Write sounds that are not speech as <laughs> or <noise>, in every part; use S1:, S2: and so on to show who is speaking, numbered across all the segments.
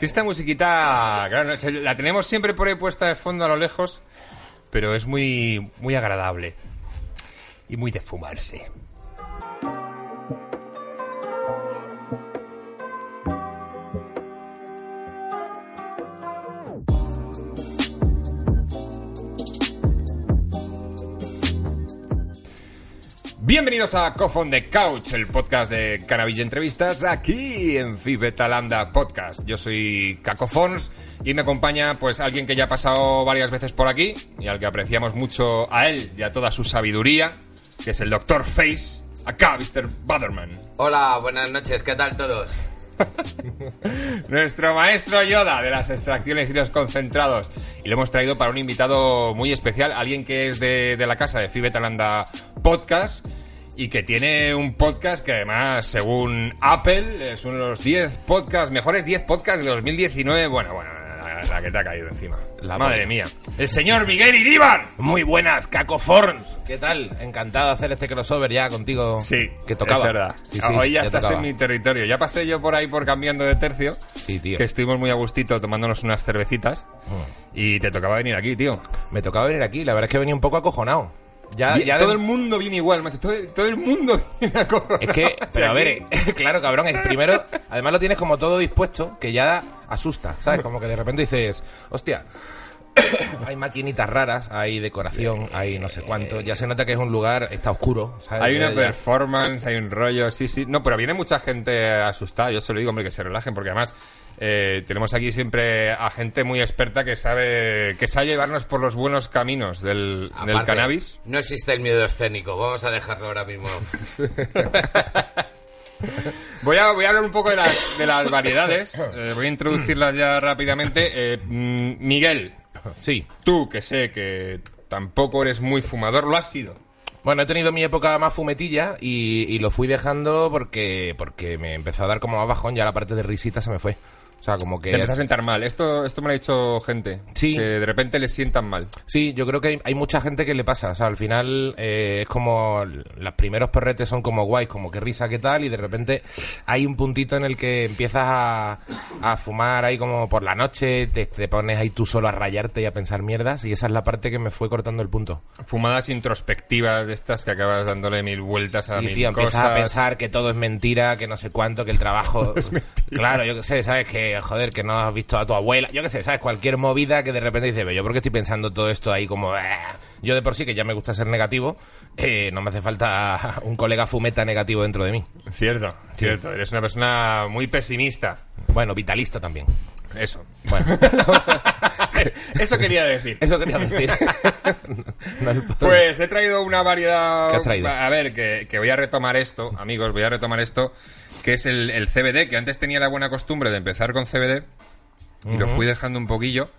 S1: Esta musiquita, claro, la tenemos siempre por ahí puesta de fondo a lo lejos, pero es muy, muy agradable y muy de fumarse. Bienvenidos a Cough on the Couch, el podcast de Cannabis y Entrevistas, aquí en Fibeta Lambda Podcast. Yo soy Caco Fons y me acompaña pues alguien que ya ha pasado varias veces por aquí y al que apreciamos mucho a él y a toda su sabiduría, que es el Dr. Face, acá Mr. Butterman.
S2: Hola, buenas noches, ¿qué tal todos? <laughs>
S1: Nuestro maestro Yoda de las extracciones y los concentrados. Y lo hemos traído para un invitado muy especial, alguien que es de, de la casa de Fibetalanda Podcast y que tiene un podcast que además, según Apple, es uno de los 10 podcasts, mejores 10 podcasts de 2019. Bueno, bueno, la, la que te ha caído encima.
S3: La
S1: Madre
S3: polla.
S1: mía. El señor Miguel Iribar.
S3: Muy buenas, Caco Forns. ¿Qué tal? Encantado de hacer este crossover ya contigo.
S1: Sí,
S3: que tocaba.
S1: Es verdad.
S3: Sí, sí,
S1: Hoy ya, estás
S3: tocaba.
S1: en mi territorio. Ya pasé yo por ahí por cambiando de tercio.
S3: Sí, tío.
S1: Que estuvimos muy a gustito tomándonos unas cervecitas. Y te tocaba venir aquí, tío.
S3: Me tocaba venir aquí, la verdad es que venía un poco acojonado. Ya, ya
S1: todo
S3: de-
S1: el mundo viene igual, macho. Todo, todo el mundo <laughs> viene a
S3: Es que, <laughs> pero a ver, <laughs> claro, cabrón, es primero, además lo tienes como todo dispuesto, que ya asusta, ¿sabes? Como que de repente dices, hostia, <coughs> hay maquinitas raras, hay decoración, hay no sé cuánto, ya se nota que es un lugar, está oscuro, ¿sabes?
S1: Hay una
S3: Ya- ya-
S1: performance, hay un rollo, sí, sí. No, pero viene mucha gente asustada. Yo se lo digo, hombre, que se relajen, porque además eh, tenemos aquí siempre a gente muy experta que sabe que sabe llevarnos por los buenos caminos del, cannabis.
S2: No existe el miedo escénico, vamos a dejarlo ahora mismo. <laughs>
S1: Voy a, voy a hablar un poco de las, de las variedades. eh, voy a introducirlas ya rápidamente. Eh, mm, Miguel,
S3: Sí.
S1: tú que sé que tampoco eres muy fumador, lo has sido.
S3: Bueno, he tenido mi época más fumetilla y, y lo fui dejando porque porque me empezó a dar como más bajón, ya la parte de risita se me fue. O sea, como que...
S1: Te empezás a sentar mal. Esto, esto me lo ha dicho gente.
S3: Sí.
S1: Que de repente le sientan mal.
S3: Sí, yo creo que hay, hay mucha gente que le pasa. O sea, al final eh, es como. Los primeros perretes son como guays, como que risa, qué tal, y de repente hay un puntito en el que empiezas a, a fumar ahí como por la noche, te, te pones ahí tú solo a rayarte y a pensar mierdas, y esa es la parte que me fue cortando el punto.
S1: Fumadas introspectivas de estas que acabas dándole mil vueltas a
S3: Sí,
S1: mil
S3: tío,
S1: cosas.
S3: empiezas a pensar que todo es mentira, que no sé cuánto, que el trabajo... <laughs> claro, yo qué sé, ¿sabes? Que, joder, que no has visto a tu abuela. Yo qué sé, ¿sabes? Cualquier movida que de repente dices, "Ve, yo por qué estoy pensando todo esto ahí como... "Eh". Yo de por sí, que ya me gusta ser negativo, eh, no me hace falta <laughs> un colega fumeta negativo dentro de mí.
S1: Cierto, cierto. Eres una persona muy pesimista.
S3: Bueno, vitalista también.
S1: Eso.
S3: Bueno, <laughs>
S1: Eso quería decir.
S3: eso quería decir. <laughs> No
S1: Pues he traído una variedad.
S3: ¿Qué has traído?
S1: A ver, que, que voy a retomar esto, amigos, voy a retomar esto, que es el, el CBD, que antes tenía la buena costumbre de empezar con CBD y lo fui dejando un poquillo.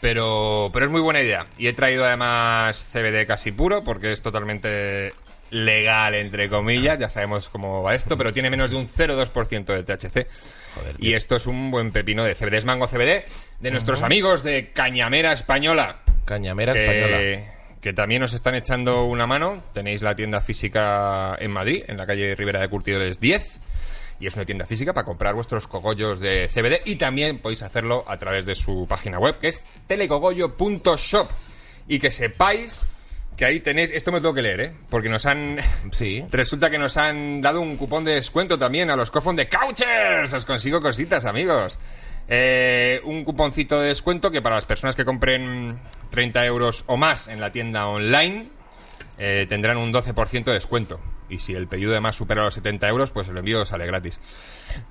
S1: Pero, pero es muy buena idea. Y he traído además CBD casi puro, porque es totalmente legal, entre comillas. Ya sabemos cómo va esto, pero tiene menos de un 0,2% de THC.
S3: Joder,
S1: y esto es un buen pepino de CBD. Es mango CBD de nuestros amigos de Cañamera Española
S3: Cañamera española.
S1: que, también os están echando una mano. Tenéis la tienda física en Madrid, en la calle Rivera de Curtidores 10. Y es una tienda física para comprar vuestros cogollos de CBD. Y también podéis hacerlo a través de su página web, que es telecogollo.shop. Y que sepáis que ahí tenéis... Esto me tengo que leer, ¿eh? Porque nos han... <laughs>
S3: Sí.
S1: Resulta que nos han dado un cupón de descuento también a los cofón de Couchers. Os consigo cositas, amigos. Eh, un cuponcito de descuento que para las personas que compren 30 euros o más en la tienda online eh, tendrán un 12% de descuento. Y si el pedido además supera los 70 euros, pues el envío sale gratis.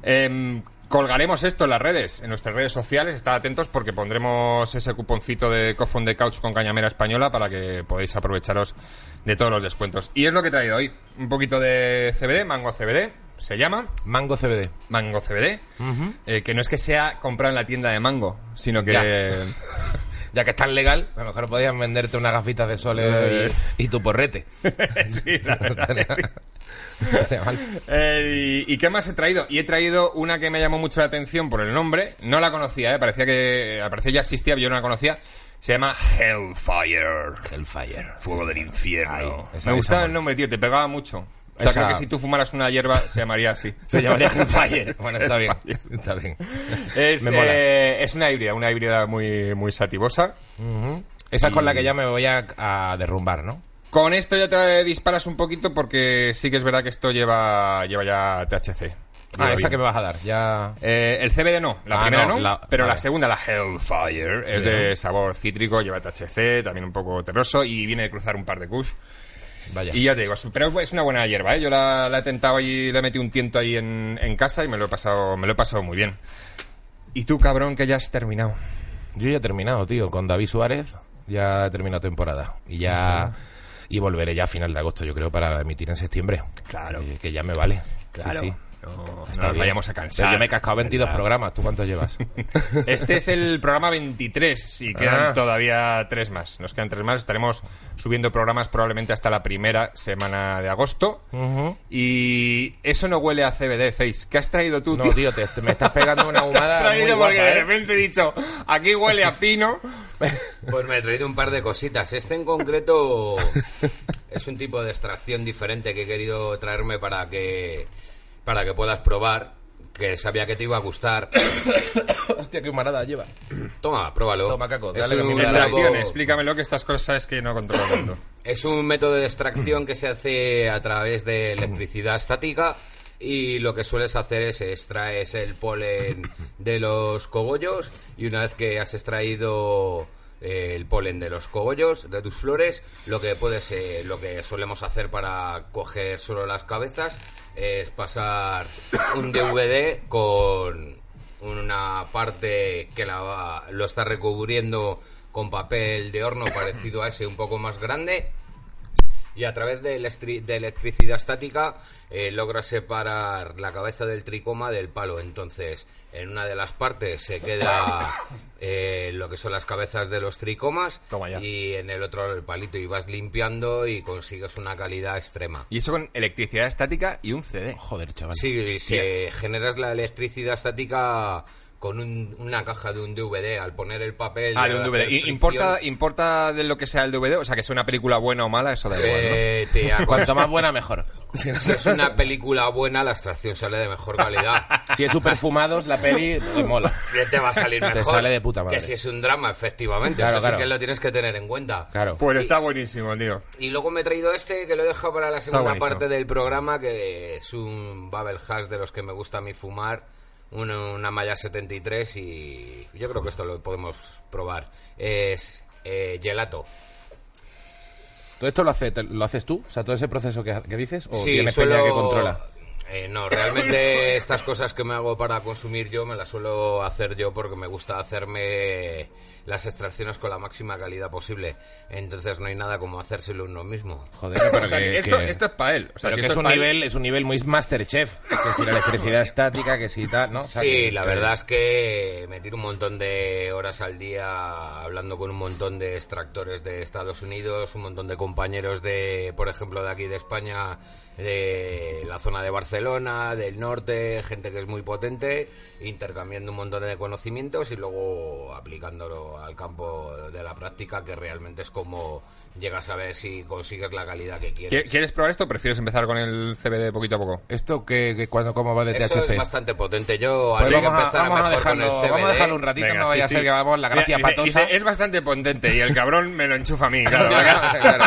S1: Em, colgaremos esto en las redes, en nuestras redes sociales. Estad atentos porque pondremos ese cuponcito de Cofón de Couch con Cañamera Española para que podáis aprovecharos de todos los descuentos. Y es lo que he traído hoy. Un poquito de CBD, Mango CBD, se llama.
S3: Mango CBD.
S1: Mango CBD. eh, que no es que sea comprado en la tienda de Mango, sino que...
S3: Ya. <laughs> Ya que es tan legal, a lo mejor podían venderte unas gafitas de sol
S1: Eh.
S3: y, y tu porrete. <laughs>
S1: sí, la verdad sí. <laughs> <laughs> Eh, y, y qué más he traído? Y he traído una que me llamó mucho la atención por el nombre. No la conocía, ¿eh? Parecía que parecía ya existía, pero yo no la conocía. Se llama Hellfire.
S3: Hellfire.
S1: Fuego del infierno.
S3: Ahí,
S1: Me gustaba el nombre, tío, te pegaba mucho. O sea,
S3: Esa-
S1: creo que si tú fumaras una hierba se llamaría así. <laughs>
S3: Se llamaría Hellfire. <laughs> Bueno, está bien. Está bien.
S1: Es,
S3: Me mola.
S1: eh, es una híbrida, una híbrida muy, muy sativosa.
S3: Esa es con la que ya me voy a, a derrumbar, ¿no?
S1: Con esto ya te disparas un poquito porque sí que es verdad que esto lleva, lleva ya THC.
S3: Ah, esa
S1: bien.
S3: que me vas a dar. Ya.
S1: Eh, el CBD no, la
S3: Ah,
S1: primera
S3: no,
S1: no,
S3: la-
S1: pero la segunda, la Hellfire, es de sabor cítrico, lleva THC, también un poco terroso y viene de cruzar un par de kush.
S3: Vaya.
S1: Y ya te digo, pero es una buena hierba, ¿eh? Yo la, la he tentado y le he metido un tiento ahí en, en casa y me lo he pasado, me lo he pasado muy bien. Y tú, cabrón, que ya has terminado.
S3: Yo ya he terminado, tío. Con David Suárez ya he terminado temporada. Y ya. Y volveré ya a final de agosto, yo creo, para emitir en septiembre.
S1: Claro.
S3: Eh, que ya me vale.
S1: Claro.
S3: Sí, sí.
S1: No, no nos
S3: bien.
S1: vayamos a
S3: Pero
S1: cansar.
S3: yo me he cascado 22 programas. ¿Tú cuántos llevas? <laughs>
S1: Este es el programa 23 y quedan
S3: Ah.
S1: todavía tres más. Nos quedan tres más. Estaremos subiendo programas probablemente hasta la primera semana de agosto. Y eso no huele a CBD, Face. ¿Qué has traído tú,
S3: no,
S1: tío?
S3: tío, te, te- me estás pegando una <laughs>
S1: ¿Qué has
S3: humada. muy
S1: traído?
S3: guapa,
S1: Porque de
S3: ¿eh?
S1: repente he dicho, aquí huele a pino. <laughs>
S2: Pues me he traído un par de cositas. Este en concreto es un tipo de extracción diferente que he querido traerme para que para que puedas probar, que sabía que te iba a gustar. <coughs>
S3: Hostia, qué humarada lleva. <coughs>
S2: Toma, pruébalo.
S3: Toma, Caco,
S2: Es
S3: dale que
S2: un
S1: Extracción, explícamelo que estas cosas es que no controlo tanto. <coughs>
S2: Es un método de extracción que se hace a través de electricidad estática y lo que sueles hacer es extraes el polen de los cogollos y una vez que has extraído eh, el polen de los cogollos de tus flores, lo que puedes, eh, lo que solemos hacer para coger solo las cabezas es pasar un DVD con una parte que la va- lo está recubriendo con papel de horno parecido a ese un poco más grande y a través de, electri- de electricidad estática eh, logra separar la cabeza del tricoma del palo. Entonces, en una de las partes se queda <laughs> eh, lo que son las cabezas de los tricomas
S1: Toma ya.
S2: y en el otro el palito y vas limpiando y consigues una calidad extrema.
S1: Y eso con electricidad estática y un CD.
S3: Joder, chaval.
S2: Sí, se generas la electricidad estática con un- una caja de un DVD al poner el papel.
S1: Ah, de un DVD.
S2: hacer
S1: ¿Y
S2: fricción,
S1: ¿Importa, ¿Importa de lo que sea el DVD? O sea, que sea una película buena o mala, eso da igual, ¿no?
S2: eh, te acon-
S3: Cuanto más buena, mejor. <laughs>
S2: Si es una película buena, la extracción sale de mejor calidad. <laughs>
S3: Si es super fumados, la peli te mola.
S2: te va a salir
S3: Te
S2: mejor.
S3: sale de puta madre.
S2: Que si es un drama, efectivamente.
S3: Claro,
S2: eso
S3: claro.
S2: sí que lo tienes que tener en cuenta.
S3: Claro.
S1: Pues está buenísimo, tío.
S2: Y luego me he traído este que lo he dejado para la segunda parte del programa, que es un Babel Hash de los que me gusta a mí fumar. Una, una malla 73 y yo creo que esto lo podemos probar. Es eh, gelato.
S3: ¿Todo esto lo, hace, te- lo haces tú? O sea, todo ese proceso que, que dices, o
S2: Sí,
S3: tienes
S2: suelo-
S3: peña que controla.
S2: Eh, no, realmente <laughs> estas cosas que me hago para consumir yo me las suelo hacer yo porque me gusta hacerme las extracciones con la máxima calidad posible. Entonces no hay nada como hacérselo uno mismo.
S3: Joder, pero
S1: O sea,
S3: que,
S1: esto,
S3: que-
S1: esto es para él. O sea,
S3: pero
S1: si
S3: que es un
S1: pa' él-
S3: nivel, es un nivel muy Masterchef. Que si la electricidad estática, que si tal, ¿no? O sea,
S2: Sí,
S3: que-
S2: la
S3: que-
S2: verdad es que me tiro un montón de horas al día hablando con un montón de extractores de Estados Unidos, un montón de compañeros de, por ejemplo, de aquí de España, de la zona de Barcelona, del norte, gente que es muy potente, intercambiando un montón de conocimientos y luego aplicándolo al campo de la práctica, que realmente es como llegas a ver si consigues la calidad que quieres.
S1: ¿Qui- ¿Quieres probar esto o prefieres empezar con el CBD poquito a poco?
S3: ¿Esto que, que cuando, cómo va de
S2: Eso
S3: THC?
S2: es bastante potente. Yo
S3: Pues
S2: que
S3: vamos, a, vamos a
S2: mejor con el
S3: dejarlo,
S2: CBD.
S3: vamos a dejarlo un ratito,
S1: Venga,
S3: no
S1: sí,
S3: vaya a
S1: sí.
S3: ser que hagamos la gracia
S1: Mira, dice-
S3: patosa.
S1: dice, es bastante potente y el cabrón me lo enchufa a mí, <laughs> claro.
S3: Claro, claro.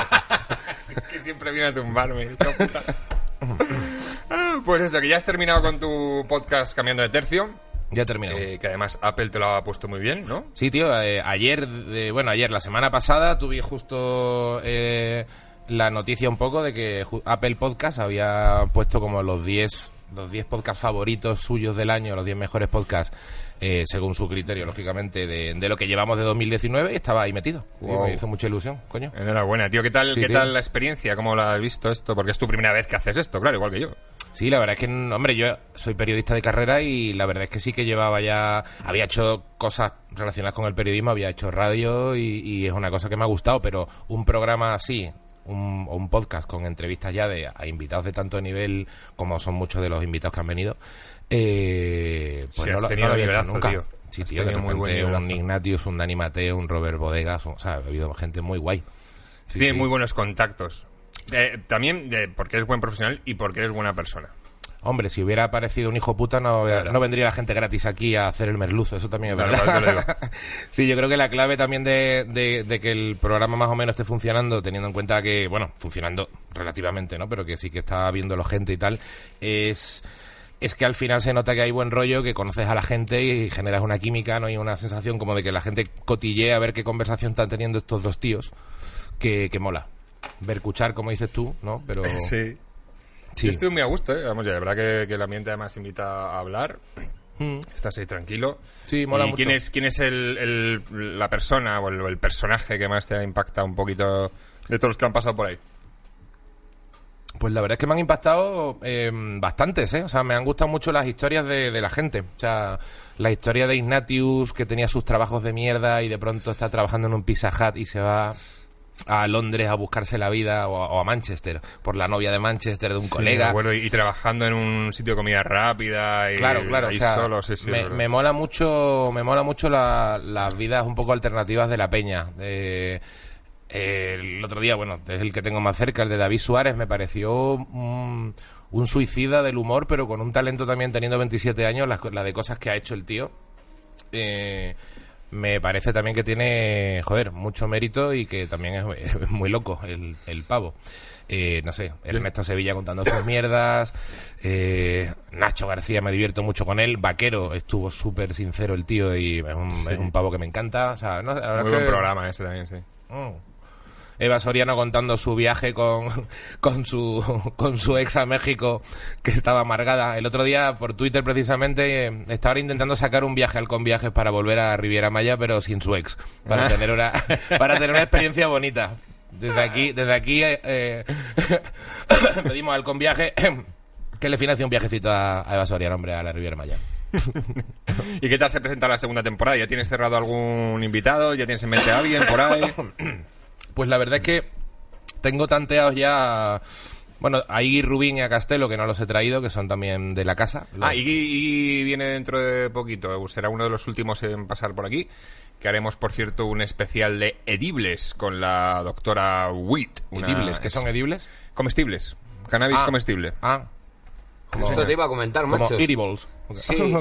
S1: Siempre viene a tumbarme. <laughs> Pues eso, que ya has terminado con tu podcast cambiando de tercio.
S3: Ya terminado.
S1: eh, que además Apple te lo ha puesto muy bien, ¿no?
S3: Sí, tío, eh, ayer, eh, bueno, ayer, la semana pasada, tuve justo eh, la noticia un poco de que Apple Podcast había puesto como los 10 los 10 podcasts favoritos suyos del año, los 10 mejores podcasts, eh, según su criterio, lógicamente, de, de lo que llevamos de 2019, y estaba ahí metido. Y me hizo mucha ilusión, coño.
S1: Enhorabuena, tío. ¿Qué tal,
S3: Sí,
S1: ¿qué
S3: tío.
S1: tal la experiencia? ¿Cómo lo has visto esto? Porque es tu primera vez que haces esto, claro, igual que yo.
S3: Sí, la verdad es que, hombre, yo soy periodista de carrera y la verdad es que sí que llevaba ya, había hecho cosas relacionadas con el periodismo, había hecho radio y, y es una cosa que me ha gustado, pero un programa así, un, o un podcast con entrevistas ya de a invitados de tanto nivel como son muchos de los invitados que han venido, eh, pues
S1: Sí,
S3: no,
S1: has
S3: lo, no
S1: tenido
S3: lo había hecho nunca.
S1: tío.
S3: Sí, tío, de
S1: tenido muy buen
S3: un. Ignatius, un Dani Mateo, un Robert Bodegas, o sea, ha habido gente muy guay. Sí,
S1: Tiene
S3: sí.
S1: muy buenos contactos. Eh, también eh, porque eres buen profesional y porque eres buena persona.
S3: Hombre, si hubiera aparecido un hijo puta, no,
S1: Claro.
S3: no vendría la gente gratis aquí a hacer el merluzo, eso también es
S1: Claro,
S3: verdad. <laughs> sí, yo creo que la clave también de, de- de que el programa más o menos esté funcionando, teniendo en cuenta que, bueno, funcionando relativamente, ¿no? Pero que sí que está viéndolo gente y tal, es es que al final se nota que hay buen rollo, que conoces a la gente y generas una química, ¿no? Y una sensación como de que la gente cotillea a ver qué conversación están teniendo estos dos tíos, que, que mola. Ver, escuchar, como dices tú, ¿no? Pero <laughs>
S1: Sí.
S3: sí.
S1: Yo estoy muy a gusto, ¿eh? Vamos, ya, de verdad que, que el ambiente además invita a hablar.
S3: Mm.
S1: Estás ahí tranquilo.
S3: Sí, mola
S1: ¿Y
S3: mucho.
S1: quién es, quién es el, el- la persona o el, el personaje que más te ha impactado un poquito de todos los que han pasado por ahí?
S3: Pues la verdad es que me han impactado eh, bastantes, ¿eh? O sea, me han gustado mucho las historias de, de la gente. O sea, la historia de Ignatius, que tenía sus trabajos de mierda y de pronto está trabajando en un Pizza Hut y se va a Londres a buscarse la vida o a, o a Manchester por la novia de Manchester de un colega.
S1: Bueno, y, y trabajando en un sitio de comida rápida y
S3: Claro, claro, o
S1: ahí
S3: sea,
S1: solo, sí, sí,
S3: me, mola mucho, me mola mucho la- las vidas un poco alternativas de la peña. Eh, eh, el otro día, bueno, es el que tengo más cerca, el de David Suárez, me pareció un, un suicida del humor, pero con un talento también teniendo 27 años, la, la de cosas que ha hecho el tío. Eh, me parece también que tiene, joder, mucho mérito y que también es, <laughs> es muy loco el, el pavo. Eh, no sé, Ernesto Sevilla contando sus mierdas, eh, Nacho García me divierto mucho con él, Vaquero estuvo súper sincero el tío y es un, es un pavo que me encanta. O sea, no, la
S1: Muy buen
S3: que-
S1: programa ese también, sí.
S3: Mm. Eva Soriano contando su viaje con, <laughs> con su con su ex a México que estaba amargada. El otro día por Twitter precisamente eh, estaba intentando sacar un viaje al con viajes para volver a Riviera Maya pero sin su ex para tener una <laughs> para tener una experiencia bonita. Desde aquí desde aquí eh, eh, <coughs> pedimos al con viaje <coughs> que le financie un viajecito a, a Eva Soriano hombre a la Riviera Maya. <laughs>
S1: ¿Y qué tal se presenta la segunda temporada? ¿Ya tienes cerrado algún invitado? ¿Ya tienes en mente a alguien por ahí? <coughs>
S3: Pues la verdad es que tengo tanteados ya. Bueno, a Iggy Rubín y a Castelo, que no los he traído, que son también de la casa.
S1: Ah, y, y viene dentro de poquito. Será uno de los últimos en pasar por aquí. Que haremos, por cierto, un especial de edibles con la doctora Witt. una-
S3: ¿Edibles? ¿Qué son edibles?
S1: Comestibles. Cannabis
S3: Ah.
S1: comestible.
S3: Ah,
S2: Esto te iba a comentar,
S3: como
S2: machos.
S3: edibles.
S2: Sí. <laughs>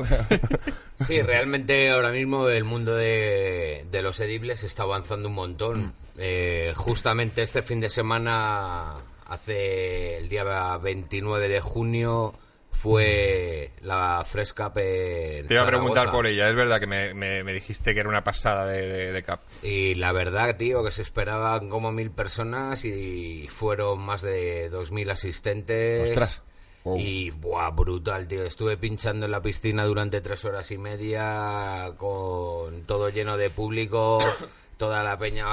S2: Sí, realmente ahora mismo el mundo de, de los edibles está avanzando un montón. Eh, justamente este fin de semana, hace el día 29 de junio, fue la Fresca en
S1: Te iba a preguntar por ella. Es verdad que me, me- me dijiste que era una pasada de, de- de cap.
S2: Y la verdad, tío, que se esperaban como mil personas y fueron más de dos mil asistentes.
S3: Ostras.
S1: Wow.
S2: Y, buah, brutal, tío. Estuve pinchando en la piscina durante tres horas y media con todo lleno de público, toda la peña...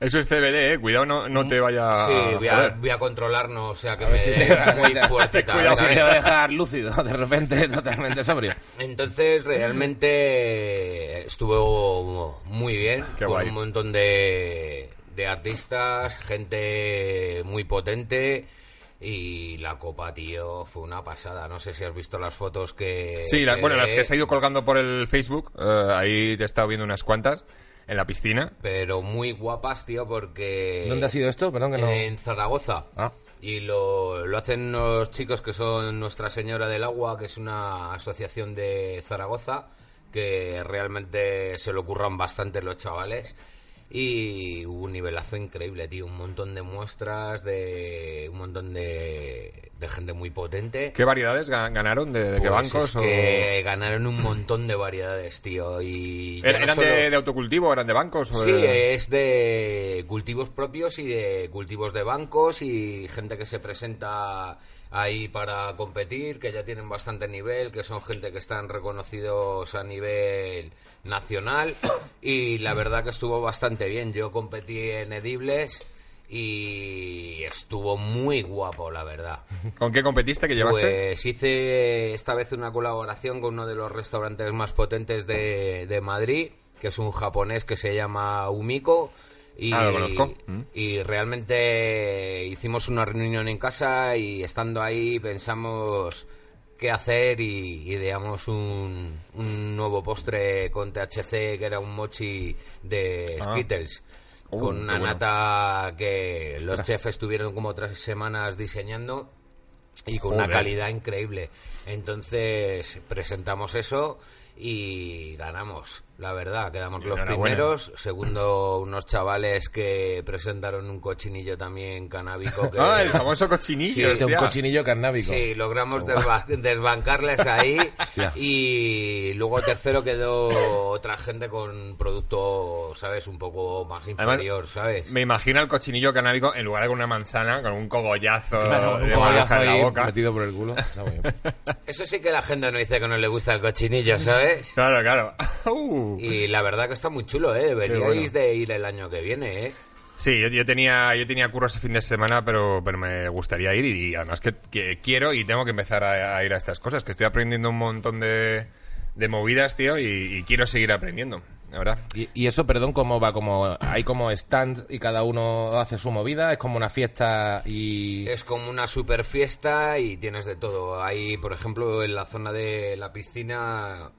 S1: Eso es CBD, eh. Cuidado, no, no te vaya
S2: Sí,
S1: a
S2: voy a, voy a controlarlo, o sea, que me
S3: si
S2: muy <laughs> fuerte.
S3: Cuidado si te va a dejar lúcido, de repente <laughs> totalmente sobrio.
S2: Entonces, realmente estuvo muy bien.
S1: Qué
S2: con
S1: guay.
S2: un montón de, de artistas, gente muy potente. Y la copa, tío, fue una pasada. No sé si has visto las fotos que.
S1: Sí, la-
S2: que-
S1: bueno, las que se ha ido colgando por el Facebook. eh, ahí te he estado viendo unas cuantas. En la piscina.
S2: Pero muy guapas, tío, porque.
S3: ¿Dónde ha sido esto? Perdón que no...
S2: En Zaragoza.
S3: Ah.
S2: Y lo, lo hacen los chicos que son Nuestra Señora del Agua, que es una asociación de Zaragoza, que realmente se lo curran bastante los chavales. Y hubo un nivelazo increíble, tío. Un montón de muestras, de un montón de, de gente muy potente.
S1: ¿Qué variedades ga- ganaron? ¿De, de qué
S2: Pues
S1: bancos?
S2: es
S1: o-
S2: que ganaron un montón de variedades, tío. Y
S1: ¿Er-
S2: no
S1: ¿Eran
S2: solo-
S1: de, de autocultivo? ¿Eran de bancos? O
S2: Sí,
S1: de-
S2: es de cultivos propios y de cultivos de bancos y gente que se presenta ahí para competir, que ya tienen bastante nivel, que son gente que están reconocidos a nivel nacional y la verdad que estuvo bastante bien. Yo competí en edibles y estuvo muy guapo, la verdad.
S1: ¿Con qué competiste? ¿Que llevaste?
S2: Pues hice esta vez una colaboración con uno de los restaurantes más potentes de, de Madrid, que es un japonés que se llama Umiko. Y,
S1: Ah, lo conozco. Mm.
S2: y realmente hicimos una reunión en casa y estando ahí pensamos qué hacer y ideamos un, un nuevo postre con THC que era un mochi de
S1: Ah.
S2: Skittles.
S1: Uh,
S2: con una
S1: bueno.
S2: nata que los chefs estuvieron como tres semanas diseñando y con una calidad increíble. Entonces presentamos eso y ganamos, la verdad, quedamos los primeros. Segundo, unos chavales que presentaron un cochinillo también canábico. Que,
S1: Ah, el famoso cochinillo.
S2: Sí,
S3: Hostia, un
S1: hostia.
S3: cochinillo carnábico.
S2: Sí, logramos desba- desbancarles ahí <laughs> y luego tercero quedó otra gente con producto, ¿sabes? Un poco más
S1: Además,
S2: inferior, ¿sabes?
S1: Me imagino el cochinillo canábico en lugar de con una manzana, con un cogollazo
S3: Claro, un
S1: de
S3: cogollazo
S1: naranja en la boca.
S3: metido por el culo.
S2: Eso sí que la gente no dice que no le gusta el cochinillo, ¿sabes?
S1: Claro, claro. <laughs> Uh.
S2: Y la verdad que está muy chulo, ¿eh? Deberíais
S1: bueno.
S2: de ir el año que viene, ¿eh?
S1: Sí, yo, yo tenía yo tenía curro ese fin de semana, pero, pero me gustaría ir y, además que, que quiero y tengo que empezar a, a ir a estas cosas, que estoy aprendiendo un montón de, de movidas, tío, y, y quiero seguir aprendiendo, la verdad.
S3: Y, y eso, perdón, ¿cómo va? Como hay como stands y cada uno hace su movida, es como una fiesta y...
S2: Es como una super fiesta y tienes de todo. Hay, por ejemplo, en la zona de la piscina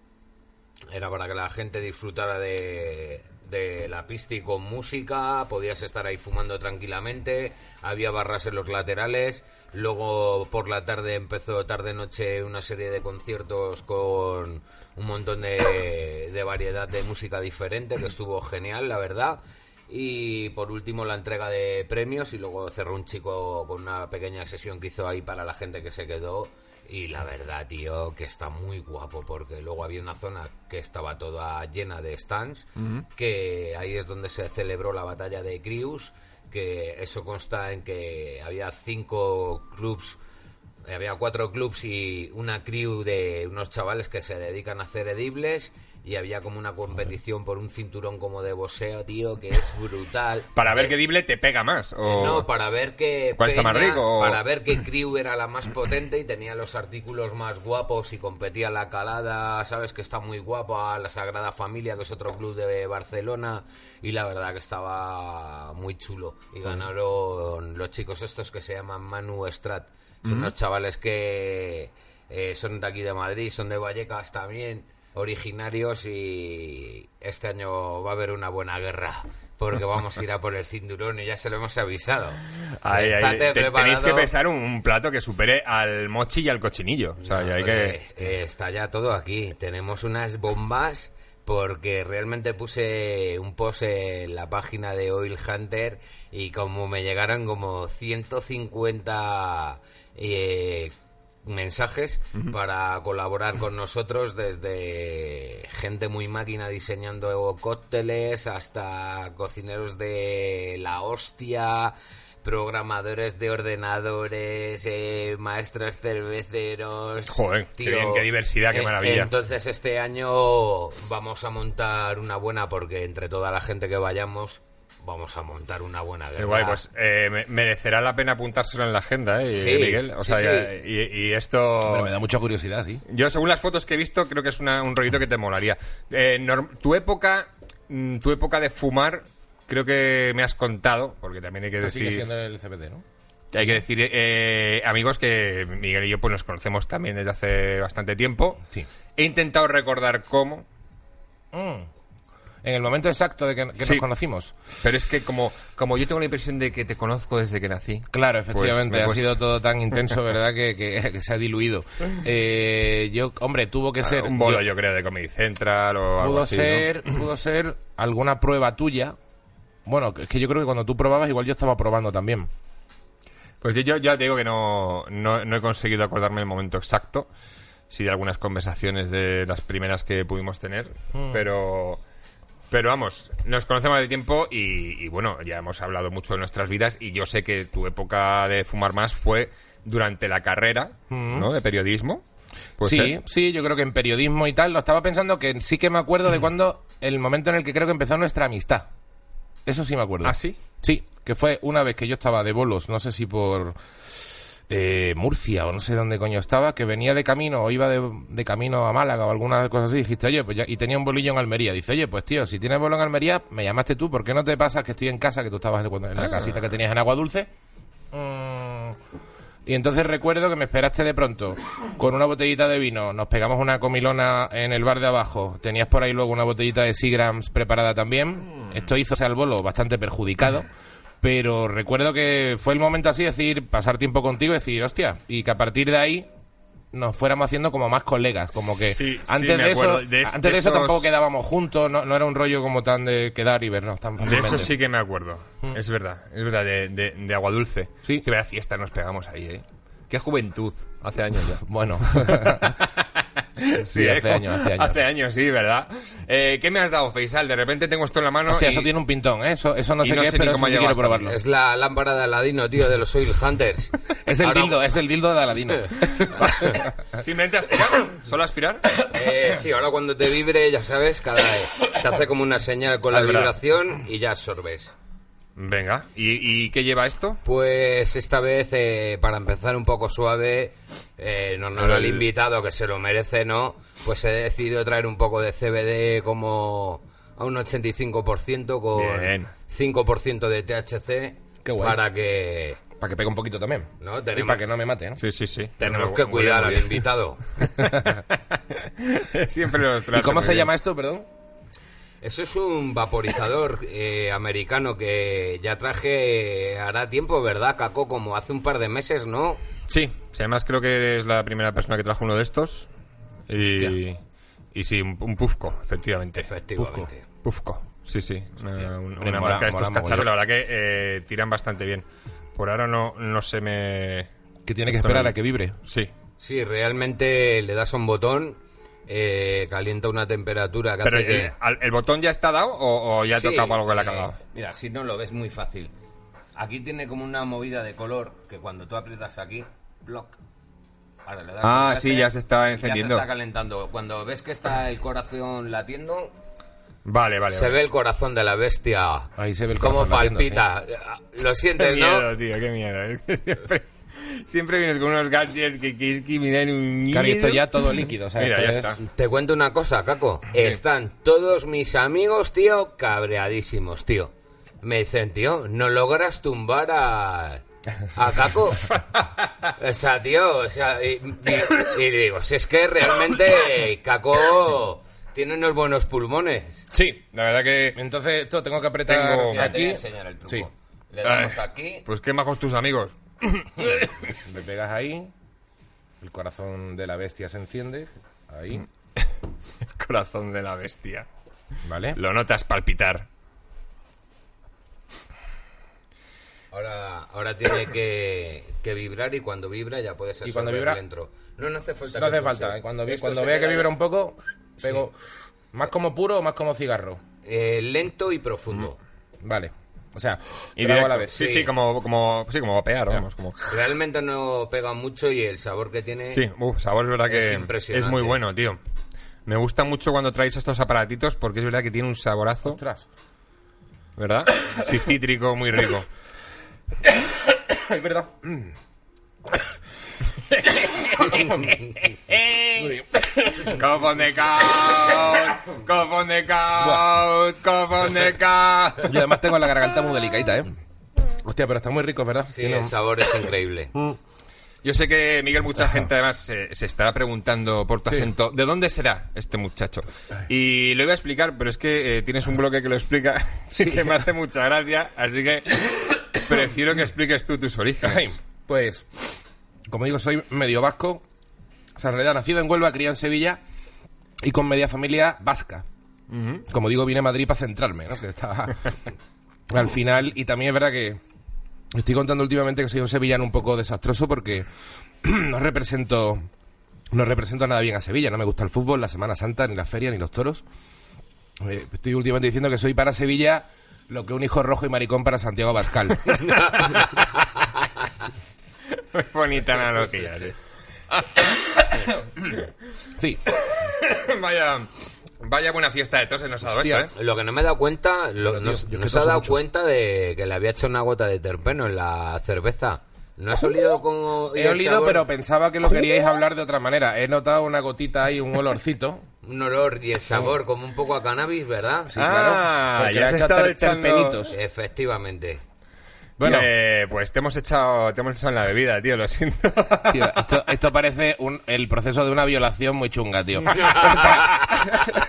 S2: era para que la gente disfrutara de, de la pista y con música, podías estar ahí fumando tranquilamente, había barras en los laterales, luego por la tarde empezó tarde-noche una serie de conciertos con un montón de, de variedad de música diferente, que estuvo genial, la verdad. Y por último la entrega de premios y luego cerró un chico con una pequeña sesión que hizo ahí para la gente que se quedó. Y la verdad, tío, que está muy guapo porque luego había una zona que estaba toda llena de stands, que ahí es donde se celebró la batalla de Crius, que eso consta en que había cinco clubs había cuatro clubs y una crew de unos chavales que se dedican a hacer edibles y había como una competición por un cinturón como de boxeo, tío, que es brutal.
S1: Para ver
S2: Eh,
S1: qué dible te pega más. O...
S2: no, para ver que
S1: ¿Cuál está más rico?
S2: Para ver que Crew era la más potente y tenía los artículos más guapos y competía la calada, sabes que está muy guapa, la Sagrada Familia, que es otro club de Barcelona, y la verdad que estaba muy chulo. Y ganaron los chicos estos que se llaman Manu Strat. Son unos chavales que eh, son de aquí de Madrid, son de Vallecas también, originarios y este año va a haber una buena guerra. Porque vamos a ir a por el cinturón y ya se lo hemos avisado.
S1: Ahí, ahí,
S2: Estate
S1: te- tenéis que pensar un, un plato que supere al mochi y al cochinillo. O sea, y hay que...
S2: Eh, está ya todo aquí. Tenemos unas bombas porque realmente puse un post en la página de Oil Hunter y como me llegaron como 150 eh, mensajes para colaborar con nosotros desde gente muy máquina diseñando cócteles hasta cocineros de la hostia programadores de ordenadores, eh, maestros cerveceros.
S1: Joder, qué bien, qué diversidad, qué
S2: Eh,
S1: maravilla.
S2: Entonces este año vamos a montar una buena porque entre toda la gente que vayamos vamos a montar una buena guerra.
S1: Guay, pues eh, me- merecerá la pena apuntárselo en la agenda, ¿eh,
S2: Sí,
S1: Miguel? O
S2: sí,
S1: sea,
S2: sí.
S1: Y, y esto...
S3: Pero me da mucha curiosidad, sí.
S1: Yo, según las fotos que he visto, creo que es una- un rollito que te molaría. Eh, norm- tu época mm, tu época de fumar, creo que me has contado, porque también hay que
S3: Esto sigue
S1: decir...
S3: siendo el CBD, ¿no?
S1: Hay que decir, eh, amigos, que Miguel y yo pues nos conocemos también desde hace bastante tiempo.
S3: Sí.
S1: He intentado recordar cómo,
S3: Mm. En el momento exacto de que, que
S1: Sí.
S3: nos conocimos.
S1: pero es que como, como yo tengo la impresión de que te conozco desde que nací.
S3: Claro, efectivamente,
S1: Pues me
S3: ha sido todo tan intenso, <laughs> ¿verdad? Que, que- que se ha diluido. Eh, yo, hombre, tuvo que ser...
S1: un bolo,
S3: yo-
S1: yo, creo, de Comedy Central o algo
S3: pudo
S1: así. ¿no?
S3: ser, pudo ser alguna prueba tuya. Bueno, es que yo creo que cuando tú probabas, igual yo estaba probando también.
S1: Pues yo, yo ya te digo que no, no, no he conseguido acordarme el momento exacto. Sí, de algunas conversaciones de las primeras que pudimos tener.
S3: Hmm.
S1: Pero. Pero vamos, nos conocemos de tiempo y, y bueno, ya hemos hablado mucho de nuestras vidas y yo sé que tu época de fumar más fue durante la carrera, ¿no? De periodismo. ¿Puede
S3: Hmm. Sí,
S1: ser?
S3: sí, yo creo que en periodismo y tal, lo estaba pensando que sí que me acuerdo de <laughs> cuando, el momento en el que creo que empezó nuestra amistad. Eso sí me acuerdo.
S1: ¿Ah, sí?
S3: Sí, que fue una vez que yo estaba de bolos, no sé si por Murcia o no sé dónde coño estaba, que venía de camino o iba de, de camino a Málaga o alguna cosa así, dijiste, oye, pues ya, y tenía un bolillo en Almería. Dice, oye, pues tío, si tienes bolo en Almería, me llamaste tú, ¿por qué no te pasas que estoy en casa, que tú estabas de cuando- en la casita que tenías en Agua Dulce? Mm, Y entonces recuerdo que me esperaste de pronto con una botellita de vino, nos pegamos una comilona en el bar de abajo, tenías por ahí luego una botellita de Seagrams preparada también. Esto hizo al bolo bastante perjudicado, pero recuerdo que fue el momento así, decir, pasar tiempo contigo y decir, hostia, y que a partir de ahí nos fuéramos haciendo como más colegas, como que
S1: Sí,
S3: antes de eso.
S1: De
S3: antes
S1: de
S3: de eso
S1: esos-
S3: tampoco quedábamos juntos, no, no era un rollo como tan de quedar y vernos tan
S1: De
S3: fácilmente.
S1: eso sí que me acuerdo. Es verdad, es verdad, de, de, de agua dulce.
S3: Sí.
S1: Que vaya fiesta nos pegamos ahí, ¿eh? Qué juventud. Hace años ya. <laughs>
S3: Bueno, <laughs> <laughs> Sí,
S1: ¿eh?
S3: hace años, hace años.
S1: Hace años, sí, ¿verdad? Eh, ¿Qué me has dado, Faisal? De repente tengo esto en la mano
S3: hostia,
S1: y...
S3: eso tiene un pintón, ¿eh? Eso, eso no sé
S1: no
S3: qué es,
S1: sé
S3: pero
S1: cómo
S3: eso sí quiero probarlo.
S2: Es la lámpara de Aladino, tío, de los Oil Hunters. <laughs>
S3: Es el
S2: Ahora-
S3: dildo, es el dildo de Aladino. <laughs>
S1: ¿Simplemente aspirar? ¿Solo aspirar?
S2: Eh, sí, ahora cuando te vibre, ya sabes, cada te hace como una señal con la
S1: Ah,
S2: vibración y ya absorbes.
S1: Venga. ¿Y, y qué lleva esto?
S2: Pues esta vez, eh, para empezar un poco suave, eh, no, no, el
S1: El-
S2: invitado que se lo merece, ¿no? Pues he decidido traer un poco de CBD como a un 85% con
S1: Bien.
S2: 5% de THC
S3: Qué
S2: para que
S3: Para que pegue un poquito también.
S2: No,
S3: Y para que no me mate, ¿no?
S1: Sí, sí, sí.
S2: tenemos que
S1: muy
S2: cuidar
S1: bien,
S2: al
S1: muy bien.
S2: invitado. <laughs>
S1: Siempre los
S3: ¿Y
S1: trato
S3: cómo
S1: muy
S3: se
S1: bien.
S3: llama esto, perdón?
S2: Eso es un vaporizador eh, americano que ya traje hará tiempo, ¿verdad, Caco? Como hace un par de meses, ¿no?
S1: Sí, sí, además creo que eres la primera persona que trajo uno de estos. Y, y sí, un, un Pufco, efectivamente.
S2: Efectivamente.
S1: Pufco, sí, sí. Una, una marca de estos cacharros, la verdad que eh, tiran bastante bien. Por ahora no, no se me...
S3: Que tiene que esperar a que vibre.
S1: Sí.
S2: Sí, realmente le das un botón, eh, calienta una temperatura que
S1: Pero
S2: hace
S1: el,
S2: que...
S1: al- ¿el botón ya está dado o, o ya
S2: Sí,
S1: toca algo que le ha
S2: eh,
S1: cagado?
S2: Mira, si no lo ves muy fácil. Aquí tiene como una movida de color que cuando tú aprietas aquí, block. Ahora le das
S1: Ah, sí, ya se está encendiendo.
S2: Ya se está calentando. Cuando ves que está el corazón latiendo,
S1: Vale, vale.
S2: se
S1: vale.
S2: ve el corazón de la bestia.
S3: Ahí se ve el
S2: Cómo
S3: corazón latiendo,
S2: palpita. Lo
S1: Qué
S2: sientes,
S1: miedo,
S2: ¿no?
S1: tío, qué miedo. <laughs> Siempre, vienes con unos gadgets que, que es que me dan un miedo.
S3: Claro, y esto ya todo líquido, o sea,
S1: Mira, ya
S3: es-
S1: está.
S2: Te cuento una cosa, Caco. Están todos mis amigos, tío, cabreadísimos, tío. Me dicen, tío, no logras tumbar a. A Caco. <laughs> O sea, tío, o sea, y, y- y digo, si es que realmente Caco tiene unos buenos pulmones.
S1: Sí, la verdad que...
S3: Entonces, esto tengo que apretar
S1: Tengo-
S2: Mira, te voy a
S3: aquí.
S2: enseñar el truco.
S3: Sí.
S2: Le damos
S1: Ay,
S2: aquí.
S1: Pues qué majos tus amigos. <coughs>
S3: Le pegas ahí. El corazón de la bestia se enciende. Ahí. <laughs>
S1: Corazón de la bestia.
S3: ¿Vale?
S1: Lo notas palpitar.
S2: Ahora, ahora tiene que, que vibrar y cuando vibra ya puedes
S3: Y cuando vibra-
S2: dentro. No, no hace falta.
S3: No hace falta. ¿eh? Cuando, vi- vea que vibra un poco, pego. ¿Más como puro o más como cigarro?
S2: eh, lento y profundo.
S3: Vale. O sea,
S1: Y
S3: trago
S1: directo.
S3: a la vez.
S1: Sí, sí,
S2: Sí.
S1: como, como, sí, como vapear, vamos. Como...
S2: Realmente no pega mucho y el sabor que tiene.
S1: Sí, uf, sabor es verdad
S2: Es
S1: que
S2: impresionante.
S1: es muy bueno, tío. Me gusta mucho cuando traéis estos aparatitos porque es verdad que tiene un saborazo,
S3: Ostras.
S1: ¿verdad? Sí, cítrico, muy rico. <coughs>
S3: Es verdad. <coughs>
S1: Cofón de couch, cofón de couch, cofón de couch.
S3: Yo además tengo la garganta muy delicadita, ¿eh? Hostia, pero está muy rico, ¿verdad?
S2: Sí, el sabor es increíble. <laughs>
S1: Yo sé que, Miguel, mucha gente además se, se estará preguntando por tu acento, ¿de dónde será este muchacho? Y lo iba a explicar, pero es que eh, tienes un bloque que lo explica <laughs> y que me hace mucha gracia, así que <laughs> prefiero que expliques tú tus
S3: Ay,
S1: orígenes.
S3: Pues, como digo, soy medio vasco. O sea, en realidad nacido en Huelva, criado en Sevilla y con media familia vasca. Como digo, vine a Madrid para centrarme, ¿no? Que estaba <laughs> al final. Y también es verdad que estoy contando últimamente que soy un sevillano un poco desastroso porque <clears throat> no represento no represento nada bien a Sevilla. No me gusta el fútbol, la Semana Santa, ni la feria, ni los toros. Eh, estoy últimamente diciendo que soy para Sevilla lo que un hijo rojo y maricón para Santiago Bascal. <laughs> <laughs>
S1: Muy bonita analogía, sí. <coughs>
S3: sí, <coughs>
S1: Vaya, vaya buena fiesta de tos se nos ha dado
S3: Hostia.
S1: esto, ¿eh?
S2: Lo que no me he dado cuenta, lo,
S3: Pero, tío,
S2: no,
S3: yo es que
S2: no se ha dado
S3: mucho.
S2: cuenta de que le había hecho una gota de terpeno en la cerveza. ¿No has olido con
S3: He olido,
S2: sabor?
S3: pero pensaba que lo queríais hablar de otra manera. He notado una gotita ahí, un olorcito.
S2: Un olor y el sabor como un poco a cannabis, ¿verdad?
S3: Sí,
S1: Ah,
S3: claro. Porque
S1: ya has estado echando-
S3: terpenitos.
S2: Efectivamente.
S3: Bueno.
S1: Eh, pues te hemos echado, te hemos echado en la bebida, tío, lo siento.
S3: Tío, esto, esto parece un- el proceso de una violación muy chunga, tío. <laughs> <laughs>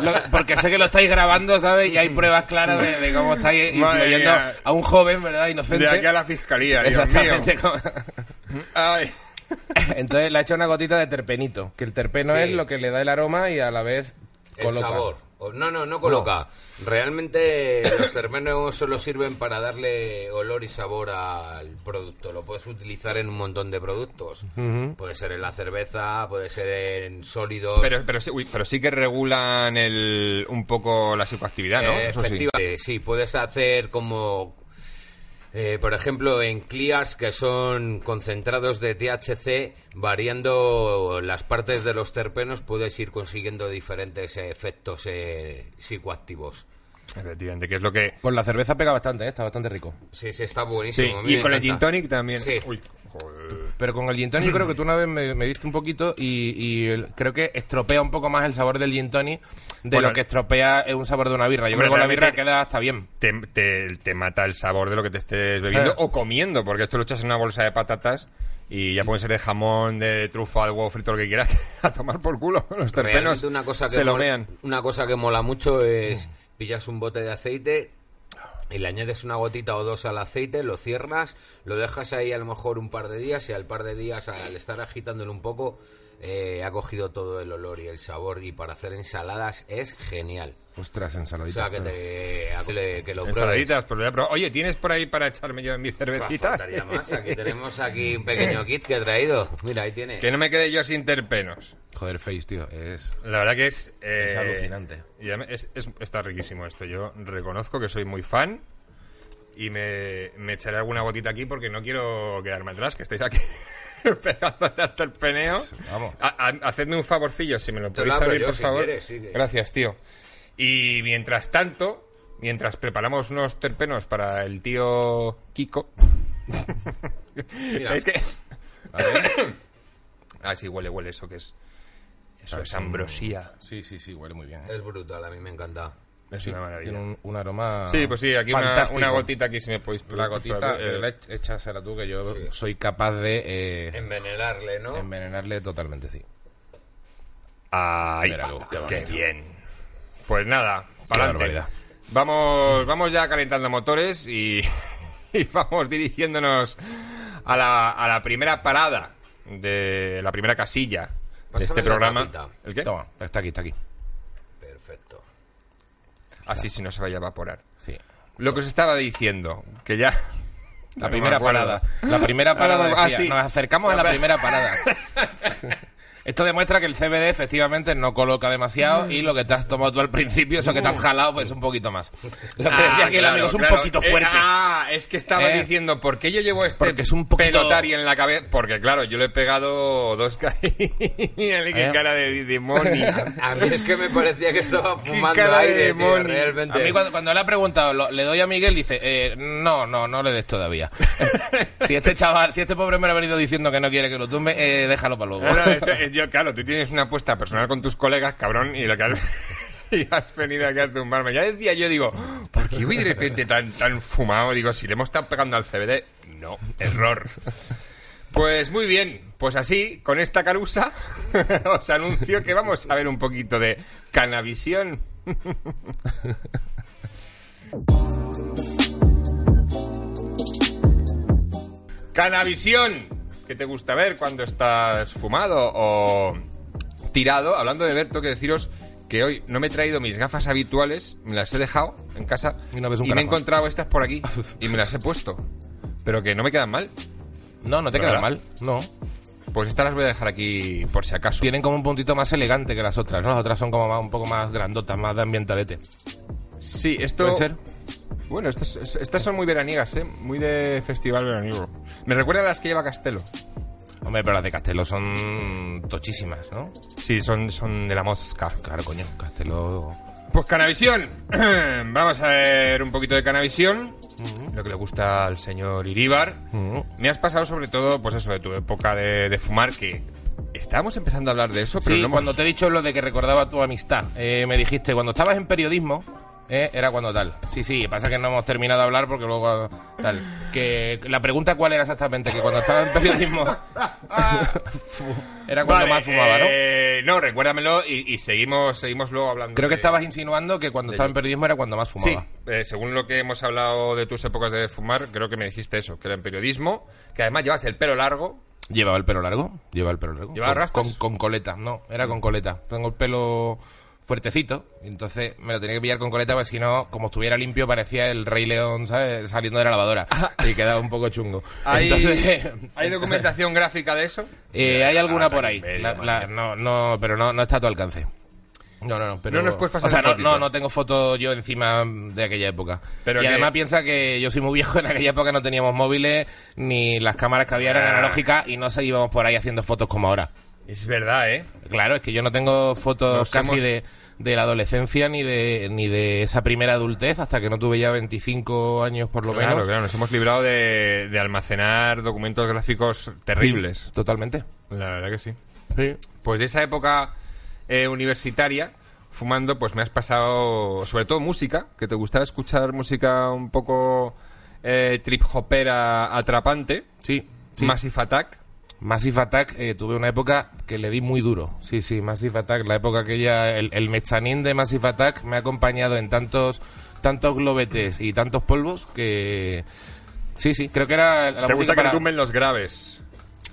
S3: Lo- porque sé que lo estáis grabando, ¿sabes? Y hay pruebas claras de, de cómo estáis influyendo a un joven, ¿verdad? Inocente.
S1: De aquí a la fiscalía, Dios
S3: Exactamente.
S1: mío.
S3: como-
S1: Ay. <laughs>
S3: Entonces le ha hecho una gotita de terpenito. Que el terpeno
S2: Sí.
S3: es lo que le da el aroma y a la vez
S2: El
S3: coloca.
S2: sabor. No, no, no coloca. Realmente <coughs> los terpenos solo sirven para darle olor y sabor al producto. Lo puedes utilizar en un montón de productos. Puede ser en la cerveza, puede ser en sólidos.
S1: Pero, pero, sí, uy, pero sí que regulan el, un poco la psicoactividad, ¿no?
S2: Eh,
S1: Eso sí.
S2: sí, puedes hacer como, eh, por ejemplo, en clears que son concentrados de THC, variando las partes de los terpenos, puedes ir consiguiendo diferentes efectos eh, psicoactivos.
S1: Efectivamente, que es lo que...
S3: Con la cerveza pega bastante, ¿eh? está bastante rico.
S2: Sí, sí, está buenísimo.
S1: y con el
S2: encanta.
S1: gin tonic también.
S2: Sí.
S1: Uy, joder.
S3: Pero con el gin tonic creo que tú una vez me, me diste un poquito y, y el- creo que estropea un poco más el sabor del gin tonic de
S1: Bueno,
S3: lo que estropea un sabor de una birra. Yo
S1: hombre,
S3: creo que con la birra
S1: realmente-
S3: queda hasta bien.
S1: te, te- te mata el sabor de lo que te estés bebiendo
S3: Eh.
S1: o comiendo, porque esto lo echas en una bolsa de patatas y ya pueden ser de jamón, de trufa, de huevo frito, lo que quieras, <laughs> a tomar por culo. Los terpenos
S2: Realmente una cosa que
S1: se lo
S2: mola-
S1: mean.
S2: Una cosa que mola mucho es pillas un bote de aceite y le añades una gotita o dos al aceite, lo cierras, lo dejas ahí a lo mejor un par de días y al par de días al estar agitándolo un poco eh, ha cogido todo el olor y el sabor y para hacer ensaladas es genial.
S3: Ostras,
S2: O
S3: ensaladita.
S2: sea que te que, que lo.
S1: Ensaladitas, pues voy a probar. Oye, ¿tienes por ahí para echarme yo en mi cervecita?
S2: faltaría más. Aquí tenemos aquí un pequeño <laughs> kit que he traído. Mira, ahí tiene.
S1: que no me quede yo sin terpenos.
S3: Joder, Face, tío, es...
S1: La verdad que es... eh,
S3: Es alucinante.
S1: y además es- es- está riquísimo esto. Yo reconozco que soy muy fan y me, me echaré alguna gotita aquí porque no quiero quedarme atrás, que estáis aquí <laughs> <laughs> pegándole hasta el peneo.
S3: Vamos.
S1: A- a- hacedme un favorcillo, si me lo podéis abrir,
S2: yo,
S1: por
S2: si
S1: favor.
S2: quieres, sí que-
S1: Gracias, tío. Y mientras tanto, mientras preparamos unos terpenos para el tío Kiko... ¿Sabéis qué? <coughs> ah, sí, huele, huele eso que es... Eso es ambrosía.
S3: Sí, sí, sí, huele muy bien. ¿eh?
S2: Es brutal, a mí me encanta.
S1: Es una maravilla.
S3: Tiene un, un aroma
S1: Sí, pues sí, aquí una, gotita aquí si me podéis...
S3: La gotita,
S1: eh,
S3: eh, échasela tú, que yo soy capaz de eh,
S2: Envenenarle, ¿no?
S3: envenenarle totalmente, sí.
S1: Ay,
S3: Mira tú, qué
S1: qué, bien. Pues nada, para. Vamos, vamos ya calentando motores y, <laughs> y vamos dirigiéndonos a la, a la primera parada de la primera casilla de este programa.
S2: tapita.
S1: ¿El qué?
S3: Toma, está aquí, está aquí.
S1: Así si no se vaya a evaporar.
S3: Sí.
S1: Lo que os estaba diciendo, que ya...
S3: La primera parada. La primera parada.
S1: Ah,
S3: decía.
S1: sí.
S3: Nos acercamos a La- primera parada. <laughs> Esto demuestra que el CBD efectivamente no coloca demasiado y lo que te has tomado tú al principio, eso que te has jalado, pues un poquito más. <laughs> Lo que decía aquí el
S1: claro,
S3: amigo es un
S1: claro.
S3: poquito
S1: Eh,
S3: fuerte.
S1: ah, es que estaba
S3: Eh.
S1: diciendo, ¿por qué yo llevo este
S3: Porque es un poquito-
S1: pelotari en la cabeza? Porque claro, yo le he pegado dos caras. <laughs> Mírale qué
S3: Eh.
S1: cara de demonio. <laughs>
S2: A mí es que me parecía que estaba fumando
S1: cara de
S2: aire, tío,
S1: demonio.
S2: realmente.
S3: A mí cuando, cuando le ha preguntado, lo- le doy a Miguel, dice, eh, no, no, no le des todavía. si este chaval, si este pobre me ha venido diciendo que no quiere que lo tumbe, eh, déjalo para luego.
S1: No, no, esto es yo, claro, tú tienes una apuesta personal con tus colegas, cabrón, y lo que has, <laughs> y has venido aquí a tumbarme. Ya decía yo, digo, ¿por qué voy de repente tan, tan fumado? Digo, si le hemos estado pegando al CBD. No, error. Pues muy bien, pues así, con esta carusa, <laughs> os anuncio que vamos a ver un poquito de Canavisión. <laughs> Canavisión, ¿qué te gusta ver cuando estás fumado o tirado? Hablando de ver, tengo que deciros que hoy no me he traído mis gafas habituales, me las he dejado en casa
S3: Y no
S1: me he encontrado estas por aquí <laughs> y me las he puesto. Pero que no me quedan mal.
S3: No, no te
S1: ¿Verdad?
S3: queda mal, no.
S1: Pues estas las voy a dejar aquí por si acaso.
S3: Tienen como un puntito más elegante que las otras, ¿no? Las otras son como más- un poco más grandotas, más de ambientadete.
S1: Sí, esto...
S3: ¿Puede ser?
S1: Bueno, estas, estas son muy veraniegas, ¿eh? Muy de festival veraniego. Me recuerda a las que lleva Castelo.
S3: Hombre, pero las de Castelo son tochísimas, ¿no?
S1: Sí, son, son de la mosca.
S3: Claro, coño, Castelo...
S1: Pues Canavisión. <clears throat> Vamos a ver un poquito de Canavisión. Lo que le gusta al señor Iríbar. Me has pasado sobre todo, pues eso, de tu época de, de fumar, que estábamos empezando a hablar de eso, pero
S3: Sí,
S1: no hemos-
S3: cuando te he dicho lo de que recordaba tu amistad, eh, me dijiste, cuando estabas en periodismo, ¿eh? era cuando tal. Sí, sí, pasa que no hemos terminado de hablar porque luego tal. Que la pregunta cuál era exactamente, que cuando estaba en periodismo <laughs> era cuando
S1: Vale,
S3: más fumaba, ¿no?
S1: eh, no, recuérdamelo y, y seguimos, seguimos luego hablando.
S3: Creo que
S1: de-
S3: estabas insinuando que cuando estaba en periodismo era cuando más
S1: Sí,
S3: fumaba.
S1: eh, según lo que hemos hablado de tus épocas de fumar, creo que me dijiste eso, que era en periodismo, que además llevas el pelo largo.
S3: Llevaba el pelo largo, llevaba el pelo largo.
S1: ¿Llevaba rastas?
S3: con, con coleta, no, era con coleta. Tengo el pelo fuertecito, entonces me lo tenía que pillar con coleta, porque si no, como estuviera limpio, parecía el Rey León, ¿sabes? Saliendo de la lavadora. <laughs> y quedaba un poco chungo.
S1: ¿Hay,
S3: Entonces, <laughs>
S1: ¿Hay documentación gráfica de eso?
S3: eh, hay alguna por ahí. La- la- no, no, pero no, no está a tu alcance. No, no, no. Pero,
S1: No nos puedes pasar
S3: O sea,
S1: una
S3: no, no, no tengo fotos yo encima de aquella época.
S1: Pero
S3: y
S1: que-
S3: además piensa que yo soy muy viejo. <laughs> En aquella época no teníamos móviles, ni las cámaras que había eran
S1: Ah.
S3: analógicas y no se íbamos por ahí haciendo fotos como ahora.
S1: Es verdad, ¿eh?
S3: Claro, es que yo no tengo fotos
S1: Nos
S3: casi
S1: hemos-
S3: de, de la adolescencia ni de, ni de esa primera adultez hasta que no tuve ya 25 años por lo
S1: Claro,
S3: menos.
S1: claro, nos hemos librado de, de almacenar documentos gráficos terribles.
S3: Totalmente.
S1: La verdad que sí.
S3: Sí.
S1: Pues de esa época eh, universitaria, fumando, pues me has pasado sobre todo música, que te gustaba escuchar música un poco eh, trip hopera atrapante,
S3: Sí. sí.
S1: Massive Attack.
S3: Massive Attack, eh, tuve una época que le di muy duro. Sí, sí, Massive Attack, la época que ya el, el mechanín de Massive Attack me ha acompañado en tantos tantos globetes y tantos polvos que sí, sí, creo que era la
S1: ¿Te gusta que
S3: para
S1: los graves?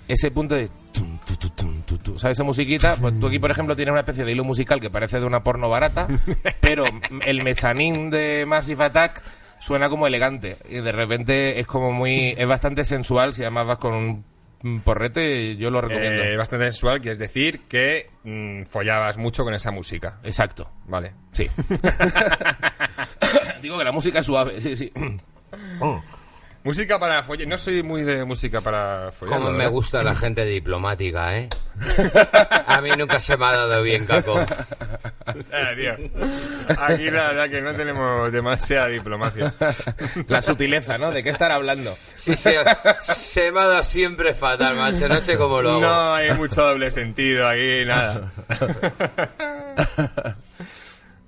S3: ese punto de tum, tu, tu, tum, tu, tu. ¿sabes esa musiquita? Pues tú aquí, por ejemplo, tienes una especie de hilo musical que parece de una porno barata, <laughs> pero el mechanín de Massive Attack suena como elegante y de repente es como muy es bastante sensual si además vas con un porrete, yo lo recomiendo.
S1: Eh, bastante sensual, que es decir que mm, follabas mucho con esa música.
S3: Exacto.
S1: Vale.
S3: Sí. <laughs> <laughs> Digo que la música es suave, sí, sí.
S1: Música para follar. No soy muy de música para follar.
S2: Como me gusta la <laughs> gente diplomática, ¿eh? <laughs> A mí nunca se me ha dado bien, Caco.
S1: Tío. Aquí la verdad que no tenemos demasiada diplomacia.
S3: La sutileza, ¿no? ¿De qué estar hablando?
S2: Sí, se, se me ha dado siempre fatal, macho. No sé cómo lo hago.
S1: No hay mucho doble sentido aquí, nada. <laughs>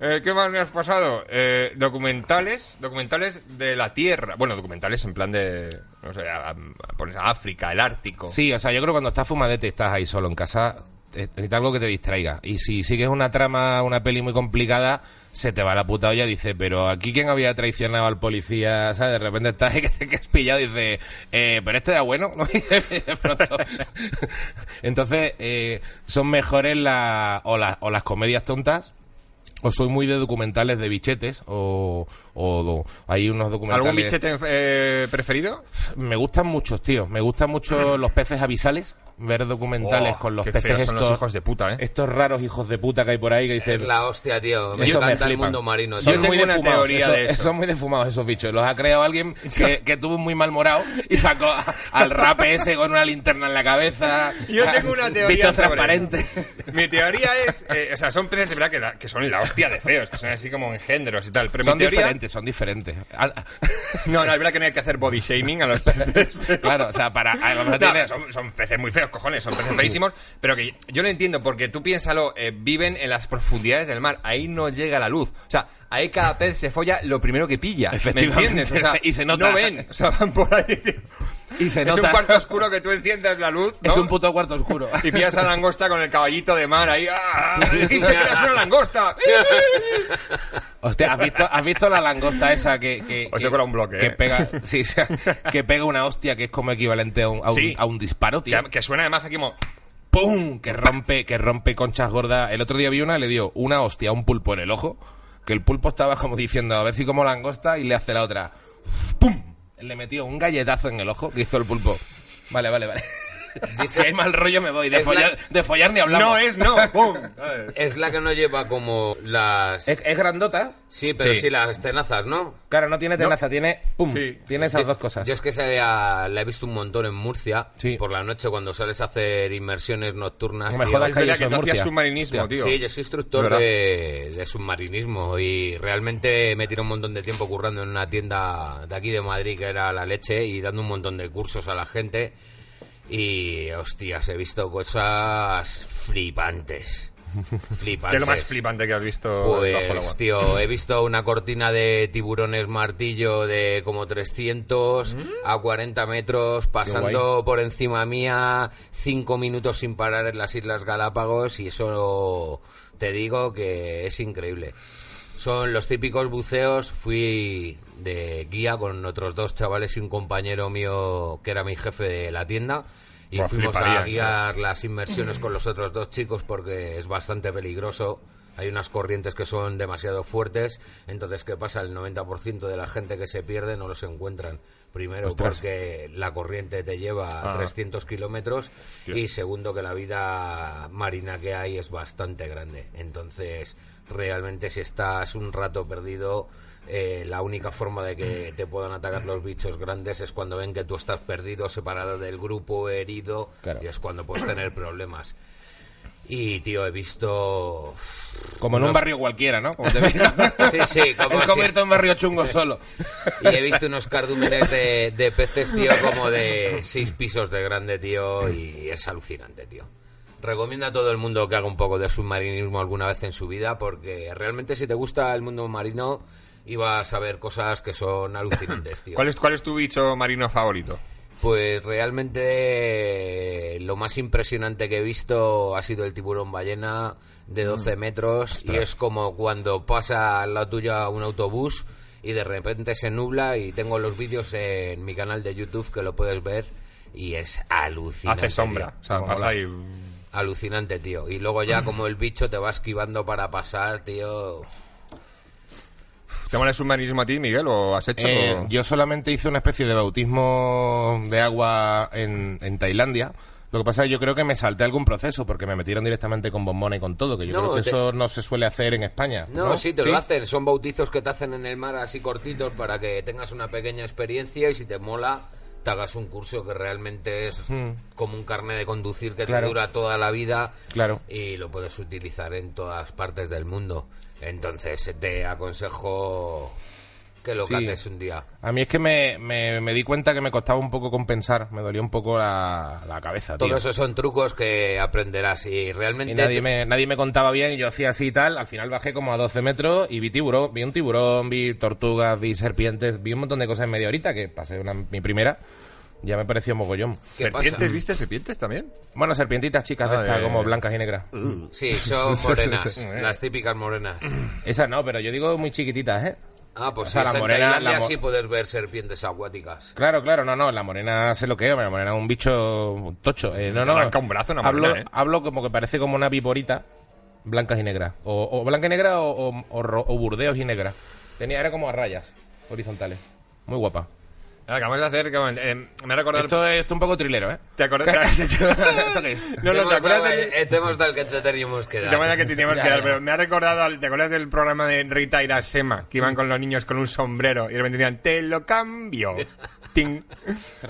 S1: Eh, ¿Qué más me has pasado? Eh, documentales, documentales de la Tierra. Bueno, documentales en plan de, no sé, a, pones a África, el Ártico.
S3: Sí, o sea, yo creo que cuando estás fumadete y estás ahí solo en casa, eh, necesitas algo que te distraiga. Y si sigues una trama, una peli muy complicada, se te va la puta olla. Dice, pero aquí quién había traicionado al policía, ¿sabes? De repente estás ahí <laughs> que te quedas pillado y dice, eh, pero este era bueno. <laughs> Y <laughs> Entonces, eh, son mejores la, o, la- o las comedias tontas. O soy muy de documentales de bichetes, o, o hay unos documentales...
S1: ¿Algún bichete eh, preferido?
S3: Me gustan muchos, tío. Me gustan mucho los peces avisales. Ver documentales
S1: Oh,
S3: con los peces estos.
S1: los hijos de puta, ¿eh?
S3: Estos raros hijos de puta que hay por ahí que
S2: Es
S3: dicen.
S2: la hostia, tío. Me
S3: Eso me
S2: encanta el mundo marino.
S3: Son
S1: Yo
S3: muy
S1: tengo una
S3: defumados,
S1: teoría
S3: eso-
S1: de <laughs> eso.
S3: Son muy defumados esos bichos. Los ha creado alguien que, <laughs> que tuvo un muy mal morado y sacó a- al rape ese con una linterna en la cabeza.
S1: Yo tengo una teoría
S3: Bichos
S1: sobre
S3: transparentes.
S1: Mi teoría es, eh, o sea, son peces de verdad que, la- que son la hostia de feos, que son así como engendros y tal. Pero
S3: Son
S1: mi teoría,
S3: diferentes, son diferentes. Ah,
S1: No, no, es verdad que no hay que hacer body shaming a los peces. pero-
S3: Claro, o sea, para. a
S1: No, son peces muy feos, cojones, son peces feísimos, <laughs> pero que yo lo entiendo, porque tú piénsalo, eh, viven en las profundidades del mar, ahí no llega la luz. O sea, ahí cada pez se folla lo primero que pilla. ¿Me entiendes? O <laughs> sea,
S3: y se nota.
S1: No ven, o sea, <laughs> van por ahí.
S3: Y se
S1: es un cuarto oscuro que tú enciendes la luz. ¿no?
S3: Es un puto cuarto oscuro.
S1: Y pillas a la langosta con el caballito de mar ahí. ¡Ah! ¡Dijiste que eras una langosta!
S3: Hostia, ¿has visto, ¿has visto la langosta esa que... que que-
S1: un bloque,
S3: Que
S1: eh.
S3: pega, sí, que pega una hostia que es como equivalente a un, a un,
S1: Sí.
S3: a un disparo, tío.
S1: Que, que suena además aquí como...
S3: ¡Pum! Que rompe, que rompe conchas gordas. El otro día vi una, le dio una hostia a un pulpo en el ojo, que el pulpo estaba como diciendo, a ver si como langosta, y le hace la otra. ¡Pum! Le metió un galletazo en el ojo que hizo el pulpo. Vale, vale, vale. <laughs> Si hay mal rollo me voy. De,
S2: la-
S3: follar, de follar ni hablamos.
S1: No es, no. <laughs> ¡Pum!
S2: Es la que no lleva como las...
S3: Es, es grandota.
S2: Sí, pero
S1: Sí.
S2: sí. las tenazas, ¿no?
S3: Claro, no tiene tenaza, tiene... ¡Pum!
S1: Sí.
S3: Tiene esas dos cosas.
S2: Yo es que se la he visto un montón en Murcia.
S3: Sí.
S2: Por la noche cuando sales a hacer inmersiones nocturnas.
S3: No me jodas que
S1: que tú submarinismo, tío.
S2: Sí, yo soy instructor de, de submarinismo y realmente me tiré un montón de tiempo currando en una tienda de aquí de Madrid que era La Leche y dando un montón de cursos a la gente y hostias, he visto cosas flipantes. <laughs> flipantes.
S1: ¿Qué es lo más flipante que has visto bajo el agua?
S2: Pues, tío, he visto una cortina de tiburones martillo de como 300 a 40 metros, pasando por encima mía, cinco minutos sin parar en las Islas Galápagos y eso te digo que es increíble. Son los típicos buceos, fui de guía con otros dos chavales y un compañero mío que era mi jefe de la tienda. Y fuimos
S1: fliparía,
S2: a guiar las inmersiones con los otros dos chicos porque es bastante peligroso. Hay unas corrientes que son demasiado fuertes, entonces ¿qué pasa? El 90% de la gente que se pierde no los encuentran. Primero
S3: Ostras.
S2: porque la corriente te lleva a
S1: Ah.
S2: 300 kilómetros y segundo que la vida marina que hay es bastante grande. Entonces realmente si estás un rato perdido, eh, la única forma de que te puedan atacar los bichos grandes es cuando ven que tú estás perdido, separado del grupo, herido,
S3: Claro.
S2: y es cuando puedes tener problemas. Y, tío, he visto...
S3: Como en un barrio cualquiera, ¿no? Como te. <laughs>
S2: Sí, sí, como
S3: Es
S2: así.
S3: convierte en un barrio chungo solo.
S2: Y he visto unos cardúmenes de, de peces, tío, como de seis pisos de grande, tío, y es alucinante, tío. Recomiendo a todo el mundo que haga un poco de submarinismo alguna vez en su vida, porque realmente si te gusta el mundo marino, ibas a ver cosas que son alucinantes, tío. <laughs>
S1: ¿Cuál es, ¿Cuál es tu bicho marino favorito?
S2: Pues realmente lo más impresionante que he visto ha sido el tiburón ballena de 12 metros y es como cuando pasa al lado tuyo un autobús y de repente se nubla y tengo los vídeos en mi canal de YouTube que lo puedes ver y es alucinante.
S1: Hace sombra.
S2: tío.
S1: O sea, pasa ahí...
S2: Alucinante, tío. Y luego ya como el bicho te va esquivando para pasar, tío.
S1: ¿Te mola el submarinismo a ti, Miguel, o has hecho...?
S3: Eh, yo solamente hice una especie de bautismo de agua en, en Tailandia. Lo que pasa es que yo creo que me salté algún proceso porque me metieron directamente con bombona y con todo, que yo
S2: No,
S3: creo que
S2: te-
S3: eso no se suele hacer en España.
S2: No,
S3: No,
S2: sí, te lo hacen. Son bautizos que te hacen en el mar así cortitos para que tengas una pequeña experiencia y si te mola, te hagas un curso que realmente es como un carnet de conducir que
S3: Hmm. Claro.
S2: te dura toda la vida
S3: Claro.
S2: y lo puedes utilizar en todas partes del mundo. Entonces te aconsejo que lo
S3: Sí.
S2: cates un día.
S3: A mí es que me, me- me di cuenta que me costaba un poco compensar, me dolía un poco la, la cabeza, tío.
S2: Todo eso son trucos que aprenderás y realmente...
S3: Y nadie me, nadie me contaba bien, y yo hacía así y tal. Al final bajé como a 12 metros y vi tiburón, vi un tiburón, vi tortugas, vi serpientes, vi un montón de cosas en media horita que pasé una, mi primera. Ya me pareció mogollón.
S2: ¿Qué
S1: ¿Serpientes?
S2: pasa?
S1: ¿Viste serpientes también?
S3: Bueno, serpientitas chicas de
S1: Ah,
S3: estas, como blancas y negras.
S2: Sí, son <laughs> morenas, las típicas morenas.
S3: Esas no, pero yo digo muy chiquititas, ¿eh?
S2: Ah, pues
S3: O sea,
S2: sí,
S3: la
S2: en
S3: morena-
S2: Tailandia
S3: la mo-
S2: sí puedes ver serpientes acuáticas.
S3: Claro, claro, no, no, la morena sé lo que es, la morena es un bicho tocho. Eh, no, no,
S1: arranca un brazo una
S3: hablo,
S1: morena, ¿eh?
S3: hablo como que parece como una viborita, blancas y negras. O, o blanca y negra o, o- o ro- o burdeos y negras. Tenía, era como a rayas horizontales. Muy guapa.
S1: Acabamos de hacer... que- eh, me ha recordado...
S3: Esto es, esto es un poco trilero, ¿eh?
S1: ¿Te acuerdas?
S3: ¿Qué has hecho? <laughs> ¿Esto qué es?
S1: No, no, ¿te acuerdas del-
S2: del... Tema tal que te teníamos que
S1: De
S2: dar.
S1: manera que teníamos
S3: Ya,
S1: que dar,
S3: ya.
S1: pero me ha recordado, al- ¿te acuerdas del programa de Rita y la Sema? Que iban con los niños con un sombrero y de repente decían, te lo cambio. <laughs> Ting.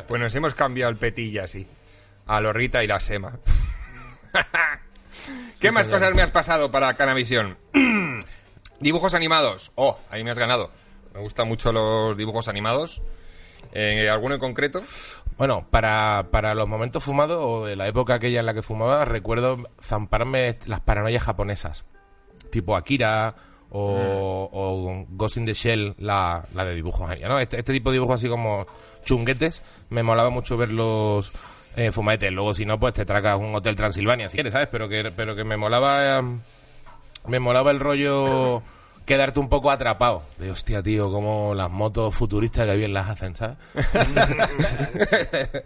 S1: Pues nos hemos cambiado el petilla así. A los Rita y la Sema. <laughs> ¿Qué más cosas me has pasado para Canavisión? <clears throat> dibujos animados. Oh, ahí me has ganado. Me gustan mucho los dibujos animados. Eh, ¿Alguno en concreto?
S3: Bueno, para, para los momentos fumados o de la época aquella en la que fumaba, recuerdo zamparme las paranoias japonesas. Tipo Akira o, o Ghost in the Shell, la, la de dibujos ¿no? Este, este tipo de dibujos así como chunguetes, me molaba mucho verlos eh, fumadetes. Luego, si no, pues te tracas un Hotel Transilvania, si quieres, ¿sabes? Pero que, pero que me molaba... eh, me molaba el rollo quedarte un poco atrapado. De hostia, tío, como las motos futuristas que bien las hacen, ¿sabes? <laughs>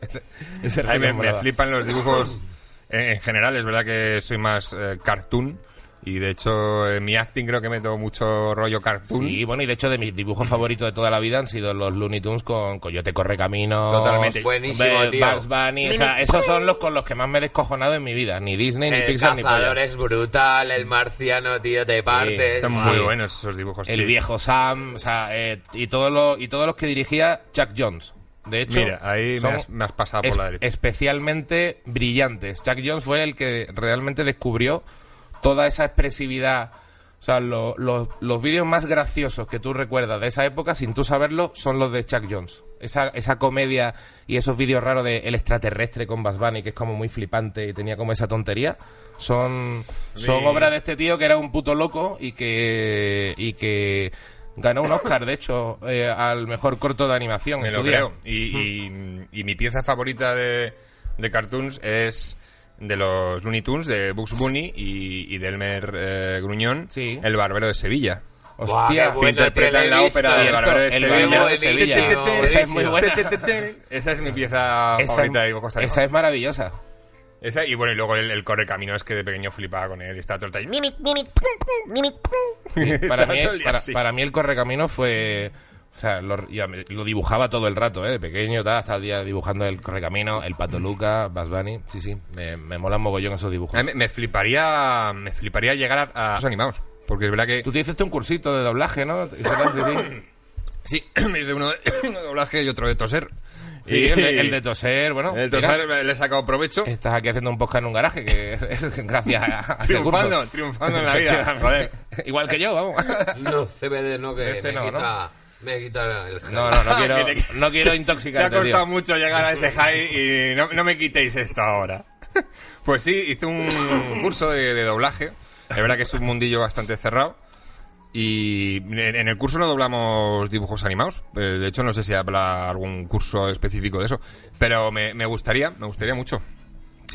S3: ese, ese
S1: Ay, me, flipan los dibujos eh, en general. Es verdad que soy más eh, cartoon. Y de hecho, en mi acting creo que meto mucho rollo cartoon.
S3: Sí, bueno, y de hecho de mis dibujos favoritos de toda la vida han sido los Looney Tunes con Coyote Corre Camino.
S1: Totalmente.
S2: Buenísimo,
S3: Be-
S2: tío.
S3: Bugs Bunny, o sea, esos son los con los que más me he descojonado en mi vida. Ni Disney, ni
S2: El
S3: Pixar, ni
S2: cazador
S3: polla.
S2: es brutal, el marciano, tío, te partes.
S1: Son
S3: Sí.
S1: muy buenos esos dibujos.
S3: El
S1: tío.
S3: viejo Sam, o sea, eh, y, todos los, y todos los que dirigía Chuck Jones. De hecho,
S1: Mira, ahí me
S3: son
S1: has, me has pasado por la derecha.
S3: especialmente brillantes. Chuck Jones fue el que realmente descubrió toda esa expresividad. O sea, lo- lo- los vídeos más graciosos que tú recuerdas de esa época, sin tú saberlo, son los de Chuck Jones. Esa, esa comedia y esos vídeos raros de El extraterrestre con Buzz Bunny, que es como muy flipante y tenía como esa tontería, son, son
S1: Sí.
S3: de este tío que era un puto loco y que, y que ganó un Oscar, de hecho, eh, al mejor corto de animación
S1: Me
S3: en
S1: lo
S3: día.
S1: creo. Y, y- y mi pieza favorita de, de cartoons es de los Looney Tunes, de Bugs Bunny y, y de Elmer eh, Gruñón,
S3: Sí.
S1: El Barbero de Sevilla.
S3: Hostia,
S1: interpretan
S2: tío, la
S1: ópera del Barbero de
S3: el
S1: Sevilla.
S3: Barbero de Sevilla. Esa es muy buena.
S1: Esa es mi pieza
S3: Esa,
S1: favorita de dibujos
S3: esa es maravillosa.
S1: Esa, y bueno, y luego el, el correcaminos que de pequeño flipaba con él y estaba todo el tiempo, mimic, mimic, pum, pum, mimic, pum.
S3: para, <laughs> mí, para, mí el correcamino fue... O sea, lo, dibujaba todo el rato, ¿eh? De pequeño, tal, hasta el día dibujando el correcamino, el Pato Luca, Buzz Bunny. Sí, sí, me, me molan mogollón esos dibujos.
S1: Me, me fliparía me fliparía llegar a, a los animados. Porque es verdad que...
S3: Tú te hiciste un cursito de doblaje, ¿no? <coughs> Sí, sí. <coughs>
S1: Sí, me hice uno de, <coughs> uno de doblaje y otro de toser.
S3: Sí, el, de, el de toser, bueno.
S1: El
S3: mira,
S1: toser le he sacado provecho.
S3: estás aquí haciendo un podcast en un garaje, que es, es gracias a, a ese
S1: Triunfando,
S3: curso.
S1: triunfando en la vida. <laughs>
S3: Igual que yo, vamos.
S2: No, CBD no, que
S3: Este
S2: me,
S3: no,
S2: quita, me quita el
S3: No, no, no <laughs> quiero, no quiero <laughs>
S1: Te ha
S3: intoxicarte,
S1: costado
S3: tío.
S1: mucho llegar a ese high y no, no me quitéis esto ahora. <laughs> Pues sí, hice un curso de, de doblaje. Es verdad que es un mundillo bastante cerrado. Y en en el curso no doblamos dibujos animados. Eh, De hecho, no sé si habrá algún curso específico de eso. Pero me, me gustaría, me gustaría mucho.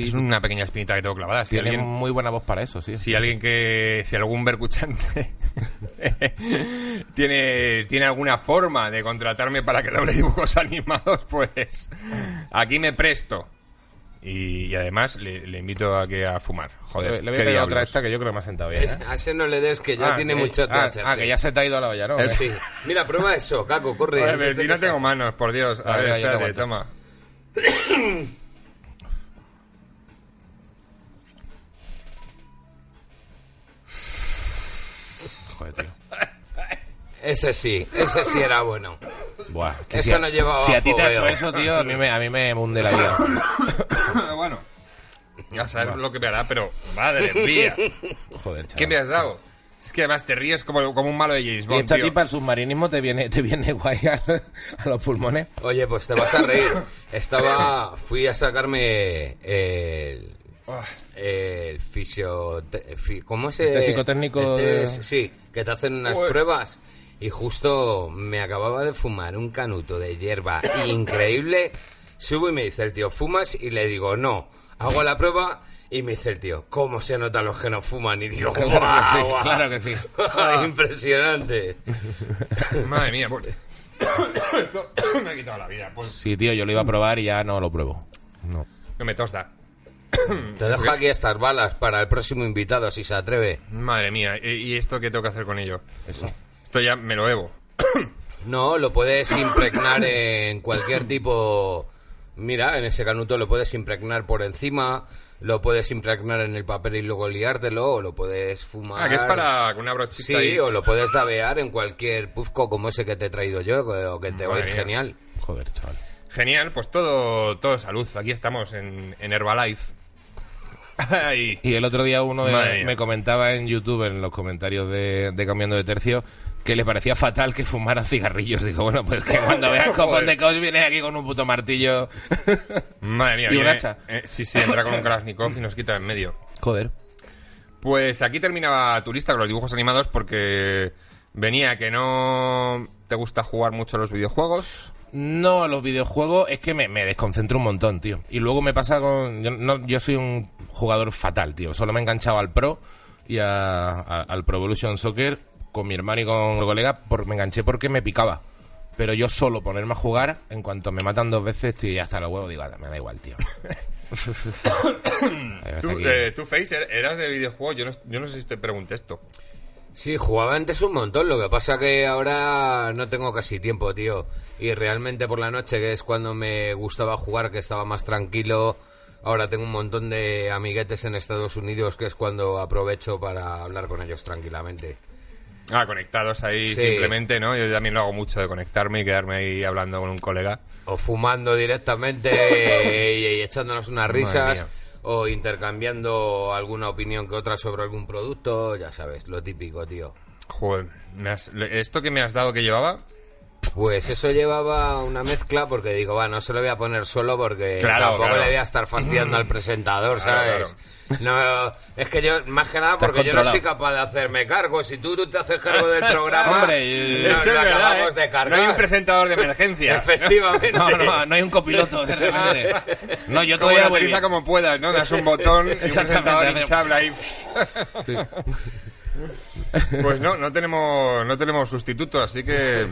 S1: Es una pequeña espinita que tengo clavada. Si
S3: Tienes
S1: alguien,
S3: muy buena voz para eso, sí.
S1: si alguien que si algún bercuchante <laughs> tiene tiene alguna forma de contratarme para que doble dibujos animados pues aquí me presto y, y además le, le invito a que a fumar joder
S3: le, voy a pedir otra esta que yo creo que me ha sentado bien.
S2: Es-
S3: ¿eh?
S2: a ese no le des que ya
S3: Ah,
S2: tiene
S3: que-
S2: mucho
S3: ah, ah, que ya se te ha ido a la olla, ¿no?
S2: Sí. <laughs> Mira, prueba eso, Caco, corre. De
S1: si no tengo manos por Dios a ver
S3: te
S1: espérate toma <coughs>
S3: Joder, tío. <laughs>
S2: Ese sí, ese sí era bueno.
S3: Buah, que
S2: Eso
S3: si a-
S2: no llevaba
S3: Si a ti te ha hecho eso, tío, a mí me, a mí me hunde la vida. <coughs>
S1: bueno ya sabes lo que me hará pero madre mía
S3: Joder, chaval.
S1: ¿qué me has dado? es que además te ríes como, como un malo de James
S3: Y
S1: Bond
S3: esto a
S1: tío.
S3: ti para el submarinismo te viene, te viene <laughs> guay a, a los pulmones.
S2: Oye, pues te vas a reír. Estaba, fui a sacarme el, el fisio... ¿Cómo es el
S3: psicotécnico
S2: el test-
S3: de-
S2: Sí, que te hacen unas pruebas. Y justo me acababa de fumar un canuto de hierba increíble. Subo y me dice el tío, ¿fumas? Y le digo, no. Hago la prueba y me dice el tío, ¿cómo se notan los que no fuman? Y digo,
S3: Claro que
S2: "Guau,
S3: sí,
S2: guau".
S3: claro que sí. <laughs>
S2: Impresionante.
S1: Madre mía, pues. <coughs> Esto <coughs> me ha quitado la vida. Pues
S3: Sí, tío, yo lo iba a probar y ya no lo pruebo. No.
S1: que me tosta. <coughs>
S2: Te dejo aquí estas balas para el próximo invitado, si se atreve.
S1: Madre mía, ¿y esto qué tengo que hacer con ello?
S3: Eso.
S1: Esto ya me lo bebo. <coughs>
S2: No, lo puedes impregnar en cualquier tipo. Mira, en ese canuto lo puedes impregnar por encima, lo puedes impregnar en el papel y luego liártelo, o lo puedes fumar.
S1: Ah, que es para una brochita
S2: Sí,
S1: ahí.
S2: o lo puedes dabear en cualquier pufco como ese que te he traído yo, o que te va a ir
S1: Madre mía.
S2: genial.
S3: Joder, chaval.
S1: Genial, pues todo, todo salud. Aquí estamos en, en Herbalife. Ay. <laughs>
S3: Y el otro día uno de- me comentaba en YouTube, en los comentarios de, de Cambiando de Tercio, que le parecía fatal que fumara cigarrillos. Digo, bueno, pues que cuando <laughs> veas cojón de cos vienes aquí con un puto martillo. <laughs>
S1: Madre mía,
S3: Y un
S1: viene-
S3: hacha.
S1: eh, sí, sí, entra con un Krasnikov y nos quita en medio.
S3: Joder.
S1: Pues aquí terminaba tu lista con los dibujos animados porque venía que no te gusta jugar mucho los videojuegos.
S3: No, los videojuegos es que me, me desconcentro un montón, tío. Y luego me pasa con... Yo, no, yo soy un jugador fatal, tío. Solo me he enganchado al Pro y a- a- al Pro Evolution Soccer con mi hermano y con el colega. Por, me enganché porque me picaba. Pero yo solo ponerme a jugar, en cuanto me matan dos veces, estoy hasta los huevos. Digo, "Ah, me da igual, tío. <laughs>
S1: Tú, eh, tú, Face, er- eras de videojuegos. Yo no, yo no sé si te pregunté esto.
S2: Sí, jugaba antes un montón, lo que pasa que ahora no tengo casi tiempo, tío. Y realmente por la noche, que es cuando me gustaba jugar, que estaba más tranquilo, ahora tengo un montón de amiguetes en Estados Unidos, que es cuando aprovecho para hablar con ellos tranquilamente.
S1: Ah, conectados ahí
S2: Sí.
S1: simplemente, ¿no? Yo también lo hago mucho de conectarme y quedarme ahí hablando con un colega.
S2: O fumando directamente <laughs> y, y echándonos unas risas. O intercambiando alguna opinión que otra sobre algún producto, ya sabes, lo típico, tío.
S1: Joder, has- esto que me has dado que llevaba,
S2: Pues eso llevaba una mezcla porque digo, va, no se lo voy a poner solo porque
S1: Claro,
S2: tampoco
S1: claro.
S2: le voy a estar fastidiando al presentador,
S1: Claro,
S2: ¿sabes? No, es que yo, más que nada, porque yo no soy capaz de hacerme cargo. Si tú, tú te haces cargo del programa, <laughs>
S3: Hombre, y-
S2: nos
S1: Eso es
S2: lo
S1: verdad,
S2: acabamos
S1: ¿eh?
S2: de cargar.
S1: No hay un presentador de emergencia.
S2: Efectivamente.
S3: No, no, no hay un copiloto de repente. <laughs> No, yo todavía voy bien.
S1: como puedas, ¿no? Das un botón y un presentador hinchable ahí. <laughs> Pues no, no tenemos, no tenemos sustituto, así que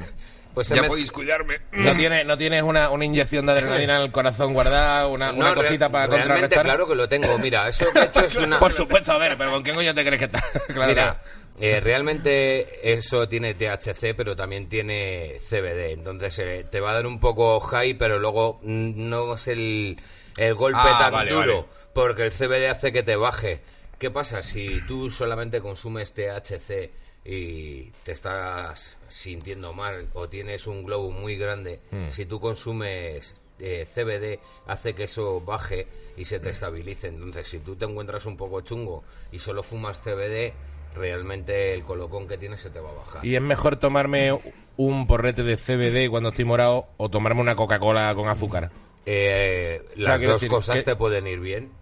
S2: Pues
S1: ya podéis cuidarme.
S3: ¿No tienes, no tienes una, una inyección de adrenalina en el corazón guardada, una, una
S2: No,
S3: cosita para contrarrestar?
S2: claro que lo tengo. Mira, eso que he hecho es <laughs> una...
S3: Por supuesto, a ver, pero ¿con qué coño te crees que está? <laughs> claro,
S2: Mira, eh, realmente eso tiene THC, pero también tiene CBD. Entonces eh, te va a dar un poco high, pero luego no es el, el golpe
S1: Ah,
S2: tan
S1: vale,
S2: duro,
S1: vale.
S2: porque el CBD hace que te baje. ¿Qué pasa si tú solamente consumes THC y te estás sintiendo mal o tienes un globo muy grande?
S1: Hmm.
S2: Si tú consumes eh, CBD, hace que eso baje y se te estabilice. Entonces, si tú te encuentras un poco chungo y solo fumas CBD, realmente el colocón que tienes se te va a bajar.
S3: ¿Y es mejor tomarme un porrete de CBD cuando estoy morado o tomarme una Coca-Cola con azúcar?
S2: Eh,
S3: O sea,
S2: las dos cosas
S3: que-
S2: te pueden ir bien.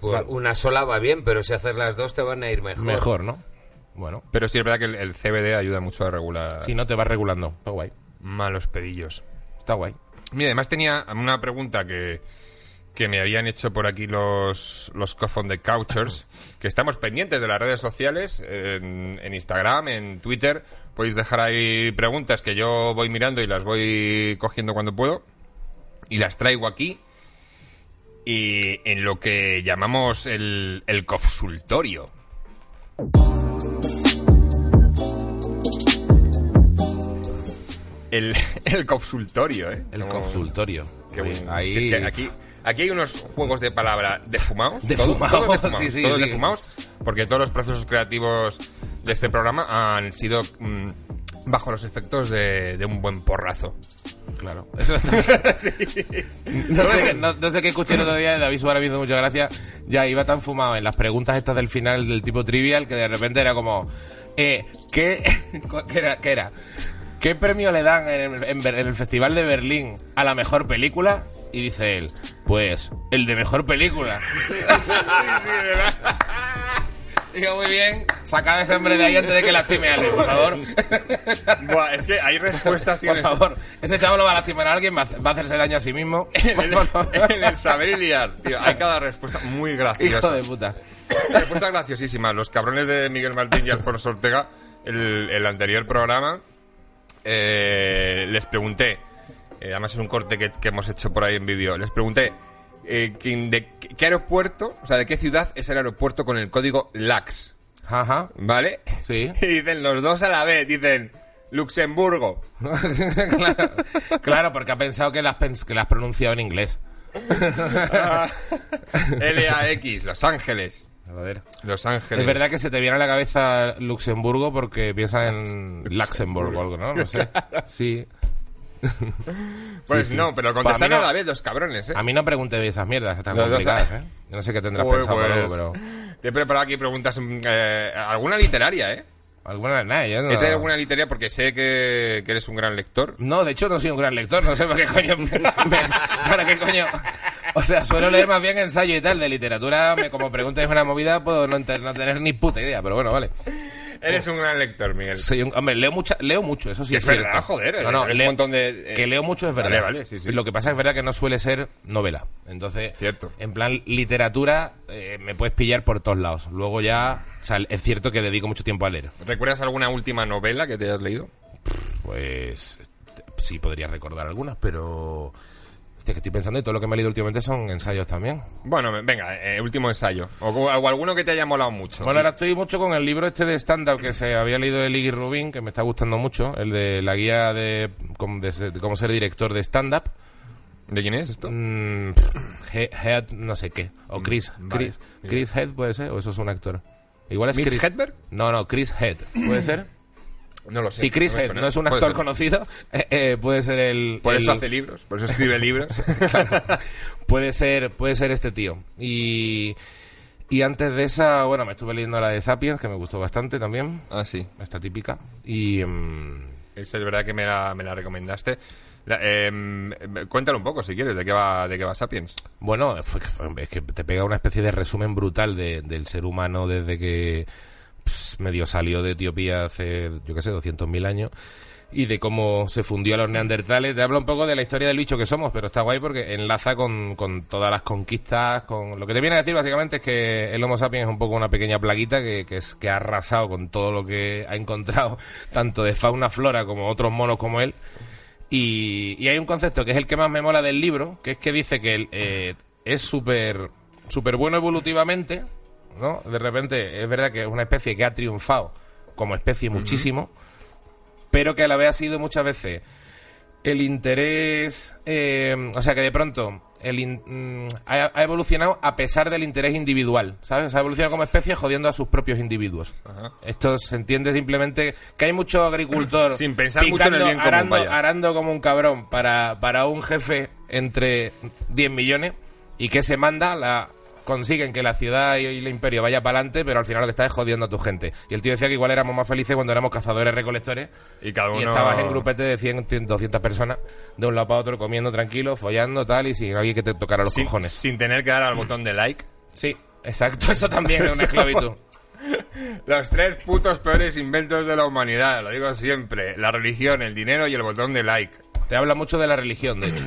S3: Claro.
S2: Una sola va bien, pero si haces las dos te van a ir mejor.
S3: Mejor, ¿no? Bueno,
S1: Pero sí es verdad que el, el CBD ayuda mucho a regular
S3: si no te vas regulando. Está guay.
S1: malos pedillos.
S3: Está guay.
S1: Mira, además tenía una pregunta que, que me habían hecho por aquí los, los de Couchers, <laughs> que estamos pendientes de las redes sociales, en, en Instagram, en Twitter. Podéis dejar ahí preguntas que yo voy mirando y las voy cogiendo cuando puedo. Y las traigo aquí. Y en lo que llamamos el, el consultorio. El, <laughs> el consultorio, ¿eh?
S3: El
S1: Como-
S3: consultorio.
S1: Qué
S3: Oye,
S1: bueno.
S3: ahí...
S1: Si es que aquí, aquí hay unos juegos de palabra defumados.
S3: Defumados,
S1: todos, todos defumados, <laughs>
S3: sí, sí,
S1: todos
S3: sí.
S1: defumados, porque todos los procesos creativos de este programa han sido mm, bajo los efectos de, de un buen porrazo.
S3: Claro. <laughs> Eso no, sé, no sé qué escuché el otro día de David Suárez me hizo mucha gracia. Ya iba tan fumado en las preguntas estas del final del tipo trivial que de repente era como... Eh, ¿qué, qué era, qué era? ¿Qué premio le dan en el, en el Festival de Berlín a la mejor película? Y dice él, pues, el de mejor película. <laughs> <laughs> Digo, muy bien, sacad a ese hombre de ahí antes de que lastime a alguien, por favor. <laughs>
S1: Buah, es que hay respuestas,
S3: Por favor, ese chavo lo va a lastimar a alguien, va a hacerse daño a sí mismo.
S1: En el, en el saber y liar, tío, hay cada respuesta muy
S3: Hijo
S1: graciosa.
S3: de puta. <coughs>
S1: Respuestas graciosísimas. Los cabrones de Miguel Martín y Alfonso Ortega, el, el anterior programa, eh, les pregunté, eh, además es un corte que, que hemos hecho por ahí en vídeo, les pregunté eh, de qué, aeropuerto, o sea, de qué ciudad es el aeropuerto con el código LAX,
S3: Ajá,
S1: ¿vale?
S3: sí. <laughs>
S1: Y dicen los dos a la vez, dicen Luxemburgo. <laughs>
S3: claro, claro, porque ha pensado que las, que las has pronunciado en inglés. <laughs>
S1: LAX, Los Ángeles.
S3: Joder.
S1: Los Ángeles.
S3: Es verdad que se te viene a la cabeza Luxemburgo porque piensas en Luxemburgo o algo, ¿no? No sé. Sí.
S1: Pues
S3: sí, sí.
S1: no, pero
S3: mí no-
S1: a la vez los cabrones, ¿eh?
S3: A mí no pregunte esas mierdas que están
S1: No,
S3: complicadas,
S1: sea-
S3: ¿eh? Yo no sé qué tendrás
S1: Pues,
S3: pensado
S1: pues,
S3: luego, pero...
S1: Te he preparado aquí preguntas. mm, eh, alguna literaria, ¿eh?
S3: Alguna, nada, yo no...
S1: He traído alguna literaria porque sé que, que eres un gran lector.
S3: No, de hecho no soy un gran lector, no sé por qué coño... me- ¿Para qué coño? O sea, suelo leer más bien ensayo y tal. De literatura, me, como preguntas una movida, puedo no, no tener ni puta idea, pero bueno, vale.
S1: Eres un gran lector, Miguel.
S3: Soy un, hombre, leo, mucha, leo mucho, eso sí es,
S1: es verdad,
S3: cierto.
S1: joder,
S3: No, no,
S1: eres un
S3: leo-
S1: montón de, eh,
S3: Que leo mucho es verdad.
S1: Vale, vale, sí, sí.
S3: Lo que pasa es verdad que no suele ser novela. Entonces,
S1: Cierto.
S3: en plan literatura, eh, me puedes pillar por todos lados. Luego ya, o sea, es cierto que dedico mucho tiempo a leer.
S1: ¿Recuerdas alguna última novela que te hayas leído?
S3: Pues sí podría recordar algunas, pero... Hostia, que estoy pensando y todo lo que me he leído últimamente son ensayos también.
S1: Bueno, venga, eh, último ensayo. O, o alguno que te haya molado mucho.
S3: Bueno, ahora estoy mucho con el libro este de stand-up que se había leído de Liggy Rubin, que me está gustando mucho, el de la guía de, cómo- de ser- de cómo ser director de stand-up.
S1: ¿De quién es esto?
S3: Mm, He- Head, no sé qué. O Chris.
S1: vale,
S3: Chris, Chris Head puede ser, o eso es un actor. Igual es
S1: ¿Mitch
S3: Chris.
S1: Hedberg?
S3: No, no, Chris Head. ¿Puede ser?
S1: No lo sé.
S3: Si Chris
S1: no
S3: Head es un actor conocido, eh, eh, puede ser el...
S1: Por
S3: el-
S1: eso hace libros, por eso escribe <laughs> libros.
S3: puede ser puede ser este tío y y antes de esa bueno me estuve leyendo la de Sapiens que me gustó bastante también
S1: ah, sí.
S3: esta típica y mm,
S1: Esa es verdad que me la, me la recomendaste. La- em, em, cuéntalo un poco, si quieres, de qué va, de qué va Sapiens.
S3: bueno es que te pega una especie de resumen brutal de- del ser humano desde que medio salió de Etiopía hace yo qué sé 200.000 años y de cómo se fundió a los neandertales. Te habla un poco de la historia del bicho que somos, pero está guay porque enlaza con, con todas las conquistas, con lo que te viene a decir básicamente es que el Homo sapiens es un poco una pequeña plaguita que, que, es, que ha arrasado con todo lo que ha encontrado, <laughs> tanto de fauna, flora como otros monos como él. Y, y hay un concepto que es el que más me mola del libro, que es que dice que él, eh, es súper súper bueno evolutivamente, ¿no? De repente es verdad que es una especie que ha triunfado como especie muchísimo, pero que a la vez ha sido muchas veces el interés, eh, o sea que de pronto el in- mm, ha, ha evolucionado a pesar del interés individual, ¿sabes? Ha evolucionado como especie jodiendo a sus propios individuos.
S1: Ajá.
S3: Esto se entiende simplemente que hay mucho agricultor
S1: Sin pensar mucho en el bien común,
S3: arando,
S1: vaya.
S3: arando como un cabrón para, para un jefe entre 10 millones y que se manda la consiguen que la ciudad y el imperio vaya para adelante, pero al final lo que está es jodiendo a tu gente. Y el tío decía que igual éramos más felices cuando éramos cazadores recolectores
S1: Y cada uno...
S3: y estabas en grupete de 100, 100, 200 personas de un lado para otro comiendo tranquilo, follando tal y sin alguien que te tocara los
S1: sin,
S3: cojones.
S1: sin tener que dar al botón de like.
S3: Sí, exacto, eso también es una <laughs> esclavitud.
S1: Los tres putos peores inventos de la humanidad, lo digo siempre. La religión, el dinero y el botón de like.
S3: Te habla mucho de la religión, de hecho.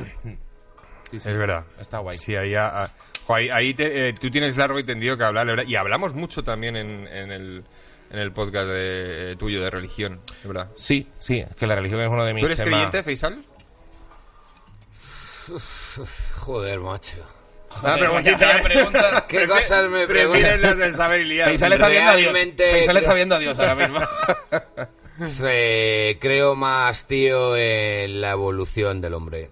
S3: Sí, sí.
S1: Es verdad.
S3: Está guay.
S1: Sí, ahí, jo, ahí, ahí te- eh, tú tienes largo y tendido que hablar, ¿verdad? Y hablamos mucho también en, en el, en el podcast de- eh, tuyo de religión, verdad.
S3: Sí, sí, es que la religión es uno de mis
S1: ¿Tú eres
S3: temas-
S1: creyente, Faisal?
S2: Joder, macho.
S1: Ah, pero
S3: vaya- vaya pregunta. <laughs>
S2: ¿Qué cosas me preguntas?
S1: las del saber y liar.
S3: Faisal está viendo a Dios. Faisal está viendo a Dios ahora mismo. <laughs>
S2: Eh, creo más, tío, en la evolución del hombre.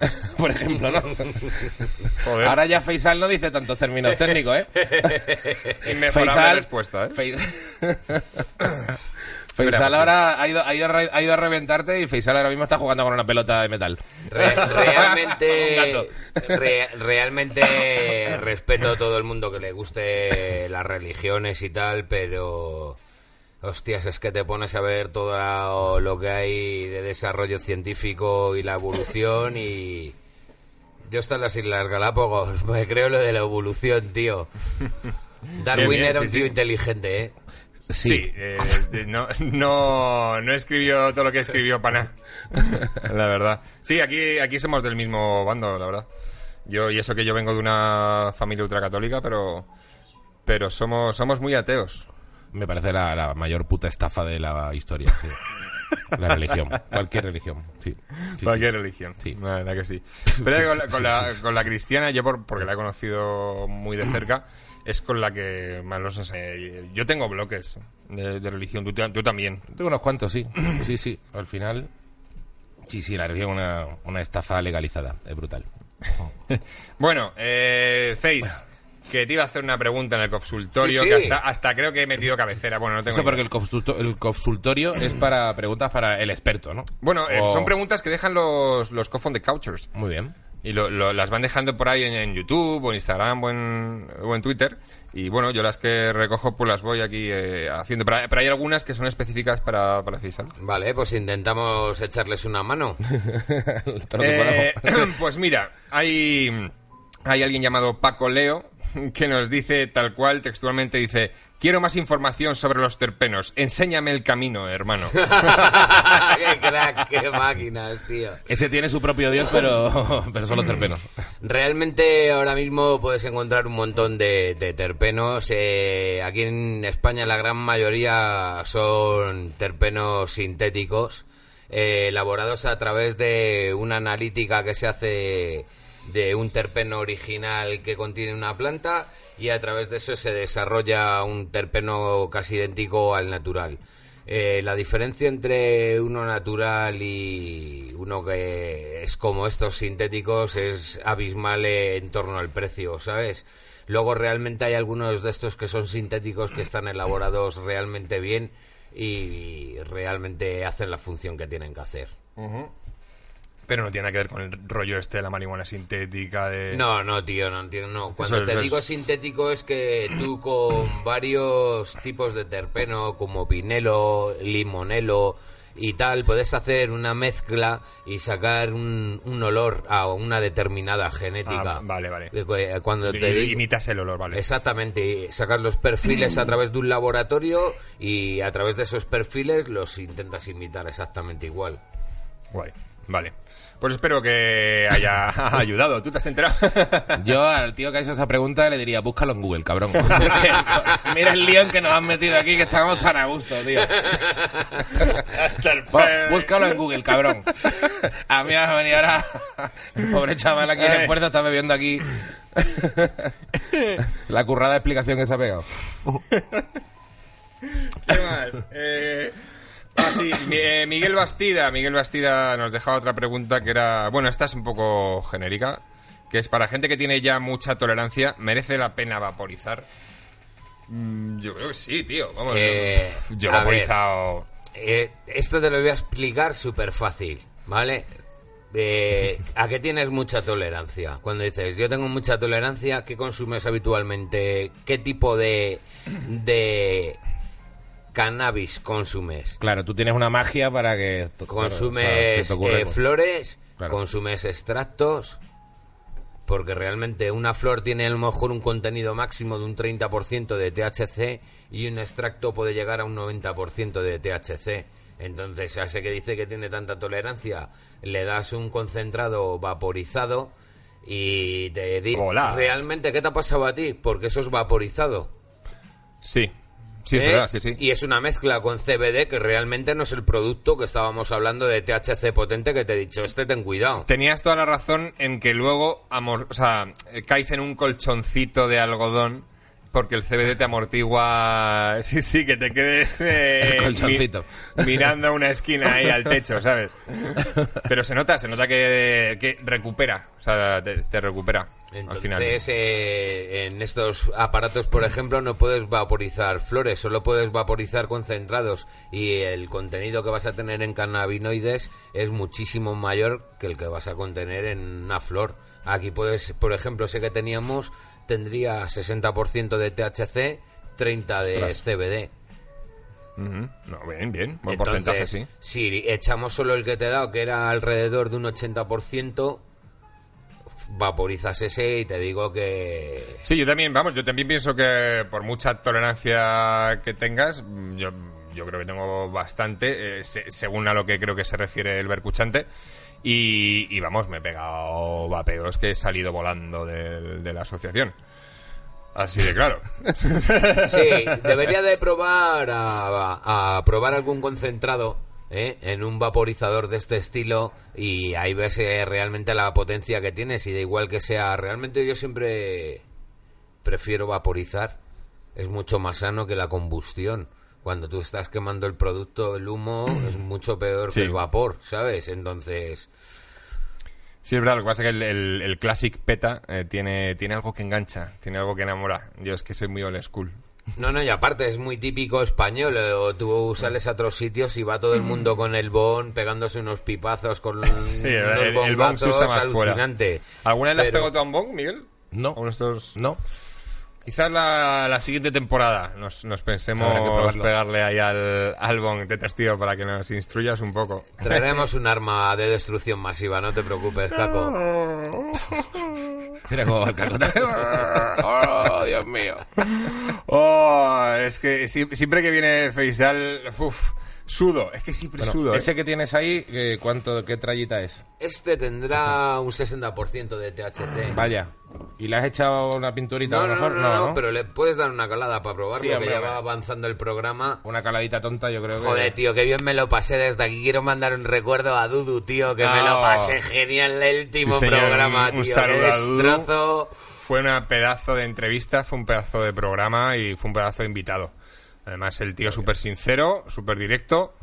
S2: <laughs>
S3: Por ejemplo, ¿no? <laughs>
S1: Joder,
S3: Ahora ya Faisal no dice tantos términos técnicos, ¿eh? <laughs>
S1: inmejorable respuesta, ¿eh?
S3: Faisal ahora ha ido, ha, ido a re- ha ido a reventarte y Faisal ahora mismo está jugando con una pelota de metal.
S2: Re- realmente, re- realmente respeto a todo el mundo que le guste las religiones y tal, pero hostias, es que te pones a ver todo lo que hay de desarrollo científico y la evolución y yo estoy en las Islas Galápagos, <laughs> me creo lo de la evolución, tío. <laughs> Darwin
S1: bien,
S2: era
S1: sí,
S2: un tío
S1: sí.
S2: inteligente, ¿eh?
S1: Sí, eh, no, no, no escribió todo lo que escribió Pana. <laughs> La verdad. Sí, aquí, aquí somos del mismo bando, la verdad. Yo, y eso que yo vengo de una familia ultracatólica, pero, pero somos, somos muy ateos.
S3: Me parece la, la mayor puta estafa de la historia, sí. La religión. Cualquier religión, sí. Sí,
S1: Cualquier
S3: sí.
S1: religión.
S3: Sí.
S1: La verdad que sí. Pero con la, con <laughs> la, con la cristiana, yo por, porque la he conocido muy de cerca, es con la que más los enseñé. Yo tengo bloques de, de religión, tú, tú también.
S3: Tengo unos cuantos, sí. Sí, sí. Al final. Sí, sí, la religión es una, una estafa legalizada. Es brutal. <laughs>
S1: Bueno, eh, Face, que te iba a hacer una pregunta en el consultorio,
S2: Sí, sí.
S1: que hasta, hasta creo que he metido cabecera. Bueno, no tengo
S3: Eso
S1: ni
S3: porque
S1: idea.
S3: el, consulto- el consultorio es para preguntas para el experto, ¿no?
S1: Bueno, eh,
S3: O-
S1: son preguntas que dejan los, los de Couchers.
S3: Muy bien.
S1: Y lo- lo- las van dejando por ahí en, en YouTube o en Instagram o en, o en Twitter. Y bueno, yo las que recojo pues las voy aquí eh, haciendo. Pero, hay- pero hay algunas que son específicas para, para Faisal.
S2: Vale, pues intentamos echarles una mano. <laughs>
S1: Eh, <clears throat> pues mira, hay, hay alguien llamado Paco Leo <laughs> que nos dice tal cual, textualmente dice, quiero más información sobre los terpenos, enséñame el camino, hermano. <laughs>
S2: qué crack, qué máquinas, tío.
S3: Ese tiene su propio dios, pero, <laughs> pero son los terpenos.
S2: Realmente ahora mismo puedes encontrar un montón de, de terpenos. eh, aquí en España la gran mayoría son terpenos sintéticos, eh, elaborados a través de una analítica que se hace de un terpeno original que contiene una planta y a través de eso se desarrolla un terpeno casi idéntico al natural. Eh, la diferencia entre uno natural y uno que es como estos sintéticos es abismal en torno al precio, ¿sabes? Luego realmente hay algunos de estos que son sintéticos que están elaborados realmente bien y realmente hacen la función que tienen que hacer.
S1: Pero no tiene nada que ver con el rollo este de la marihuana sintética de...
S2: No, no, tío, no entiendo. No. Cuando
S1: es-
S2: te digo
S1: es-
S2: sintético es que tú con varios tipos de terpeno, como pinelo, limonelo y tal, puedes hacer una mezcla y sacar un, un olor a una determinada genética.
S1: Ah, vale, vale.
S2: Eh, cu- Cuando te digo...
S1: Imitas el olor, vale.
S2: Exactamente, sacas los perfiles a través de un laboratorio y a través de esos perfiles los intentas imitar exactamente igual.
S1: Guay, vale. Pues espero que haya <laughs> ayudado. ¿Tú te has enterado? <laughs>
S3: Yo al tío que ha hecho esa pregunta le diría, búscalo en Google, cabrón. <laughs> Mira el lío en que nos han metido aquí, que estamos tan a gusto, tío. Búscalo en Google, cabrón. A mí me va a venir ahora... El pobre chaval aquí en
S1: Ay.
S3: esfuerzo está bebiendo aquí... La currada explicación que se ha pegado.
S1: ¿Qué más? Eh, ah, sí, eh, Miguel Bastida. Miguel Bastida nos dejaba otra pregunta que era... Bueno, esta es un poco genérica. Que es para gente que tiene ya mucha tolerancia, ¿merece la pena vaporizar? Mm, yo creo que sí, tío. Vamos,
S2: Eh,
S1: yo he
S2: a
S1: vaporizado...
S2: Eh, esto te lo voy a explicar súper fácil, ¿vale? Eh, ¿A qué tienes mucha tolerancia? Cuando dices, yo tengo mucha tolerancia, ¿qué consumes habitualmente? ¿Qué tipo de, de cannabis consumes?
S3: Claro, tú tienes una magia para que... claro,
S2: ¿Consumes
S3: o sea,
S2: eh, flores?
S3: Claro.
S2: ¿Consumes extractos? Porque realmente una flor tiene a lo mejor un contenido máximo de un 30% de THC y un extracto puede llegar a un 90% de THC. Entonces, a ese que dice que tiene tanta tolerancia, le das un concentrado vaporizado y te digo,
S1: Hola.
S2: ¿realmente qué te ha pasado a ti? Porque eso es vaporizado.
S1: Sí. Sí, es
S2: ¿Eh?
S1: verdad, sí, sí.
S2: Y es una mezcla con CBD que realmente no es el producto que estábamos hablando de THC potente que te he dicho, este ten cuidado.
S1: Tenías toda la razón en que luego amor, o sea, caes en un colchoncito de algodón porque el CBD te amortigua. <laughs> Sí, sí, que te quedes <laughs> eh,
S3: El colchoncito.
S1: mi- mirando a una esquina ahí al <laughs> techo, ¿sabes? Pero se nota, se nota que, que recupera, o sea, te, te recupera al final.
S2: Entonces, eh, en estos aparatos, por ejemplo, no puedes vaporizar flores, solo puedes vaporizar concentrados y el contenido que vas a tener en cannabinoides es muchísimo mayor que el que vas a contener en una flor. Aquí puedes, por ejemplo, ese que teníamos tendría 60% de THC, 30 de
S1: Ostras.
S2: CBD.
S1: No, bien, bien, buen
S2: Entonces,
S1: porcentaje, sí.
S2: si echamos solo el que te he dado, que era alrededor de un 80%, vaporizas ese y te digo que
S1: Sí, yo también, vamos, yo también pienso que por mucha tolerancia que tengas, yo, yo creo que tengo bastante, eh, se- según a lo que creo que se refiere el bercuchante. Y, vamos, me he pegado vapeos que he salido volando de, la asociación. Así de claro. <laughs>
S2: Sí, debería de probar a probar algún concentrado ¿eh? en un vaporizador de este estilo y ahí ves eh, realmente la potencia que tienes y da igual que sea, realmente yo siempre prefiero vaporizar, es mucho más sano que la combustión. Cuando tú estás quemando el producto, el humo es <clears throat> mucho peor
S1: Sí.
S2: que el vapor, ¿sabes? Entonces,
S1: Sí, es verdad, lo que pasa es que el, el- el Classic Peta eh, tiene, tiene algo que engancha, tiene algo que enamora. Yo es que soy muy old school.
S2: No, no, y aparte es muy típico español. eh, O tú sales a otros sitios y va todo el mundo con el bon pegándose unos pipazos con <laughs>
S1: Sí, el,
S2: unos
S1: el- el bong se usa más fuera.
S2: alucinante.
S1: ¿Alguna vez le has
S2: Pero-
S1: pegado tú a un bong, Miguel?
S3: No.
S1: ¿A uno de estos-
S3: No.
S1: Quizás la, la siguiente temporada nos, nos pensemos pegarle ahí al, al bong de testigo para que nos instruyas un poco.
S2: Traeremos un arma de destrucción masiva, no te preocupes, Caco.
S3: Mira cómo va el caco. oh, Dios mío.
S1: Oh, es que si- siempre que viene Faisal, uf, sudo, es que siempre
S3: Bueno,
S1: sudo. ¿eh?
S3: ese que tienes ahí, eh, ¿cuánto, ¿qué trayita es?
S2: Este tendrá un 60% de THC.
S3: Vaya. ¿Y le has echado una pinturita
S2: No,
S3: a lo
S2: no,
S3: mejor?
S2: no, no, pero le puedes dar una calada para probarlo,
S3: Sí,
S2: que ya va avanzando el programa.
S3: Una caladita tonta, yo creo que...
S2: Joder, tío, qué bien me lo pasé desde aquí. Quiero mandar un recuerdo a Dudu, tío, que me lo pasé genial el último
S1: Sí, señor,
S2: programa,
S1: un- un
S2: tío.
S1: saludo
S2: qué
S1: a Dudu. Fue una pedazo de entrevista, fue un pedazo de programa y fue un pedazo de invitado. Además, el tío súper sincero, súper directo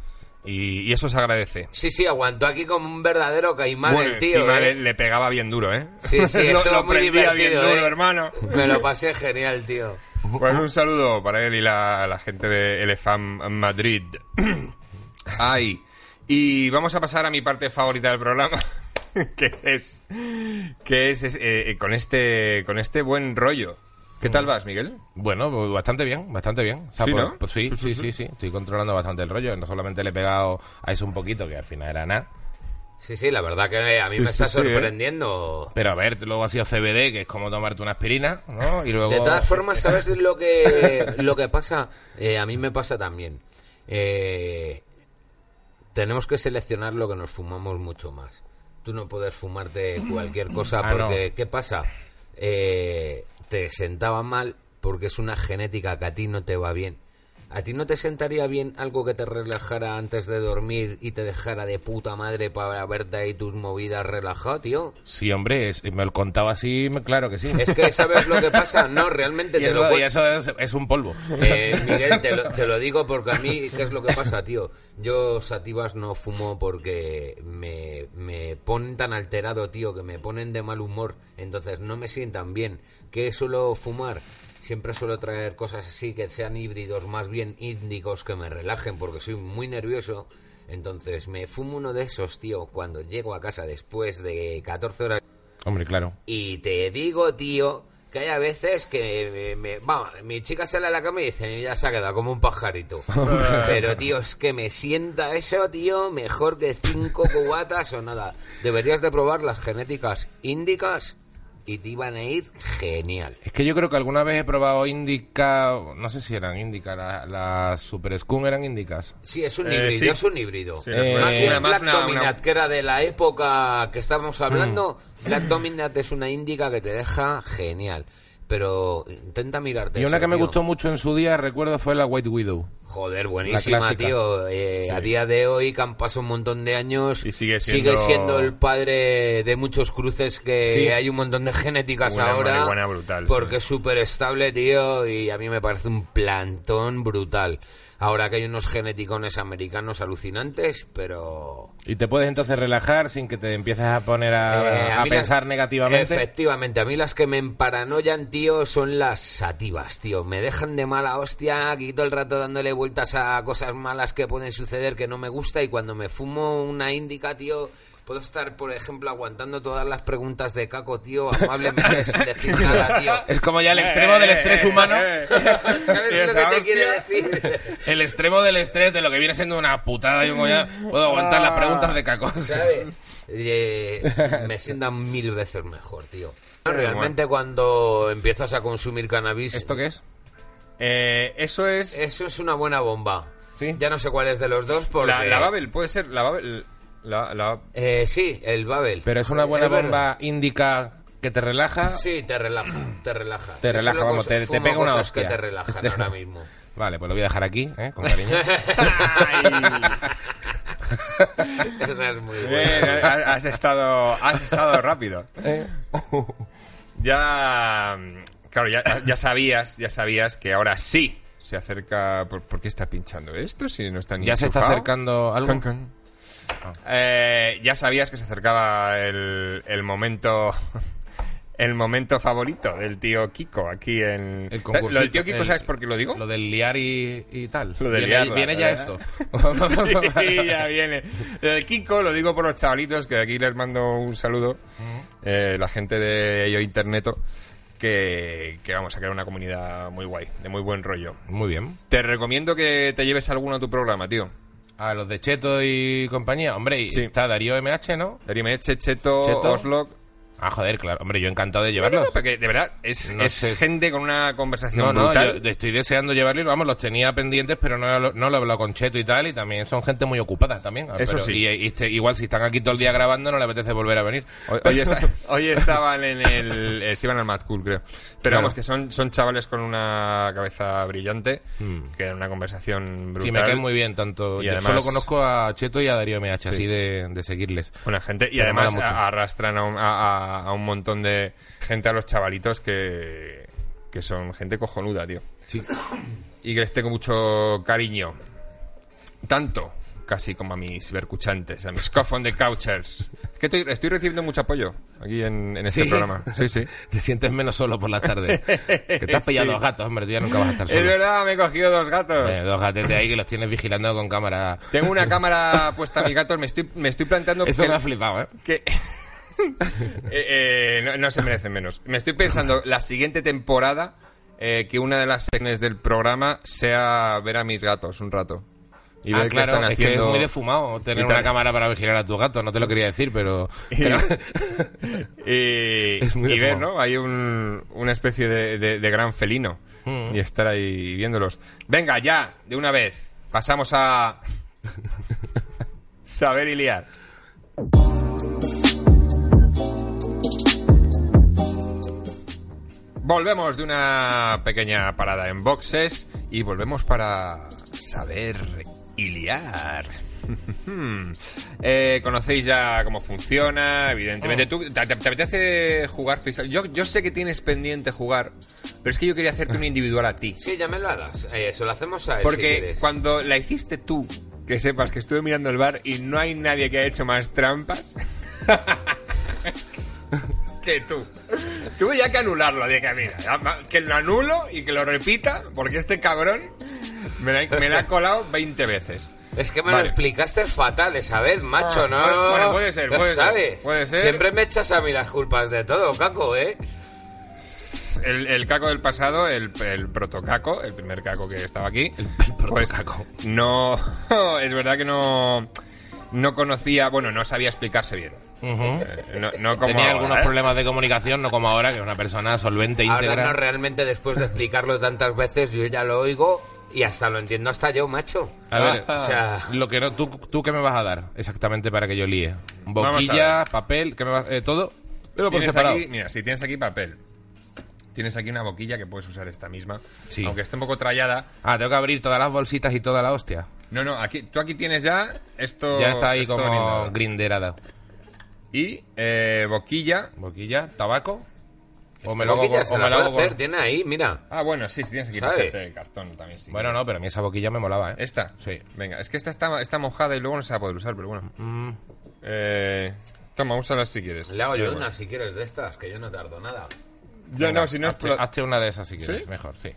S1: Y, y eso se agradece.
S2: Sí, sí, aguantó aquí como un verdadero caimán
S1: Bueno,
S2: el tío. ¿eh?
S1: le, le pegaba bien duro, ¿eh?
S2: Sí, sí, <laughs>
S1: lo, lo
S2: muy
S1: prendía bien duro,
S2: ¿eh?
S1: hermano.
S2: Me lo pasé genial, tío.
S1: Pues un saludo para él y la, la gente de Elefam Madrid. <clears throat> Ay. Y vamos a pasar a mi parte favorita del programa, <laughs> que es que es, es, eh, con este con este buen rollo. ¿Qué tal vas, Miguel?
S3: Bueno, bastante bien, bastante bien. O sea,
S1: Sí,
S3: pues,
S1: ¿no?
S3: pues sí,
S1: Sí, sí.
S3: Estoy controlando bastante el rollo. No solamente le he pegado a eso un poquito, que al final era nada.
S2: Sí, sí, la verdad que a mí
S1: Sí,
S2: me
S1: sí,
S2: está
S1: sí, ¿eh?
S2: sorprendiendo.
S3: Pero a ver, luego ha sido CBD, que es como tomarte una aspirina, ¿no? Y luego...
S2: De todas formas, <laughs> ¿sabes lo que, lo que pasa? Eh, a mí me pasa también. Eh, tenemos que seleccionar lo que nos fumamos mucho más. Tú no puedes fumarte cualquier cosa
S3: Ah, no.
S2: porque, ¿qué pasa? Eh, te sentaba mal porque es una genética que a ti no te va bien. ¿A ti no te sentaría bien algo que te relajara antes de dormir y te dejara de puta madre para verte ahí tus movidas relajado, tío?
S3: Sí, hombre, es- me lo contaba así, claro que sí.
S2: Es que, ¿sabes lo que pasa? No, realmente <laughs>
S3: y,
S2: te
S3: eso,
S2: lo
S3: y eso es, es un polvo.
S2: Eh, Miguel, te lo, te lo digo porque a mí, ¿qué es lo que pasa, tío? Yo sativas no fumo porque me, me ponen tan alterado, tío, que me ponen de mal humor, entonces no me sientan bien. ¿Qué suelo fumar? Siempre suelo traer cosas así que sean híbridos, más bien índicos, que me relajen porque soy muy nervioso. Entonces me fumo uno de esos, tío, cuando llego a casa después de 14 horas
S3: Hombre, claro.
S2: y te digo, tío, que hay a veces que me, me- vamos, mi chica sale a la cama y dice, ya se ha quedado como un pajarito. <laughs> Pero, tío, es que me sienta eso, tío, mejor que cinco cubatas o nada. Deberías de probar las genéticas índicas y te iban a ir genial.
S3: Es que yo creo que alguna vez he probado Indica, no sé si eran Indica, las la Super Skun eran Indicas.
S2: Sí, es un
S1: Eh,
S2: híbrido,
S1: sí.
S2: es un híbrido.
S1: Sí,
S3: Eh,
S2: más
S1: una
S2: Black
S1: una- una-
S2: que era de la época que estábamos hablando, Black Dominant es una índica que te deja genial. Pero intenta mirarte.
S3: Y una
S2: eso,
S3: que me
S2: tío.
S3: gustó mucho en su día, recuerdo, fue la White Widow.
S2: Joder, buenísima, tío. Eh, A día de hoy, que han pasado un montón de años,
S1: Y sigue siendo-
S2: siendo el padre de muchos cruces que
S3: Sí.
S2: hay un montón de genéticas
S1: Una
S2: ahora.
S1: brutal,
S2: Porque
S1: sí.
S2: es súper estable, tío, y a mí me parece un plantón brutal. Ahora que hay unos geneticones americanos alucinantes, pero...
S3: Y te puedes entonces relajar sin que te empieces a poner a,
S2: Eh,
S3: a
S2: mí las-
S3: pensar negativamente.
S2: Efectivamente, a mí las que me emparanoyan, tío, son las sativas, tío. Me dejan de mala hostia, aquí todo el rato dándole vueltas a cosas malas que pueden suceder que no me gusta y cuando me fumo una índica, tío, puedo estar, por ejemplo, aguantando todas las preguntas de Caco, tío, amablemente sin <laughs> decir nada, tío.
S3: Es como ya el extremo del estrés humano. <laughs>
S2: ¿Sabes
S1: Tío,
S2: lo que te quiere
S1: hostia.
S2: decir? <laughs>
S3: El extremo del estrés de lo que viene siendo una putada y un coñac. Puedo aguantar las preguntas de cacos.
S2: ¿Sabes? Eh, me sientan mil veces mejor, tío. Realmente cuando empiezas a consumir cannabis,
S3: ¿Esto qué es?
S1: Eh, eso es...
S2: Eso es una buena bomba.
S3: Sí.
S2: Ya no sé cuál es de los dos porque...
S1: La, la Babel, puede ser la Babel... La, la-
S2: Eh, sí, el Babel.
S3: Pero es una buena bomba indica que te relaja.
S2: Sí, te relaja, te relaja.
S3: Te relaja, vamos, te- te pega una
S2: cosas que
S3: hostia.
S2: te relajan ahora mismo. <laughs>
S3: Vale, pues lo voy a dejar aquí, ¿eh? con cariño. <laughs>
S2: Esa es muy buena.
S1: has has estado, has estado rápido.
S3: ¿Eh? <laughs>
S1: Ya, claro, ya, ya sabías, ya sabías que ahora sí se acerca. ¿Por, por qué está pinchando esto? Si no está ni
S3: ¿Ya se está acercando algo?
S1: Can, can. Eh, ya sabías que se acercaba el, el momento. <laughs> El momento favorito del tío Kiko aquí en.
S3: El.
S1: Lo del tío Kiko,
S3: el-
S1: ¿sabes por qué lo digo?
S3: Lo del liar y, y tal.
S1: Lo del
S3: viene,
S1: liarla,
S3: viene ya esto. <laughs> <laughs>
S1: Sí, ya viene. Lo de Kiko lo digo por los chavalitos, que de aquí les mando un saludo. Eh, la gente de Yo Interneto, que, que vamos a crear una comunidad muy guay, de muy buen rollo.
S3: Muy bien.
S1: Te recomiendo que te lleves alguno a tu programa, tío.
S3: A los de Cheto y compañía. Hombre, y
S1: Sí.
S3: está Darío MH, ¿no?
S1: Darimeche, Cheto,
S3: Cheto.
S1: Oslo.
S3: Ah, joder, claro. Hombre, yo encantado de llevarlos.
S1: Porque de verdad es,
S3: No
S1: es
S3: sé.
S1: gente con una conversación
S3: No, no,
S1: brutal.
S3: yo estoy deseando llevarlos, vamos, los tenía pendientes, pero no, lo- no lo he hablado con Cheto y tal, y también son gente muy ocupada también.
S1: Eso
S3: Pero-
S1: sí.
S3: Y, y este- igual si están aquí todo el día grabando, no le apetece volver a venir.
S1: Hoy, hoy está- hoy estaban en el. eh, se iban al Mad Cool, creo. Pero
S3: Claro.
S1: vamos, que son, son chavales con una cabeza brillante, que dan una conversación brutal.
S3: Sí, me caen muy bien, tanto.
S1: Y
S3: yo
S1: además-
S3: solo conozco a Cheto y a Darío MH, así de, de seguirles.
S1: Buena gente. Y además arrastran a un, a- a- a un montón de gente, a los chavalitos que, que son gente cojonuda, tío.
S3: Sí.
S1: Y que les tengo mucho cariño. Tanto casi como a mis vercuchantes, a mis coffin de couchers. Es que estoy, estoy recibiendo mucho apoyo aquí en, en este
S3: Sí.
S1: programa. Sí, sí. <laughs>
S3: Te sientes menos solo por la tarde. que te has pillado
S1: Sí.
S3: dos gatos, hombre, tú ya nunca vas a estar
S1: Es
S3: solo.
S1: verdad, me he cogido dos gatos.
S3: Eh, dos gatetes ahí que los tienes vigilando con cámara.
S1: Tengo una <laughs> cámara puesta a mis gatos, me estoy, me estoy planteando
S3: Eso
S1: que,
S3: me ha flipado, ¿eh?
S1: que- <laughs> Eh, eh, no, no se merecen menos. Me estoy pensando la siguiente temporada eh, que una de las secciones del programa sea ver a mis gatos un rato. Y
S3: ah,
S1: ver qué
S3: claro,
S1: están
S3: es que es
S1: haciendo.
S3: muy defumado tener una cámara para vigilar a tu gato, no te lo quería decir, pero... <laughs>
S1: Y-
S3: pero- <laughs>
S1: y,
S3: Es muy
S1: y ver. ¿no? Hay un, una especie de, de- de gran felino
S3: Mm.
S1: y estar ahí viéndolos. Venga, ya, de una vez. Pasamos a saber y liar. Volvemos de una pequeña parada en boxes y volvemos para saber y liar. <laughs> Eh, conocéis ya cómo funciona, evidentemente. ¿Tú, te, te- te apetece jugar freestyle? Yo, yo sé que tienes pendiente jugar, pero es que yo quería hacerte un individual a ti.
S2: Sí, ya me lo harás. Eh, se lo hacemos a él si
S1: Porque
S2: quieres.
S1: cuando la hiciste tú, que sepas que estuve mirando el bar y no hay nadie que haya hecho más trampas <laughs> que tú. Tuve ya que anularlo. Dije, mira, que lo anulo y que lo repita, porque este cabrón me la, me la ha colado 20 veces.
S2: Es que me
S1: Vale.
S2: lo explicaste fatal esa vez, macho,
S1: Ah,
S2: ¿no?
S1: bueno, bueno, puede ser, puede ser,
S2: sabes.
S1: puede ser.
S2: Siempre me echas a mí las culpas de todo, Caco, ¿eh?
S1: El, el caco del pasado, el, el protocaco, el primer caco que estaba aquí.
S3: el protocaco.
S1: Pues no, <laughs> es verdad que no, no conocía, bueno, no sabía explicarse bien. Eh, no, no como
S3: Tenía
S1: ahora,
S3: algunos
S1: ¿eh?
S3: problemas de comunicación, no como ahora, que es una persona solvente,
S2: Ahora
S3: íntegra.
S2: no, realmente después de explicarlo tantas veces, yo ya lo oigo y hasta lo entiendo hasta yo, macho.
S3: A ver,
S2: O sea, <laughs>
S3: lo que no, tú, ¿tú qué me vas a dar exactamente para que yo líe? Boquilla, papel, ¿qué me vas, eh, todo. Pero por separado.
S1: aquí, mira, si tienes aquí papel, tienes aquí una boquilla que puedes usar esta misma,
S3: Sí.
S1: aunque esté un poco trallada.
S3: Ah, tengo que abrir todas las bolsitas y toda la hostia.
S1: No, no, aquí, tú aquí tienes ya esto.
S3: ya está ahí
S1: esto
S3: como grinderada.
S1: Y eh, boquilla.
S3: Boquilla, tabaco. O me lo hago,
S2: se
S3: o
S2: la
S3: me lo
S2: puede
S3: hago con-
S2: hacer, tiene ahí, mira.
S1: Ah, bueno, sí, sí tienes aquí
S2: ¿Sabes?
S1: papel de cartón también. Sí.
S3: Bueno, no, pero a mí esa boquilla me molaba, ¿eh?
S1: ¿Esta?
S3: Sí.
S1: Venga, es que esta está, está mojada y luego no se va a poder usar, pero bueno.
S3: Mm.
S1: Eh, toma, úsalas si quieres.
S2: Le hago yo una si quieres de estas, que yo no tardo nada.
S1: Ya
S3: Venga,
S1: no, si no es...
S3: hazte,
S1: pro-
S3: hazte una de esas si quieres,
S1: ¿Sí?
S3: mejor, sí.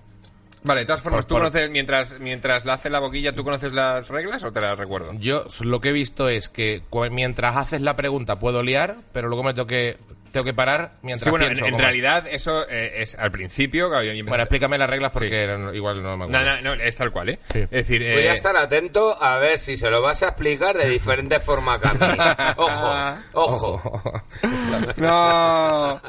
S1: Vale, de todas formas,
S3: Por-
S1: ¿tú
S3: por-
S1: conoces, mientras, mientras la hace la boquilla, ¿tú conoces las reglas o te las recuerdo?
S3: Yo lo que he visto es que mientras haces la pregunta puedo liar, pero luego me tengo que, tengo que parar mientras
S1: Sí, bueno, en,
S3: pienso.
S1: en
S3: es.
S1: realidad eso eh, es al principio... claro, yo-
S3: Bueno, explícame las reglas porque no- igual no me
S1: no,
S3: acuerdo.
S1: no, no, es tal cual, ¿eh?
S3: Sí.
S1: Es decir,
S2: Voy
S1: eh,
S2: a estar atento a ver si se lo vas a explicar de diferente <laughs> forma a. <laughs> Ojo, ojo. <laughs>
S1: No.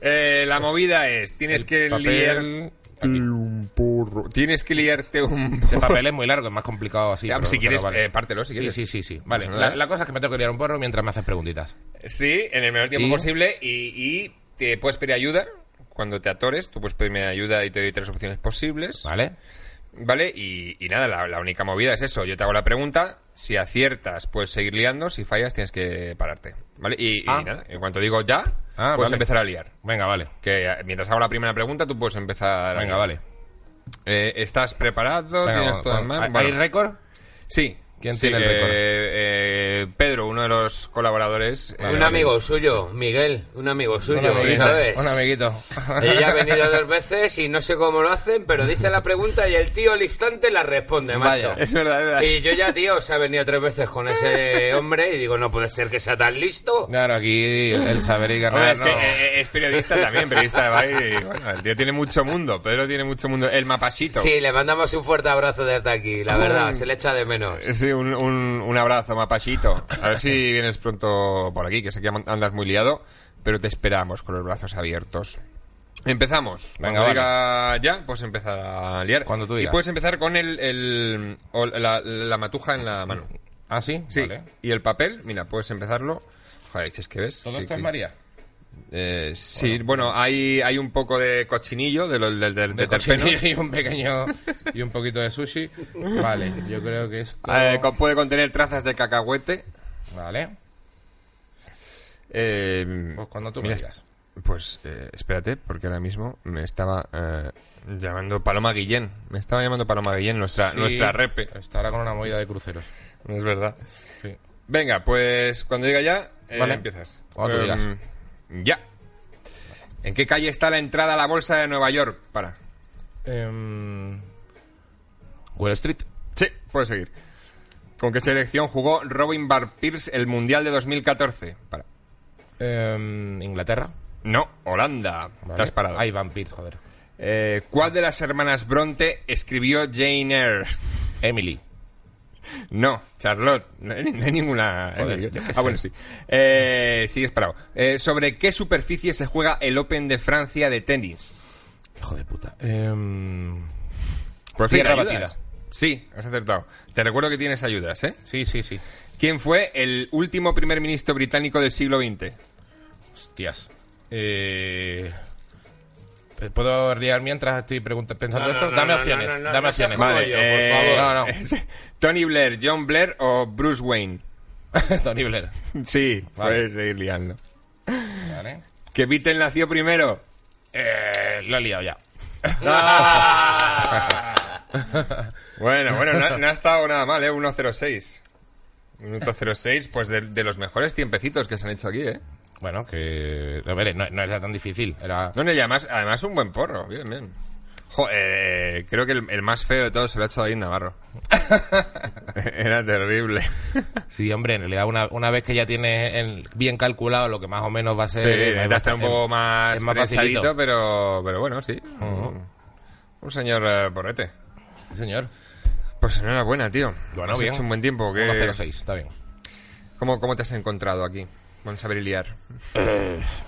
S1: Eh, la movida es, tienes
S3: El
S1: que
S3: papel-
S1: liar... un porro. Tienes que liarte un...
S3: El papel es muy largo, es más complicado así.
S1: Ya,
S3: pero-
S1: si quieres,
S3: vale.
S1: eh, pártelo, si quieres.
S3: sí, sí, sí. Vale, la, la cosa es que me tengo que liar un porro mientras me haces preguntitas.
S1: Sí, en el menor tiempo
S3: ¿Y?
S1: posible y, y te puedes pedir ayuda cuando te atores. Tú puedes pedirme ayuda y te doy tres opciones posibles.
S3: ¿Vale?
S1: ¿Vale? Y, y nada, la, la única movida es eso. Yo te hago la pregunta. Si aciertas, puedes seguir liando. Si fallas, tienes que pararte. ¿Vale? Y, y
S3: Ah.
S1: nada, en cuanto digo ya,
S3: Ah,
S1: puedes
S3: vale.
S1: empezar a liar.
S3: Venga, vale.
S1: Que eh, mientras hago la primera pregunta, tú puedes empezar a
S3: Venga, vale.
S1: Eh, ¿Estás preparado?
S3: Venga,
S1: ¿Tienes todo en mano?
S3: ¿Hay
S1: Bueno,
S3: récord?
S1: Sí.
S3: ¿Quién
S1: Sí,
S3: tiene el
S1: eh,
S3: récord?
S1: Eh, uno de los colaboradores. eh,
S2: Un amigo suyo, Miguel, un amigo suyo,
S3: un amiguito.
S2: ¿sabes?
S3: Un amiguito. <laughs>
S2: Ella ha venido dos veces y no sé cómo lo hacen, pero dice la pregunta y el tío al instante la responde, macho.
S3: Vaya.
S1: Es verdad, es verdad.
S2: Y yo ya, tío, se ha venido tres veces con ese hombre y digo, no puede ser que sea tan listo.
S3: Claro, aquí el saber y ganar.
S1: Hombre, es
S3: no.
S1: que eh, es periodista también, periodista de Bari, y, bueno, el tío tiene mucho mundo, Pedro tiene mucho mundo. El mapachito.
S2: Sí, le mandamos un fuerte abrazo desde aquí, la verdad, se le echa de menos.
S1: Sí, un, un, un abrazo, mapachito. A ver si vienes pronto por aquí, que sé que andas muy liado, pero te esperamos con los brazos abiertos. Empezamos.
S3: Venga,
S1: Cuando diga ya, pues empezar a liar.
S3: Cuando tú
S1: y
S3: digas.
S1: puedes empezar con el, el- la, la matuja en la mano.
S3: ¿Ah, sí?
S1: Sí.
S3: Vale.
S1: Y el papel, mira, puedes empezarlo. Joder, si es que ves.
S3: ¿Todo
S1: que-
S3: esto es María?
S1: Eh, sí, bueno, hay, hay un poco de cochinillo, de, lo,
S3: De
S1: de
S3: cochinillo y un pequeño... y un poquito de sushi. Vale, yo creo que esto...
S1: Eh, puede contener trazas de cacahuete.
S3: Vale.
S1: Eh,
S3: Pues cuando tú me
S1: mira,
S3: digas.
S1: Pues eh, espérate, porque ahora mismo me estaba eh, llamando Paloma Guillén. Me estaba llamando Paloma Guillén, nuestra,
S3: Sí.
S1: nuestra repe.
S3: Está ahora con una movida de cruceros.
S1: No es verdad.
S3: Sí.
S1: Venga, pues cuando diga ya, eh,
S3: Vale.
S1: empiezas.
S3: Cuando digas.
S1: Ya. ¿En qué calle está la entrada a la bolsa de Nueva York? Para.
S3: Em, Wall Street.
S1: Sí, puedes seguir. ¿Con qué selección jugó Robin Bar Pierce el Mundial de 2014? Para.
S3: Em, Inglaterra.
S1: No, Holanda.
S3: Vale.
S1: Te has parado.
S3: Ahí Van Pierce, joder.
S1: Eh, ¿Cuál de las hermanas Bronte escribió Jane Eyre?
S3: Emily.
S1: No, Charlotte. No hay, no hay ninguna.
S3: Joder,
S1: ah,
S3: sé.
S1: bueno, sí. Eh, sigues parado. Eh, ¿Sobre qué superficie se juega el Open de Francia de tenis?
S3: Hijo de puta.
S1: Por
S3: Tierra batida.
S1: Sí, has acertado. Te recuerdo que tienes ayudas, ¿eh?
S3: sí, sí, sí.
S1: ¿Quién fue el último primer ministro británico del siglo XX?
S3: Hostias. Eh... ¿Puedo liar mientras estoy pensando
S2: No, no,
S3: esto?
S2: no,
S3: dame
S2: no,
S3: opciones,
S2: no, no,
S3: dame opciones.
S2: Vale, yo, por
S1: eh,
S3: favor. No, no. <laughs>
S1: Tony Blair, John Blair o Bruce Wayne. <laughs>
S3: Tony Blair. <laughs>
S1: Sí,
S3: Vale.
S1: puedes seguir liando.
S3: Vale.
S1: ¿Que Beatle nació primero?
S3: Eh, lo he liado ya.
S1: Bueno, bueno, no, no ha <laughs> estado nada mal, ¿eh? 1.06. Minuto 06, pues de, de los mejores tiempecitos que se han hecho aquí, ¿eh?
S3: Bueno, que... A ver, no, no era tan difícil. Era...
S1: No, no, y además, además un buen porro, bien, bien. Jo, eh, creo que el, el más feo de todos se lo ha hecho David Navarro. <laughs> Era terrible.
S3: Sí, hombre, en realidad una, una vez que ya tienes el- bien calculado lo que más o menos va a ser...
S1: Sí,
S3: es
S1: necesita estar un poco más,
S3: es más facilito.
S1: pero, pero bueno, sí. Un señor eh, porrete.
S3: Señor.
S1: Pues enhorabuena, tío.
S3: Bueno,
S1: Has
S3: bien.
S1: hecho un buen tiempo. ¿qué-
S3: 1.06, está bien.
S1: ¿Cómo, ¿Cómo te has encontrado aquí? Con saber y liar.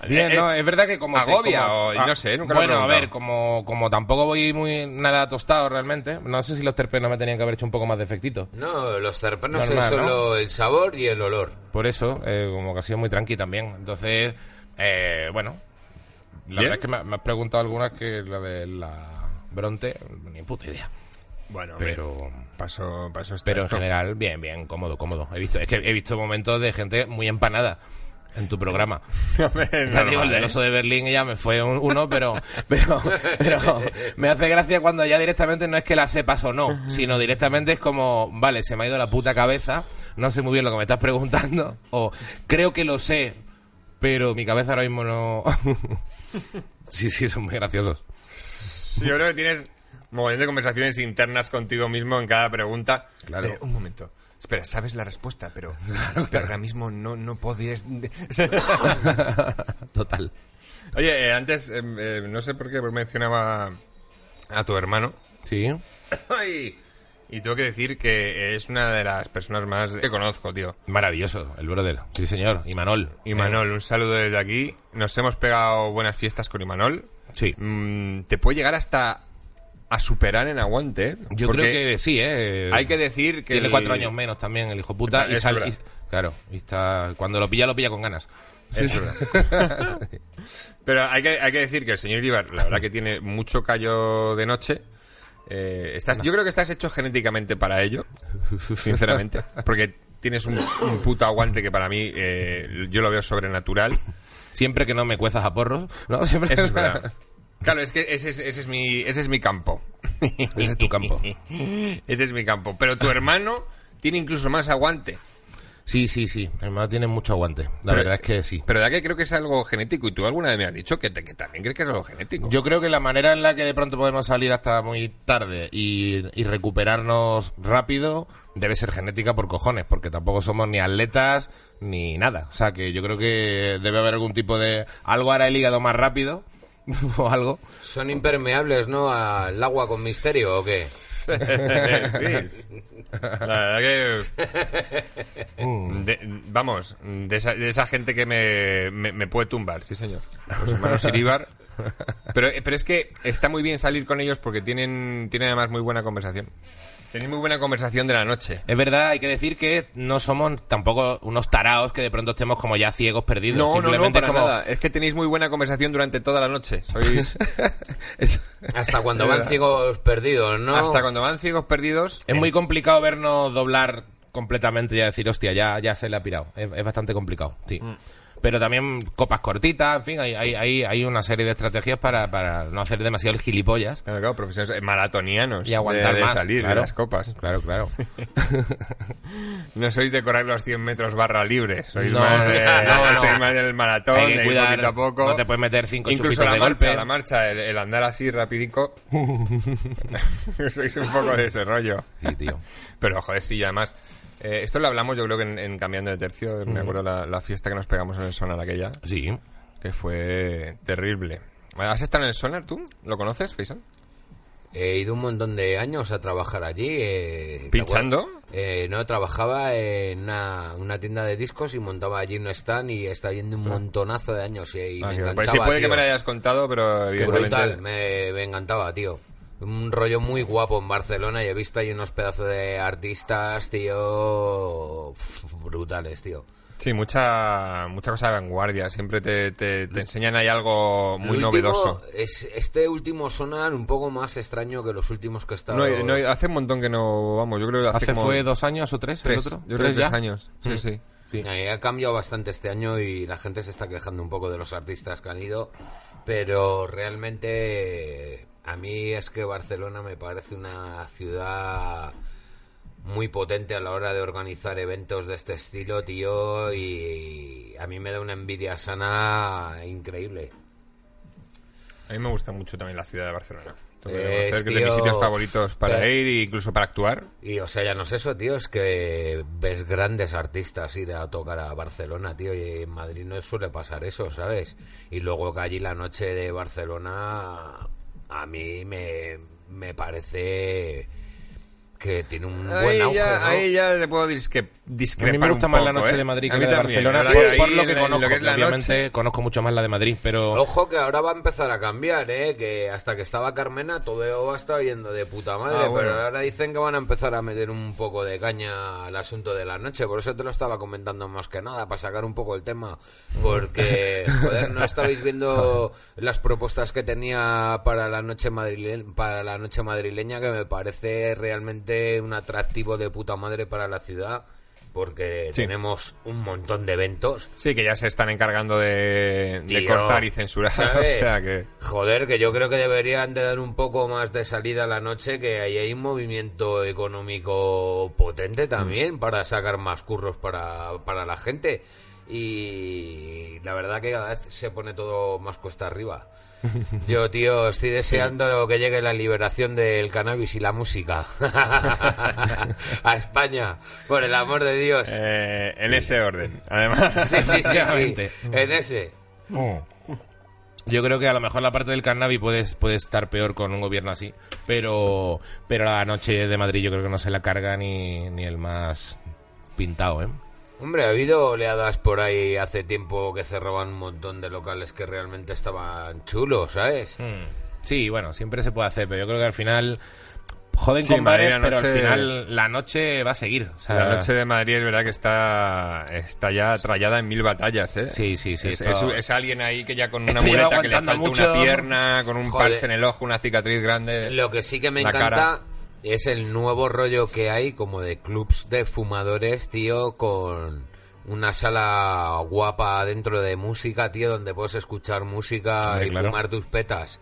S3: Bien,
S1: Eh,
S3: no, es verdad que como... te-
S1: agobia
S3: como-
S1: o- no sé, nunca lo he
S3: Bueno, a
S1: preguntado.
S3: ver, como, como tampoco voy muy nada tostado realmente, no sé si los terpenos me tenían que haber hecho un poco más de efectito.
S2: No, los terpenos
S3: Normal,
S2: es solo
S3: ¿no?
S2: el sabor y el olor.
S3: Por eso, eh, como que ha sido muy tranqui también. Entonces, eh, bueno, la
S1: Bien.
S3: verdad es que me, me has preguntado algunas que la de la Bronte, ni puta idea.
S1: Bueno,
S3: Pero,
S1: paso, paso
S3: pero en
S1: esto.
S3: general, bien, bien, cómodo, cómodo. He visto, es que he visto momentos de gente muy empanada en tu programa. <laughs>
S1: Hombre,
S3: Ya
S1: normal,
S3: digo, el del
S1: ¿eh?
S3: oso de Berlín ya me fue un- uno, pero, <laughs> pero, pero me hace gracia cuando ya directamente no es que la sepas o no, sino directamente es como, vale, se me ha ido la puta cabeza, no sé muy bien lo que me estás preguntando, o creo que lo sé, pero mi cabeza ahora mismo no... <laughs> sí, sí, son muy graciosos.
S1: Yo creo que tienes montón de conversaciones internas contigo mismo en cada pregunta.
S3: Claro.
S1: De, un momento. Espera, sabes la respuesta, pero, <laughs> pero ahora mismo no, no podías... <laughs>
S3: Total.
S1: Oye, eh, antes, eh, eh, no sé por qué mencionaba a tu hermano.
S3: Sí. <coughs>
S1: Ay, Y tengo que decir que es una de las personas más que conozco, tío.
S3: Maravilloso, el brother. Sí, señor. Y Manol.
S1: Y Manol, un saludo desde aquí. Nos hemos pegado buenas fiestas con Imanol.
S3: Sí.
S1: Mm, te puede llegar hasta a superar en aguante.
S3: Yo creo que sí, ¿eh?
S1: Hay que decir que...
S3: Tiene
S1: el-
S3: cuatro años menos también el hijo puta.
S1: Es
S3: y sale,
S1: verdad.
S3: y- claro, y está, cuando lo pilla, lo pilla con ganas. <laughs>
S1: Pero hay que, hay que decir que el señor Ibar, la verdad que tiene mucho callo de noche. Eh, estás, yo creo que estás hecho genéticamente para ello, sinceramente. Porque tienes un, un puto aguante que para mí eh, yo lo veo sobrenatural.
S3: Siempre que no me cuezas a porros, ¿no? Siempre
S1: Eso es verdad. Claro, es que ese es, ese es mi, ese es mi campo. <laughs>
S3: Ese es tu campo.
S1: Ese es mi campo. Pero tu hermano tiene incluso más aguante.
S3: Sí, sí, sí. Mi hermano tiene mucho aguante. La
S1: Pero-
S3: verdad es que sí.
S1: Pero de que creo que es algo genético. Y tú alguna vez me has dicho que, te- que también crees que es algo genético.
S3: Yo creo que la manera en la que de pronto podemos salir hasta muy tarde y, y recuperarnos rápido debe ser genética por cojones, porque tampoco somos ni atletas ni nada. O sea que yo creo que debe haber algún tipo de... Algo hará el hígado más rápido <laughs> o algo.
S2: ¿Son impermeables, no, al agua con misterio o qué? <laughs>
S1: sí. La verdad que. <laughs> de- vamos, de esa, de esa gente que me, me, me puede tumbar, sí, señor. Los hermanos Iribar. Pero, pero es que está muy bien salir con ellos porque tienen, tienen además muy buena conversación. Tenéis muy buena conversación de la noche.
S3: Es verdad, hay que decir que no somos tampoco unos taraos que de pronto estemos como ya ciegos perdidos.
S1: No, no, no,
S3: Simplemente
S1: para
S3: como...
S1: nada. Es que tenéis muy buena conversación durante toda la noche. Sois. <laughs> <laughs>
S3: es,
S2: Hasta cuando <laughs>
S1: Es
S2: van
S1: verdad.
S2: ciegos perdidos, ¿no?
S1: Hasta cuando van ciegos perdidos.
S3: es muy complicado vernos doblar completamente y decir, hostia, ya, ya se le ha pirado. Es, es bastante complicado, sí. Pero también copas cortitas, en fin, hay, hay, hay, una serie de estrategias para, para no hacer demasiado el gilipollas
S1: Claro, claro, profesionales maratonianos
S3: y aguantar
S1: de, de
S3: más.
S1: salir
S3: claro.
S1: de las copas.
S3: Claro, claro. <laughs>
S1: No sois de correr los 100 metros barra libre, sois
S3: No,
S1: más, de,
S3: no, no.
S1: sois más del maratón,
S3: Hay que
S1: de
S3: cuidar,
S1: poquito a poco.
S3: no te puedes meter cinco
S1: Incluso
S3: chupitos
S1: la
S3: de
S1: marcha,
S3: golpe.
S1: la marcha, el, el andar así rapidico. <laughs> <laughs> sois un poco de ese rollo.
S3: Sí, tío.
S1: Pero, joder, sí, además... eh, esto lo hablamos yo creo que en, en Cambiando de Tercio,
S3: Mm.
S1: me acuerdo la, la fiesta que nos pegamos en el Sonar aquella,
S3: Sí.
S1: que fue terrible. ¿Has estado en el Sonar tú? ¿Lo conoces, Faisan?
S2: He ido un montón de años a trabajar allí. eh, ¿te
S1: ¿Pinchando?
S2: Eh, no, trabajaba en una, una tienda de discos y montaba allí un stand y está yendo un montonazo de años y, y
S1: Ah,
S2: me encantaba,
S1: pues sí, puede que me lo hayas contado, pero evidentemente...
S2: brutal, me, me encantaba, tío. Un rollo muy guapo en Barcelona y he visto ahí unos pedazos de artistas, tío, brutales, tío.
S1: Sí, mucha, mucha cosa de vanguardia. Siempre te, te, te enseñan ahí algo muy
S2: último
S1: novedoso.
S2: Es, este último sonar un poco más extraño que los últimos que he estado...
S1: No, no, hace un montón que no vamos. Yo creo que hace,
S3: Hace
S1: como
S3: fue dos años o tres,
S1: tres.
S3: el otro.
S1: Yo creo que
S3: ¿Tres
S1: tres
S3: ya?
S1: años. Sí, sí.
S3: Sí.
S2: Eh, Ha cambiado bastante este año y la gente se está quejando un poco de los artistas que han ido, pero realmente a mí es que Barcelona me parece una ciudad muy potente a la hora de organizar eventos de este estilo, tío, y a mí me da una envidia sana increíble.
S1: A mí me gusta mucho también la ciudad de Barcelona.
S2: Es,
S1: que es de
S2: tío,
S1: mis sitios favoritos para
S2: pero-
S1: ir e incluso para actuar.
S2: Y o sea, ya no es eso, tío, es que ves grandes artistas ir a tocar a Barcelona, tío, y en Madrid no suele pasar eso, ¿sabes? Y luego que allí la noche de Barcelona a mí me, me parece que tiene un buen auge,
S1: ya,
S2: ¿no?
S1: ahí ya te puedo disque- discrepar
S3: A mí me gusta
S1: un
S3: más la noche
S1: ¿eh?
S3: de Madrid que la de
S1: también.
S3: Barcelona, por, lo que conozco.
S1: que es la
S3: Obviamente
S1: noche-
S3: conozco mucho más la de Madrid, pero...
S2: Ojo que ahora va a empezar a cambiar, ¿eh? Que hasta que estaba Carmena todo estaba yendo de puta madre,
S1: Ah, bueno.
S2: pero ahora dicen que van a empezar a meter un poco de caña al asunto de la noche, por eso te lo estaba comentando más que nada, para sacar un poco el tema, porque, <laughs> joder, no estabais viendo las propuestas que tenía para la noche madrileña, para la noche madrileña, que me parece realmente un atractivo de puta madre para la ciudad. Porque
S1: Sí.
S2: tenemos un montón de eventos
S1: Sí, que ya se están encargando de, cortar y censurar.
S2: ¿sabes? <laughs>
S1: O sea que.
S2: Joder, que yo creo que deberían de dar un poco más de salida a la noche, que ahí hay un movimiento económico potente también para sacar más curros para, para la gente. Y la verdad que cada vez se pone todo más cuesta arriba. Yo, tío, estoy deseando que llegue la liberación del cannabis y la música <laughs> a España, por el amor de Dios.
S1: eh, en ese orden. Además.
S2: Sí, sí, sí, en ese.
S3: Yo creo que a lo mejor la parte del cannabis puede, puede estar peor con un gobierno así, pero, pero la noche de Madrid yo creo que no se la carga ni, ni el más pintado, ¿eh?
S2: Hombre, ha habido oleadas por ahí hace tiempo que cerraban un montón de locales que realmente estaban chulos, ¿sabes?
S1: Hmm.
S3: Sí, bueno, siempre se puede hacer, pero yo creo que al final joden
S1: Sí,
S3: con
S1: Madrid
S3: bares,
S1: la
S3: pero al
S1: noche-
S3: final la noche va a seguir. o sea,
S1: La noche de Madrid es verdad que está, está ya trallada en mil batallas, ¿eh?
S3: Sí, sí, sí,
S1: Es,
S3: esto-
S1: es- es alguien ahí que ya con una muleta que le falta
S3: aguantando
S1: una
S3: mucho.
S1: pierna, con un
S2: Joder.
S1: parche en el ojo, una cicatriz grande.
S2: Lo que sí que me encanta
S1: cara.
S2: Es el nuevo rollo que hay como de clubs de fumadores, tío, con una sala guapa dentro de música, tío, donde puedes escuchar música
S3: Hombre,
S2: y
S3: claro.
S2: fumar tus petas.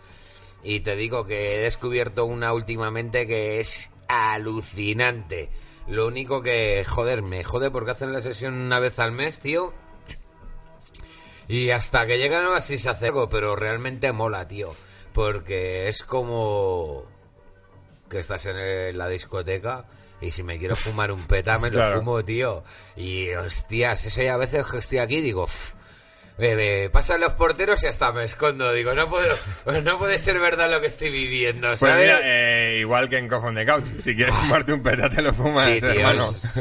S2: Y te digo que he descubierto una últimamente que es alucinante. Lo único que, joder, me jode porque hacen la sesión una vez al mes, tío. Y hasta que llegan así se hace algo, pero realmente mola, tío. Porque es como que estás en el- la discoteca y si me quiero fumar un peta me lo
S1: Claro.
S2: fumo, tío. Y hostias, eso ya a veces que estoy aquí digo, "Uf, eh, me pasan los porteros y hasta me escondo. Digo, no puedo, no puede ser verdad lo que estoy viviendo,
S1: Pues eh, igual que en Coffin de Couch. Si quieres fumarte un peta, te lo fumas,
S2: Sí, tío, es,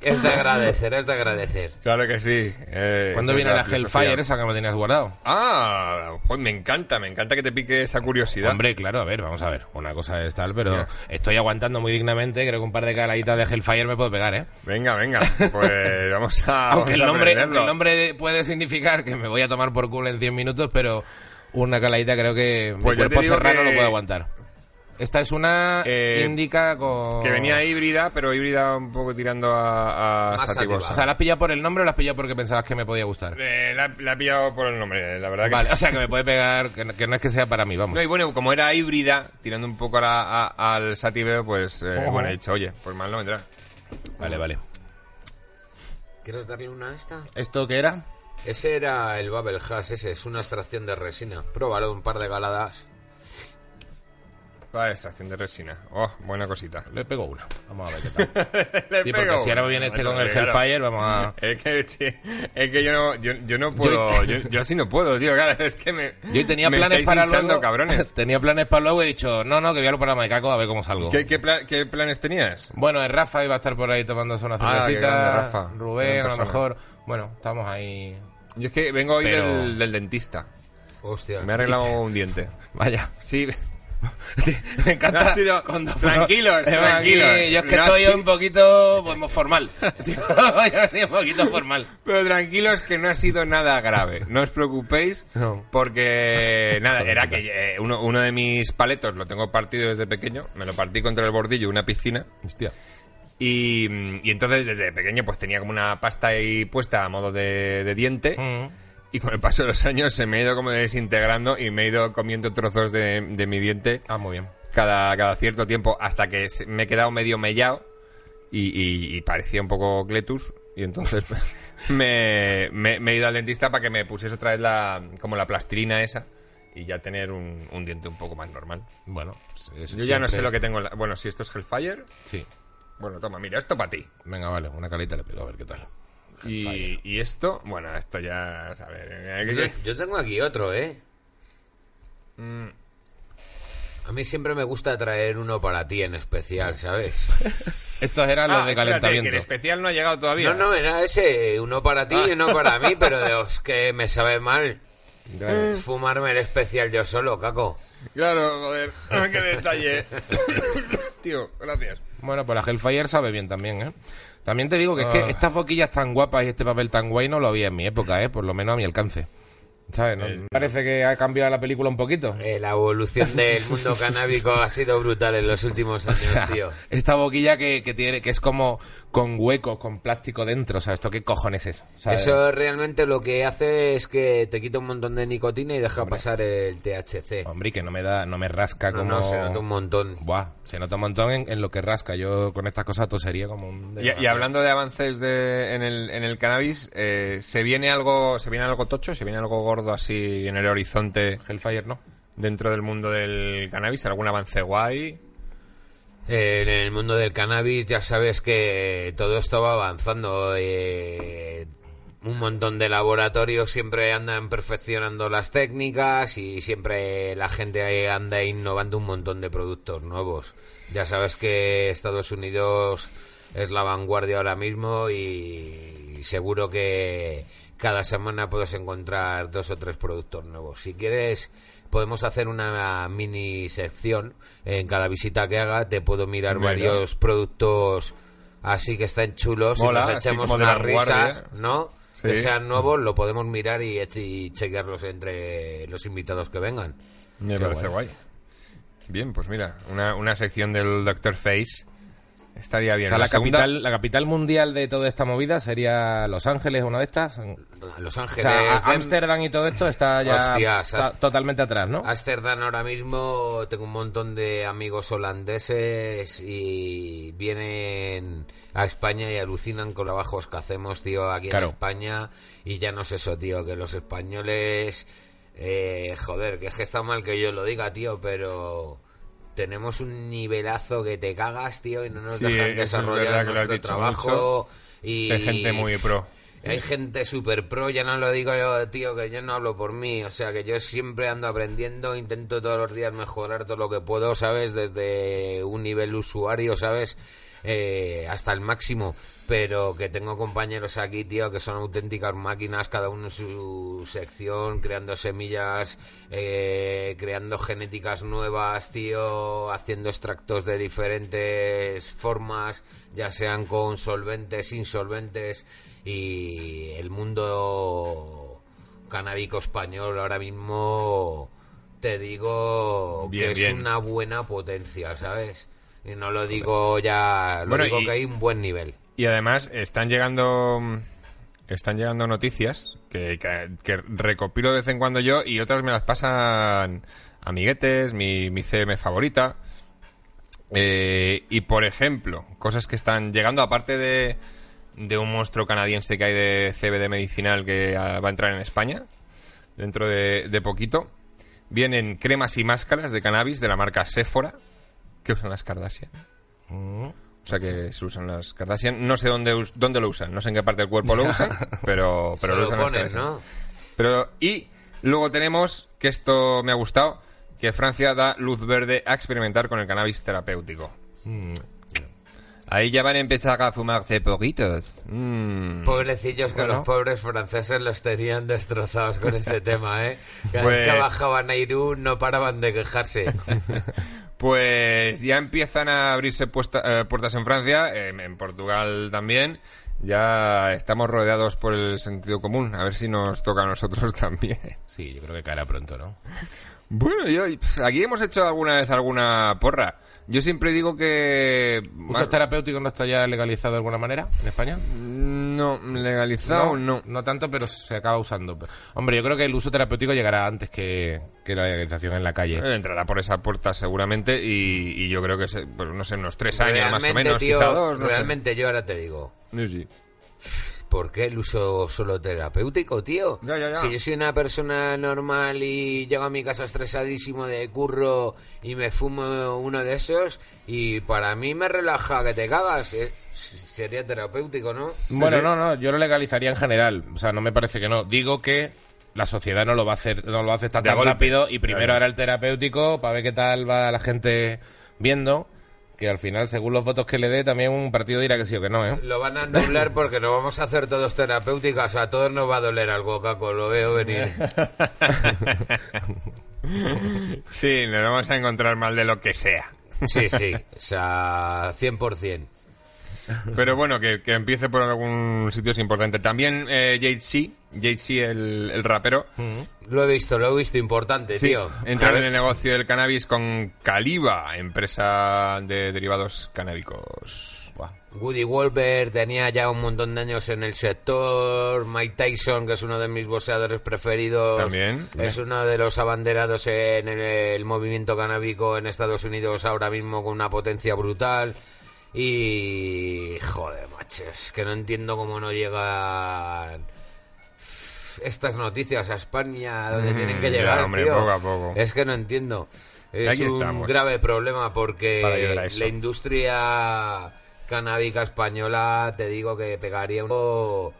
S2: es de agradecer, es de agradecer.
S1: Claro que sí. eh,
S3: ¿Cuándo viene la,
S1: filosofía.
S3: Hellfire esa que me tenías guardado?
S1: Ah, pues me encanta, me encanta que te pique esa curiosidad.
S3: Hombre, claro, a ver, vamos a ver. Una cosa es tal, pero
S1: Hostia.
S3: estoy aguantando muy dignamente. Creo que un par de caladitas de Hellfire me puedo pegar, ¿eh?
S1: Venga, venga, pues <laughs> vamos a.
S3: aunque, el
S1: vamos a
S3: nombre, aunque
S1: aprenderlo.
S3: el nombre puede significar que me voy a tomar por culo en 100 minutos, pero una caladita creo que
S1: Pues
S3: mi cuerpo serrano
S1: que-
S3: lo puede aguantar. Esta es una
S1: Eh,
S3: indica con...
S1: Que venía híbrida, pero híbrida un poco tirando a, a Sativosa.
S3: O sea, ¿la has pillado por el nombre o la has pillado porque pensabas que me podía gustar?
S1: Eh, la, la he pillado por el nombre, la verdad que...
S3: Vale, o sea, que me puede pegar, que no, que no es que sea para mí, vamos.
S1: No, y bueno, como era híbrida, tirando un poco a la- a- al Sativeo, pues eh, bueno, he dicho, oye, pues mal no vendrá.
S3: Vale, vale.
S2: ¿Quieres darle una a esta?
S3: ¿Esto qué era?
S2: Ese era el Bubble Hash, ese es una extracción de resina. Pruébalo un par de galadas.
S1: La extracción de resina. Oh, buena cosita.
S3: Le pego una. Vamos a ver qué tal. <laughs>
S1: Le
S3: Sí,
S1: pego
S3: porque si ahora viene este con el. Hellfire, vamos a... <laughs>
S1: Es que, es que yo no, yo, yo no puedo, <laughs> yo, yo así no puedo, tío, claro, es que me,
S3: Yo tenía
S1: me
S3: planes para
S1: hinchando,
S3: luego...
S1: cabrones.
S3: tenía planes para luego y he dicho, no, no, que voy a lo para Maicaco a ver cómo salgo.
S1: ¿Qué, qué, pla- qué planes tenías?
S3: Bueno, el Rafa iba a estar por ahí tomándose una
S1: Ah,
S3: cervecita.
S1: Rafa.
S3: Rubén, a lo mejor. Bueno, estamos ahí.
S1: Yo es que vengo hoy
S3: Pero-
S1: del, del dentista.
S2: Hostia.
S1: Me ha arreglado un diente.
S3: Vaya.
S1: Sí. <laughs>
S3: Me encanta.
S1: Ha sido-
S3: cuando- <laughs>
S1: tranquilos,
S3: Eh,
S1: tranquilos.
S3: aquí, Yo es que
S1: No
S3: estoy
S1: sido-
S3: un poquito pues, formal. <laughs> Un poquito formal.
S1: Pero tranquilos que no ha sido nada grave. No os preocupéis porque nada, era que eh, uno, uno de mis paletos lo tengo partido desde pequeño. Me lo partí contra el bordillo una piscina.
S3: Hostia.
S1: Y, y entonces desde pequeño pues tenía como una pasta ahí puesta a modo de, de diente.
S3: Mm.
S1: Y con el paso de los años se me ha ido como desintegrando y me he ido comiendo trozos de, de mi diente
S3: Ah, muy bien.
S1: cada, cada cierto tiempo hasta que me he quedado medio mellado y, y- y parecía un poco Cletus. Y entonces <laughs> pues, me, me- me he ido al dentista para que me pusiese otra vez la, como la plastilina esa y ya tener un, un diente un poco más normal.
S3: Bueno, es
S1: Yo ya no sé lo que tengo. en la- Bueno, si esto es Hellfire,
S3: Sí.
S1: bueno, toma, mira, esto para ti.
S3: Venga, vale, una calita le pego a ver qué tal.
S1: Y, y esto, bueno, esto ya, a ver,
S2: Yo,
S1: ¿qué-
S2: yo tengo aquí otro, ¿eh?
S1: Mm.
S2: A mí siempre me gusta traer uno para ti en especial, ¿sabes? <laughs>
S3: Estos eran los
S1: Ah,
S3: de
S1: espérate, que el
S3: calentamiento.
S1: especial no ha llegado todavía.
S2: No, no, era ese, uno para ti y uno para mí, pero Dios, que me sabe mal
S3: Claro.
S2: fumarme el especial yo solo, caco.
S1: Claro, joder, <laughs> qué detalle. <coughs> Tío, gracias.
S3: Bueno, pues la Hellfire sabe bien también, ¿eh? También te digo que es
S1: Ah.
S3: que estas boquillas tan guapas y este papel tan guay no lo había en mi época, ¿eh? Por lo menos a mi alcance. ¿Sabes? ¿No? Parece que ha cambiado la película un poquito.
S2: Eh, la evolución del <laughs> mundo canábico ha sido brutal en los últimos
S3: O
S2: años,
S3: sea,
S2: tío.
S3: esta boquilla que, que tiene que es como con huecos, con plástico dentro. O sea, ¿esto qué cojones es? Sea,
S2: Eso realmente lo que hace es que te quita un montón de nicotina y deja pasar el THC.
S3: Hombre, que no me da, no me rasca
S2: No,
S3: como.
S2: no, se nota un montón.
S3: Buah, se nota un montón en, en lo que rasca. Yo con estas cosas tosería como un.
S1: Y, y hablando de avances de, en, el, en el cannabis, eh, ¿se viene algo se viene algo tocho? ¿Se viene algo así en el horizonte
S3: Hellfire no.
S1: dentro del mundo del cannabis? ¿Algún avance guay?
S2: En el mundo del cannabis ya sabes que todo esto va avanzando. eh, un montón de laboratorios siempre andan perfeccionando las técnicas y siempre la gente anda innovando un montón de productos nuevos. Ya sabes que Estados Unidos es la vanguardia ahora mismo y seguro que cada semana puedes encontrar dos o tres productos nuevos. Si quieres podemos hacer una mini sección en cada visita que haga te puedo mirar
S1: Mira.
S2: varios productos así que están chulos
S1: Mola,
S2: y nos
S1: de
S2: unas risas ¿no?
S1: Sí.
S2: que sean nuevos lo podemos mirar y, y chequearlos entre los invitados que vengan
S1: Me parece guay. Bien, pues mira, una, una sección del Dr. Face estaría bien.
S3: O sea, la,
S1: segunda-
S3: capital, la capital mundial de toda esta movida sería Los Ángeles, una de estas. O
S2: Los Ángeles
S3: sea,
S2: Dem-
S3: Ámsterdam y todo esto está ya
S2: Hostias,
S3: está
S2: hasta-
S3: totalmente atrás, ¿no?
S2: Ámsterdam ahora mismo tengo un montón de amigos holandeses y vienen a España y alucinan con los bajos que hacemos, tío, aquí
S3: Claro.
S2: en España. Y ya no es eso, tío, que los españoles... eh, joder, que es que está mal que yo lo diga, tío, pero... Tenemos un nivelazo que te cagas, tío, y no nos
S1: Sí,
S2: dejan
S1: es
S2: desarrollar
S1: has
S2: nuestro trabajo. Y
S1: Hay gente muy pro.
S2: hay gente super pro, ya no lo digo yo, tío, que yo no hablo por mí, o sea, que yo siempre ando aprendiendo, intento todos los días mejorar todo lo que puedo, ¿sabes? Desde un nivel usuario, ¿sabes? Eh, hasta el máximo, pero que tengo compañeros aquí, tío, que son auténticas máquinas, cada uno en su sección, creando semillas, eh, creando genéticas nuevas, tío, haciendo extractos de diferentes formas, ya sean con solventes, insolventes, y el mundo canábico español ahora mismo te digo
S1: Bien,
S2: que
S1: bien.
S2: es una buena potencia, ¿sabes? Y no lo digo ya, lo
S1: Bueno,
S2: digo
S1: y-
S2: que hay un buen nivel.
S1: Y además están llegando están llegando noticias que, que- que recopilo de vez en cuando yo y otras me las pasan amiguetes, mi, mi CM favorita. Eh, y por ejemplo, cosas que están llegando aparte de, de un monstruo canadiense que hay de CBD medicinal que va a entrar en España dentro de, de poquito. Vienen cremas y máscaras de cannabis de la marca Sephora que usan las Kardashian. O sea que se usan las Kardashian. No sé dónde, dónde lo usan, no sé en qué parte del cuerpo lo <laughs> usan, pero, pero
S2: Se
S1: lo
S2: lo
S1: usan las Kardashian.
S2: ¿no?
S1: Pero, y luego tenemos, que esto me ha gustado, que Francia da luz verde a experimentar con el cannabis terapéutico.
S2: Mm.
S1: Ahí ya van a empezar a fumarse poquitos. Mm.
S2: Pobrecillos que
S3: Bueno.
S2: los pobres franceses los tenían destrozados con ese <laughs> tema, ¿eh? Cada vez
S1: Pues-
S2: que bajaban a Irún no paraban de quejarse. <laughs>
S1: Pues ya empiezan a abrirse puesta- eh, puertas en Francia, em, en Portugal también. Ya estamos rodeados por el sentido común. A ver si nos toca a nosotros <laughs> también.
S3: Sí, yo creo que caerá pronto, ¿no?
S1: Bueno, yo, aquí hemos hecho alguna vez alguna porra. Yo siempre digo que...
S3: ¿Usos terapéuticos no está ya legalizado de alguna manera en España?
S1: No, legalizado no.
S3: no tanto, pero se acaba usando. Hombre, yo creo que el uso terapéutico llegará antes que, que la legalización en la calle.
S1: Eh, Entrará por esa puerta seguramente y, y yo creo que, se, pues, no sé, unos tres años más o
S2: Realmente,
S1: menos,
S2: tío,
S1: quizá dos, no
S2: realmente yo ahora te digo.
S1: Sí, sí.
S2: ¿Por qué el uso solo terapéutico, tío?
S1: Ya, ya, ya.
S2: Si yo soy una persona normal y llego a mi casa estresadísimo de curro y me fumo uno de esos y para mí me relaja que te cagas, eh, sería terapéutico, ¿no?
S3: Bueno,
S1: sí.
S3: no, no, yo lo legalizaría en general. O sea, no me parece que no. Digo que la sociedad no lo va a hacer, no lo va a aceptar
S1: De
S3: tan
S1: golpe.
S3: rápido y primero hará el terapéutico para ver qué tal va la gente viendo. Que al final, según los votos que le dé, también un partido dirá que sí o que no, ¿eh?
S2: Lo van a nublar porque no vamos a hacer todos terapéuticas, a todos nos va a doler algo, Caco, lo veo venir.
S1: Sí, nos vamos a encontrar mal de lo que sea.
S2: Sí, sí, o sea, 100%.
S1: Pero bueno, que, que empiece por algún sitio es importante. También eh, Jay-Z, Jay-Z el, el rapero,
S2: Lo he visto, lo he visto, importante,
S1: sí,
S2: tío.
S1: entra
S2: A
S1: en el negocio del cannabis con Caliba, empresa de derivados canábicos.
S3: Buah.
S2: Woody Wolver tenía ya un montón de años en el sector. Mike Tyson, que es uno de mis boxeadores preferidos,
S1: También.
S2: es uno de los abanderados en el, el movimiento canábico en Estados Unidos ahora mismo con una potencia brutal. Y. Joder, macho, es que no entiendo cómo no llegan estas noticias a España donde
S1: Mm,
S2: tienen que
S1: ya,
S2: llegar,
S1: hombre,
S2: tío.
S1: poco a poco.
S2: Es que no entiendo. Es
S1: Aquí
S2: un
S1: estamos.
S2: grave problema porque la industria canábica española, te digo que pegaría un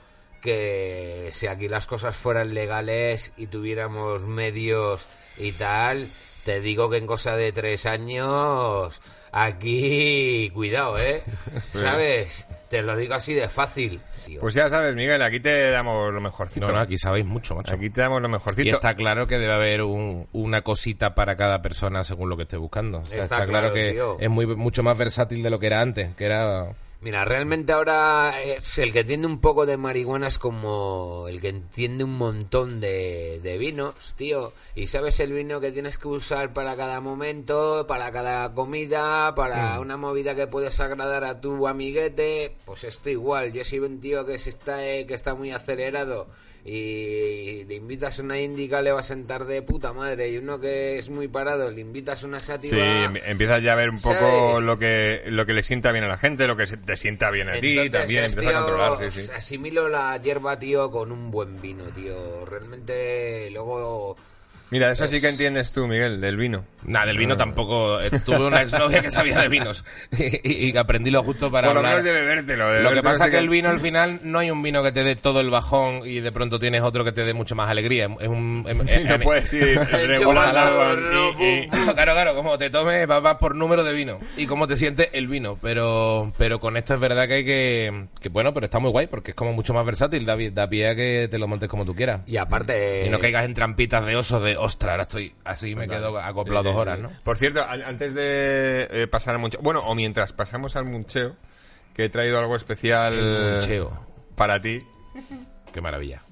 S2: que si aquí las cosas fueran legales y tuviéramos medios y tal, te digo que en cosa de tres años aquí, cuidado, ¿eh? <laughs> ¿Sabes? Te lo digo así de fácil. tío.
S1: Pues ya sabes, Miguel, aquí te damos lo mejorcito.
S3: No, no, aquí sabéis mucho, macho.
S1: Aquí te damos lo
S3: Y
S1: mejorcito.
S3: está claro que debe haber un- una cosita para cada persona según lo que esté buscando. Está,
S2: Está
S3: está claro,
S2: claro,
S3: que
S2: tío.
S3: es muy mucho más versátil de lo que era antes, que era
S2: Mira, realmente ahora es el que entiende un poco de marihuana es como el que entiende un montón de, de vinos, tío. Y sabes el vino que tienes que usar para cada momento, para cada comida, para una movida que puedes agradar a tu amiguete. Pues esto igual. Yo soy un tío que se está eh, que está muy acelerado y le invitas una índica le va a sentar de puta madre y uno que es muy parado le invitas una sátiva
S1: Sí, em- empiezas ya a ver un poco
S2: ¿Sabes?
S1: lo que lo que le sienta bien a la gente, lo que te sienta bien a ti también,
S2: es,
S1: empiezas a controlar, sí, sí.
S2: Asimilo la hierba, tío, con un buen vino, tío. Realmente, luego.
S1: Mira, eso sí que entiendes tú, Miguel, del vino.
S3: Nada, del
S1: Ah.
S3: vino tampoco. Eh, Tuve una exnovia que sabía de vinos <laughs> y, y aprendí lo justo para
S1: Por lo
S3: hablar.
S1: menos de bebértelo. de
S3: Lo que pasa es que el vino al final no hay un vino que te dé todo el bajón y de pronto tienes otro que te dé mucho más alegría. Es un, es-
S1: Sí, no
S3: es-
S1: puedes ir <laughs> regulando
S2: Chocolate,
S1: y- y-
S3: Claro, claro, como te tomes, va, va por número de vino y cómo te siente el vino. Pero pero con esto es verdad que hay que. que bueno, pero está muy guay porque es como mucho más versátil. Da, da pie a que te lo montes como tú quieras.
S2: Y aparte.
S3: Y no caigas en trampitas de osos de ostras, ahora estoy así, me quedo acoplado horas, ¿no?
S1: Por cierto, antes de eh, pasar al muncheo, bueno, o mientras pasamos al muncheo, que he traído algo especial
S3: El muncheo.
S1: para ti. <laughs>
S3: Qué maravilla.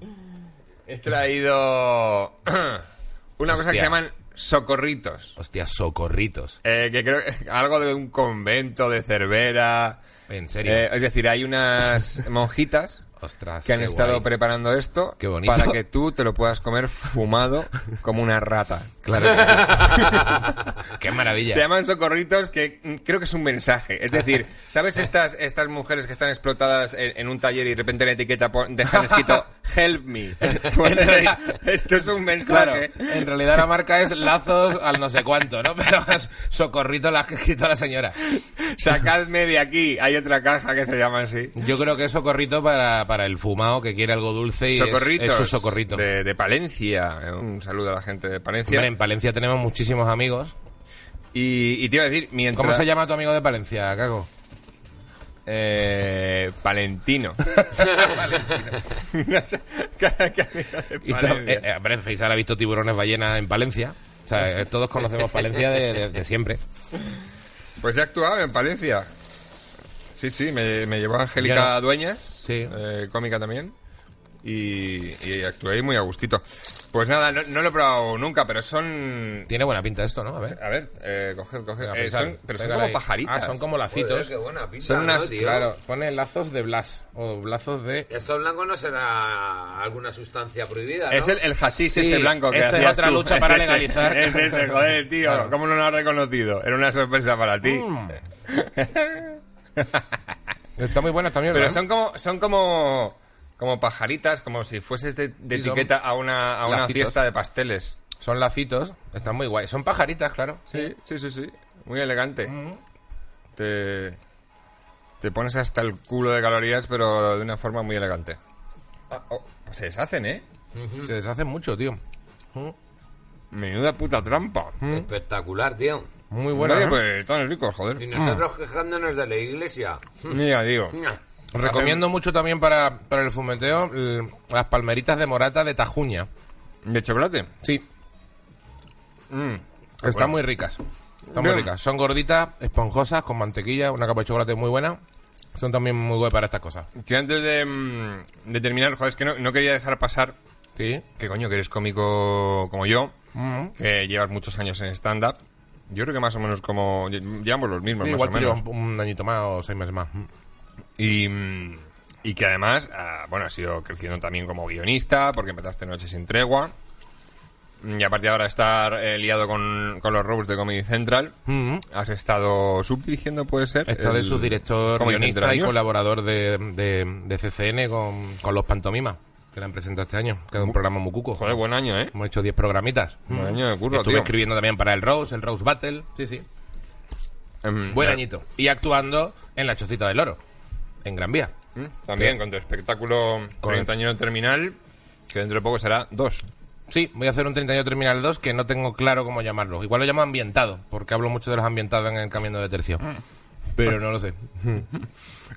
S1: He traído <clears throat> una cosa que se llaman socorritos.
S3: Hostia, socorritos.
S1: Eh, que creo que <laughs> algo de un convento de Cervera.
S3: En serio.
S1: Eh, es decir, hay unas <laughs> monjitas
S3: Ostras.
S1: que han estado
S3: guay.
S1: preparando esto
S3: Qué
S1: para que tú te lo puedas comer fumado como una rata.
S3: Claro que sí. <laughs> Qué maravilla.
S1: Se llaman socorritos que creo que es un mensaje. Es decir, ¿sabes estas, estas mujeres que están explotadas en, en un taller y de repente en la etiqueta dejan escrito Help me? <laughs> Pues, esto es un
S3: Claro,
S1: mensaje.
S3: en realidad la marca es lazos al no sé cuánto, ¿no? Pero es <laughs> socorrito la que quitó la señora.
S1: Sacadme de aquí. Hay otra caja que se llama así.
S3: Yo creo que es socorrito para, para el fumado que quiere algo dulce y es-
S1: Socorritos.
S3: es, su socorrito.
S1: De, de Palencia. Eh, Un saludo a la gente de Palencia.
S3: Hombre, en Palencia tenemos muchísimos amigos.
S1: Y, y te iba a decir, mientras...
S3: ¿Cómo se llama tu amigo de Palencia, Cago?
S1: Eh, Palentino. <laughs> <laughs>
S3: Y to- eh, eh, hombre, Faisal ha visto tiburones ballenas en Palencia. O sea, eh, todos conocemos Palencia de, de- de siempre.
S1: Pues he actuado en Palencia. Sí, sí, me, me llevó Angélica. Dueñas,
S3: Sí.
S1: eh, cómica también, y, y actué ahí muy a gustito. Pues nada, no, no lo he probado nunca, pero son...
S3: Tiene buena pinta esto, ¿no? A ver.
S1: A ver, eh, coged, coged. Eh, son- pero son como
S3: ahí.
S1: pajaritas.
S3: Ah, son como
S2: Joder,
S3: lacitos.
S2: qué buena pinta,
S1: Son
S2: ¿no,
S1: unas-
S2: tío?
S3: Claro, pone lazos de Blas o lazos de...
S2: Esto blanco no será alguna sustancia prohibida, ¿no?
S1: Es el, el hachís
S3: Sí,
S1: ese blanco que
S3: esto es otra
S1: tú.
S3: lucha para
S1: Es ese,
S3: legalizar. <laughs>
S1: Es ese, joder, tío.
S3: Claro.
S1: ¿Cómo no lo has reconocido? Era una sorpresa para ti.
S3: Mm. <laughs> Está muy buena mierda.
S1: Pero
S3: ¿eh?
S1: son como, son como, como pajaritas, como si fueses de, etiqueta a una, a una fiesta de pasteles.
S3: Son lacitos, están muy guay. Son pajaritas, claro.
S1: Sí, sí, sí, sí. Muy elegante.
S3: Mm.
S1: Te, te pones hasta el culo de calorías, pero de una forma muy elegante. Ah, oh, se deshacen, ¿eh?
S3: Se deshacen mucho, tío.
S1: Menuda puta trampa.
S2: Espectacular, tío.
S3: Muy buena. ¿eh?
S1: pues están ricos, joder.
S2: Y nosotros quejándonos de la iglesia.
S1: Mira, digo.
S3: Recomiendo mucho también para, para el fumeteo las palmeritas de morata de Tajuña.
S1: ¿De chocolate?
S3: Sí,
S1: Mm.
S3: están
S1: bueno.
S3: muy ricas. Están muy ricas. Son gorditas, esponjosas, con mantequilla, una capa de chocolate muy buena. Son también muy buenas para estas cosas.
S1: Que antes de, mm, de terminar, joder, es que no, no quería dejar pasar
S3: Sí.
S1: que coño, que eres cómico como yo,
S3: Mm.
S1: que llevas muchos años en stand-up. Yo creo que más o menos como... Llevamos los mismos,
S3: Sí,
S1: más
S3: igual
S1: o menos.
S3: un, un añito más o seis meses más. Mm.
S1: Y, mm, y que además, ah, bueno, has ido creciendo también como guionista, porque empezaste Noche sin Tregua. Y a partir de ahora estar eh, liado con, con los Robes de Comedy Central.
S3: Mm.
S1: Has estado subdirigiendo, puede ser.
S3: Está de subdirector, guionista
S1: Central
S3: y colaborador de, de, de CCN con, con los Pantomimas, que la han presentado este año, que es un programa muy cuco.
S1: Joder, buen año, ¿eh?
S3: Hemos hecho 10 programitas.
S1: Buen año de curro,
S3: Estuve
S1: tío.
S3: escribiendo también para el Rose, el Rose Battle. Sí, sí.
S1: Em,
S3: Buen añito. Y actuando en La Chocita del Oro, en Gran Vía.
S1: Mm, También con tu espectáculo
S3: Con
S1: 30 años terminal, que dentro de poco será dos.
S3: Sí, voy a hacer un 30 años Terminal 2 que no tengo claro cómo llamarlo. Igual lo llamo ambientado, porque hablo mucho de los ambientados en el Camino de Tercio. Pero no lo sé. <laughs>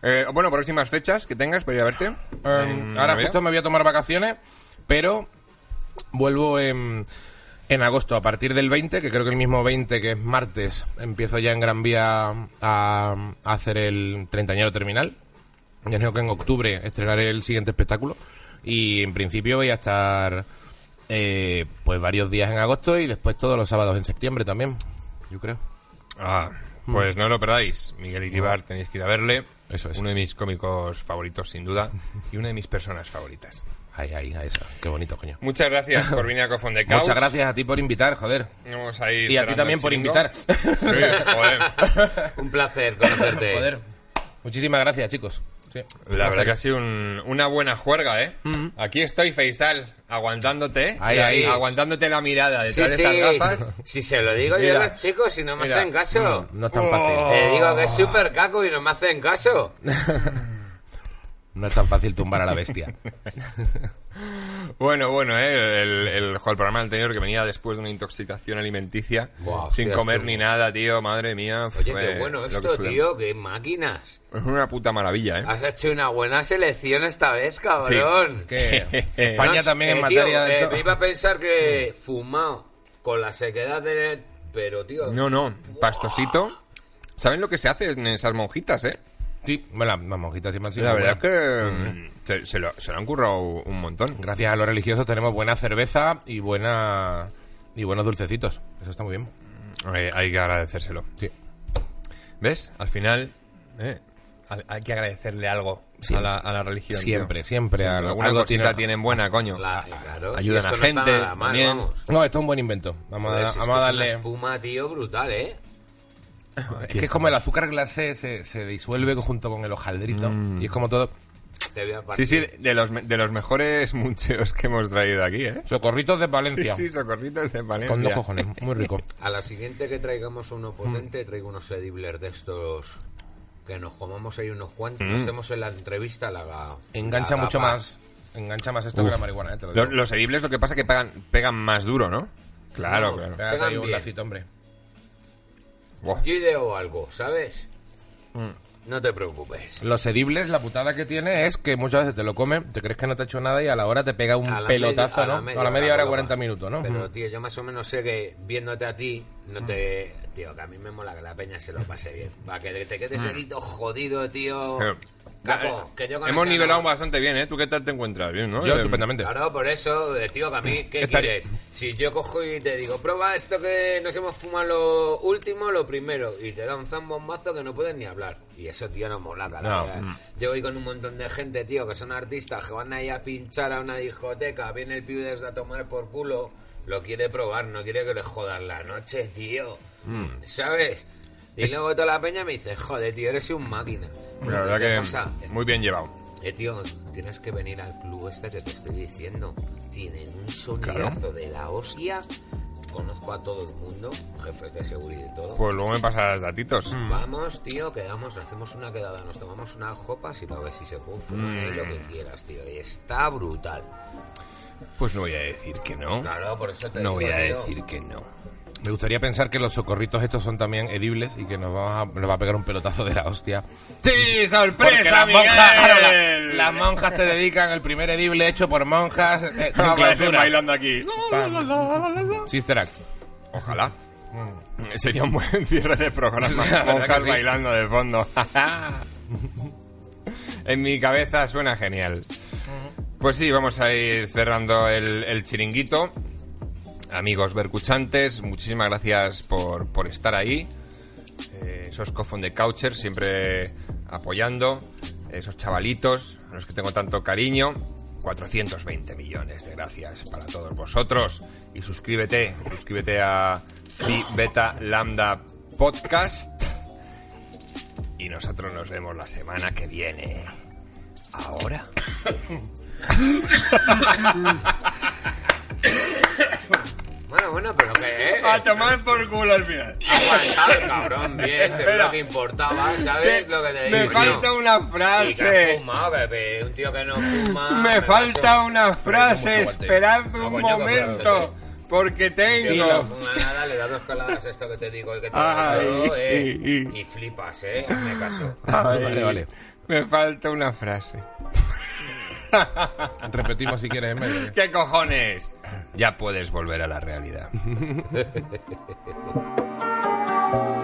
S1: Eh, bueno, próximas fechas que tengas para ir a verte.
S3: Em, ahora
S1: Navidad.
S3: justo me voy a tomar vacaciones, pero vuelvo en, en agosto, a partir del 20, que creo que el mismo 20, que es martes, empiezo ya en Gran Vía a, a hacer el 30 años terminal. Ya creo que en octubre estrenaré el siguiente espectáculo y en principio voy a estar eh, pues varios días en agosto y después todos los sábados en septiembre también, yo creo.
S1: Ah, pues no lo perdáis. Miguel Iribar, tenéis que ir a verle.
S3: Eso es.
S1: Uno de mis cómicos favoritos, sin duda. Y una de mis personas favoritas.
S3: Ahí, ahí, a eso. Qué bonito, coño.
S1: Muchas gracias por venir a Cofón de Couch.
S3: Muchas gracias a ti por invitar, joder.
S1: Vamos a ir
S3: Y a ti también por invitar.
S1: Sí, joder. <laughs>
S2: Un placer conocerte.
S3: Joder. Muchísimas gracias, chicos. Sí,
S1: La verdad que ha sido un- una buena juerga, ¿eh? Aquí estoy, Faisal, aguantándote.
S3: Ahí,
S1: sí,
S3: ahí.
S1: Aguantándote la mirada detrás
S2: sí,
S1: de estas gafas. <laughs>
S2: si se lo digo yo
S1: Mira.
S2: a los chicos y no me
S1: Mira.
S2: hacen caso.
S3: No es tan fácil.
S2: Le digo que es súper caco y no me hacen caso. <laughs>
S3: No es tan fácil tumbar a la bestia. <laughs>
S1: Bueno, bueno, ¿eh? El, el, el programa anterior que venía después de una intoxicación alimenticia,
S2: Buah,
S1: sin
S2: hostia,
S1: comer ni nada, tío, madre mía.
S2: Oye,
S1: fue
S2: qué bueno
S1: que
S2: esto, tío, qué máquinas.
S1: Es una puta maravilla, ¿eh?
S2: Has hecho una buena selección esta vez, cabrón. <laughs>
S3: Que España
S2: No,
S3: también en
S2: eh, tío,
S3: materia de...
S2: eh, me iba a pensar que fumado con la sequedad de... Pero, tío...
S1: No, no, pastosito. ¿Saben lo que se hace en esas monjitas, eh?
S3: Sí, bueno, las monjitas me han sido
S1: La verdad es que mm, se, se lo, se lo han currado un montón.
S3: Gracias a los religiosos tenemos buena cerveza y buena Y buenos dulcecitos. Eso está muy bien.
S1: Eh, hay que agradecérselo.
S3: Sí.
S1: ¿Ves? Al final eh, al- hay que agradecerle algo a la, a la religión.
S3: Siempre,
S1: tío.
S3: siempre.
S1: Alguna
S3: algo
S1: cosita
S3: tiene-
S1: tienen buena, coño.
S2: La- claro, y
S1: Ayudan
S2: esto
S1: a
S2: no está
S1: gente
S2: nada mal,
S1: también.
S2: vamos.
S3: No, esto es un buen invento. Vamos
S2: Joder,
S3: a,
S2: si es
S3: vamos a
S2: que es
S3: darle...
S2: una espuma, tío, brutal, ¿eh?
S3: Es que es como el azúcar glacé se, se disuelve junto con el hojaldrito.
S1: Mm.
S3: Y es como todo...
S1: Sí, sí, de los, de los mejores <laughs> mucheos que hemos traído aquí, ¿eh?
S3: Socorritos de Valencia.
S1: Sí, sí, socorritos de Valencia.
S3: Con dos cojones. Muy rico. <laughs>
S2: A la siguiente que traigamos uno
S3: Mm.
S2: potente, traigo unos edibles de estos que nos comamos ahí unos cuantos.
S1: Mm.
S2: Hacemos en la entrevista la la-
S3: Engancha
S2: la
S3: mucho más... Engancha más esto que la marihuana, eh, te lo
S1: Los,
S3: digo.
S1: los edibles lo que pasa es que pegan, pegan más duro, ¿no? Claro,
S2: No,
S1: claro.
S2: Pegan
S3: ahí un lacito, hombre.
S1: Buah.
S2: Yo ideo algo, ¿sabes?
S3: Mm.
S2: No te preocupes.
S3: Los edibles, la putada que tiene es que muchas veces te lo comen, te crees que no te ha hecho nada y a la hora te pega un pelotazo,
S2: media-
S3: ¿no? a la media hora,
S2: guapa.
S3: 40 minutos, ¿no?
S2: Pero, tío, yo más o menos sé que viéndote a ti, no te. Tío, que a mí me mola que la peña se lo pase bien. Para que te quedes aquí todo jodido, tío.
S1: Pero-
S2: Capo, que yo con
S1: Hemos
S2: esa
S1: nivelado
S2: no.
S1: bastante bien, ¿eh? ¿Tú qué tal te encuentras? Bien, ¿no?
S3: Yo
S1: Eh,
S3: estupendamente.
S2: Claro, por eso, eh, tío, que a mí, ¿qué
S3: Estar-
S2: quieres? Si yo cojo y te digo, prueba esto que nos hemos fumado lo último, lo primero, y te da un zambombazo que no puedes ni hablar. Y eso, tío, no mola, cara.
S3: No.
S2: Eh, Yo voy con un montón de gente, tío, que son artistas, que van ahí a pinchar a una discoteca, viene el pibe desde a tomar por culo, lo quiere probar, no quiere que le jodan la noche, tío. ¿Sabes? Y luego toda la peña me dice, joder, tío, eres un máquina.
S1: La verdad
S2: ¿Qué
S1: que
S2: pasa?
S1: muy bien llevado.
S2: Eh, tío, tienes que venir al club este que te estoy diciendo. Tienen un sonidazo de la hostia. Conozco a todo el mundo, jefes de seguridad y todo.
S1: Pues luego me pasas datitos.
S2: Vamos, tío, quedamos, hacemos una quedada, nos tomamos unas copas y luego ves si se puede fumar ahí lo que quieras, tío. Y está brutal.
S1: Pues no voy a decir que no.
S2: Claro, por eso te
S1: No voy a
S2: tío.
S1: decir que no.
S3: Me gustaría pensar que los socorritos estos son también edibles y que nos, vamos a, nos va a pegar un pelotazo de la hostia.
S1: ¡Sí, sorpresa,
S3: las
S1: Miguel!
S3: monjas, claro, la- las monjas te dedican el primer edible hecho por monjas. <laughs> eh, clausura.
S1: bailando aquí.
S3: Sister Act.
S1: Ojalá. Sería un buen <laughs> cierre de programa. <laughs> Monjas
S3: sí.
S1: bailando de fondo. en mi cabeza suena genial. Pues sí, vamos a ir cerrando el, el chiringuito. Amigos bercuchantes, muchísimas gracias por, por estar ahí. Eh, esos cofón de Couchers siempre apoyando. Esos chavalitos a los que tengo tanto cariño. 420 millones de gracias para todos vosotros. Y suscríbete, suscríbete a Phi Beta Lambda Podcast. Y nosotros nos vemos la semana que viene. Ahora. <laughs>
S2: Bueno, bueno, pero que, eh.
S1: A tomar por culo al final.
S2: Aguantar, cabrón, bien, que es lo que importaba, ¿sabes? Lo que te digo.
S1: Me falta una
S2: Y que
S1: frase.
S2: fumado, que- que un tío que no fuma.
S1: Me falta
S2: pasa-
S1: una frase. Esperad
S2: Ah,
S1: un
S2: coño, que
S1: momento. Porque
S2: Tío que no
S1: tengo.
S2: fuma nada, le das dos caladas a esto que te digo y que te
S1: Ay,
S2: digo, eh,
S1: y- y-
S2: y flipas, eh, hazme caso.
S1: Ay,
S3: Vale, vale.
S1: Me falta una frase. <laughs>
S3: Repetimos si quieres medio. ¿eh?
S1: ¿Qué cojones? Ya puedes volver a la realidad. <laughs>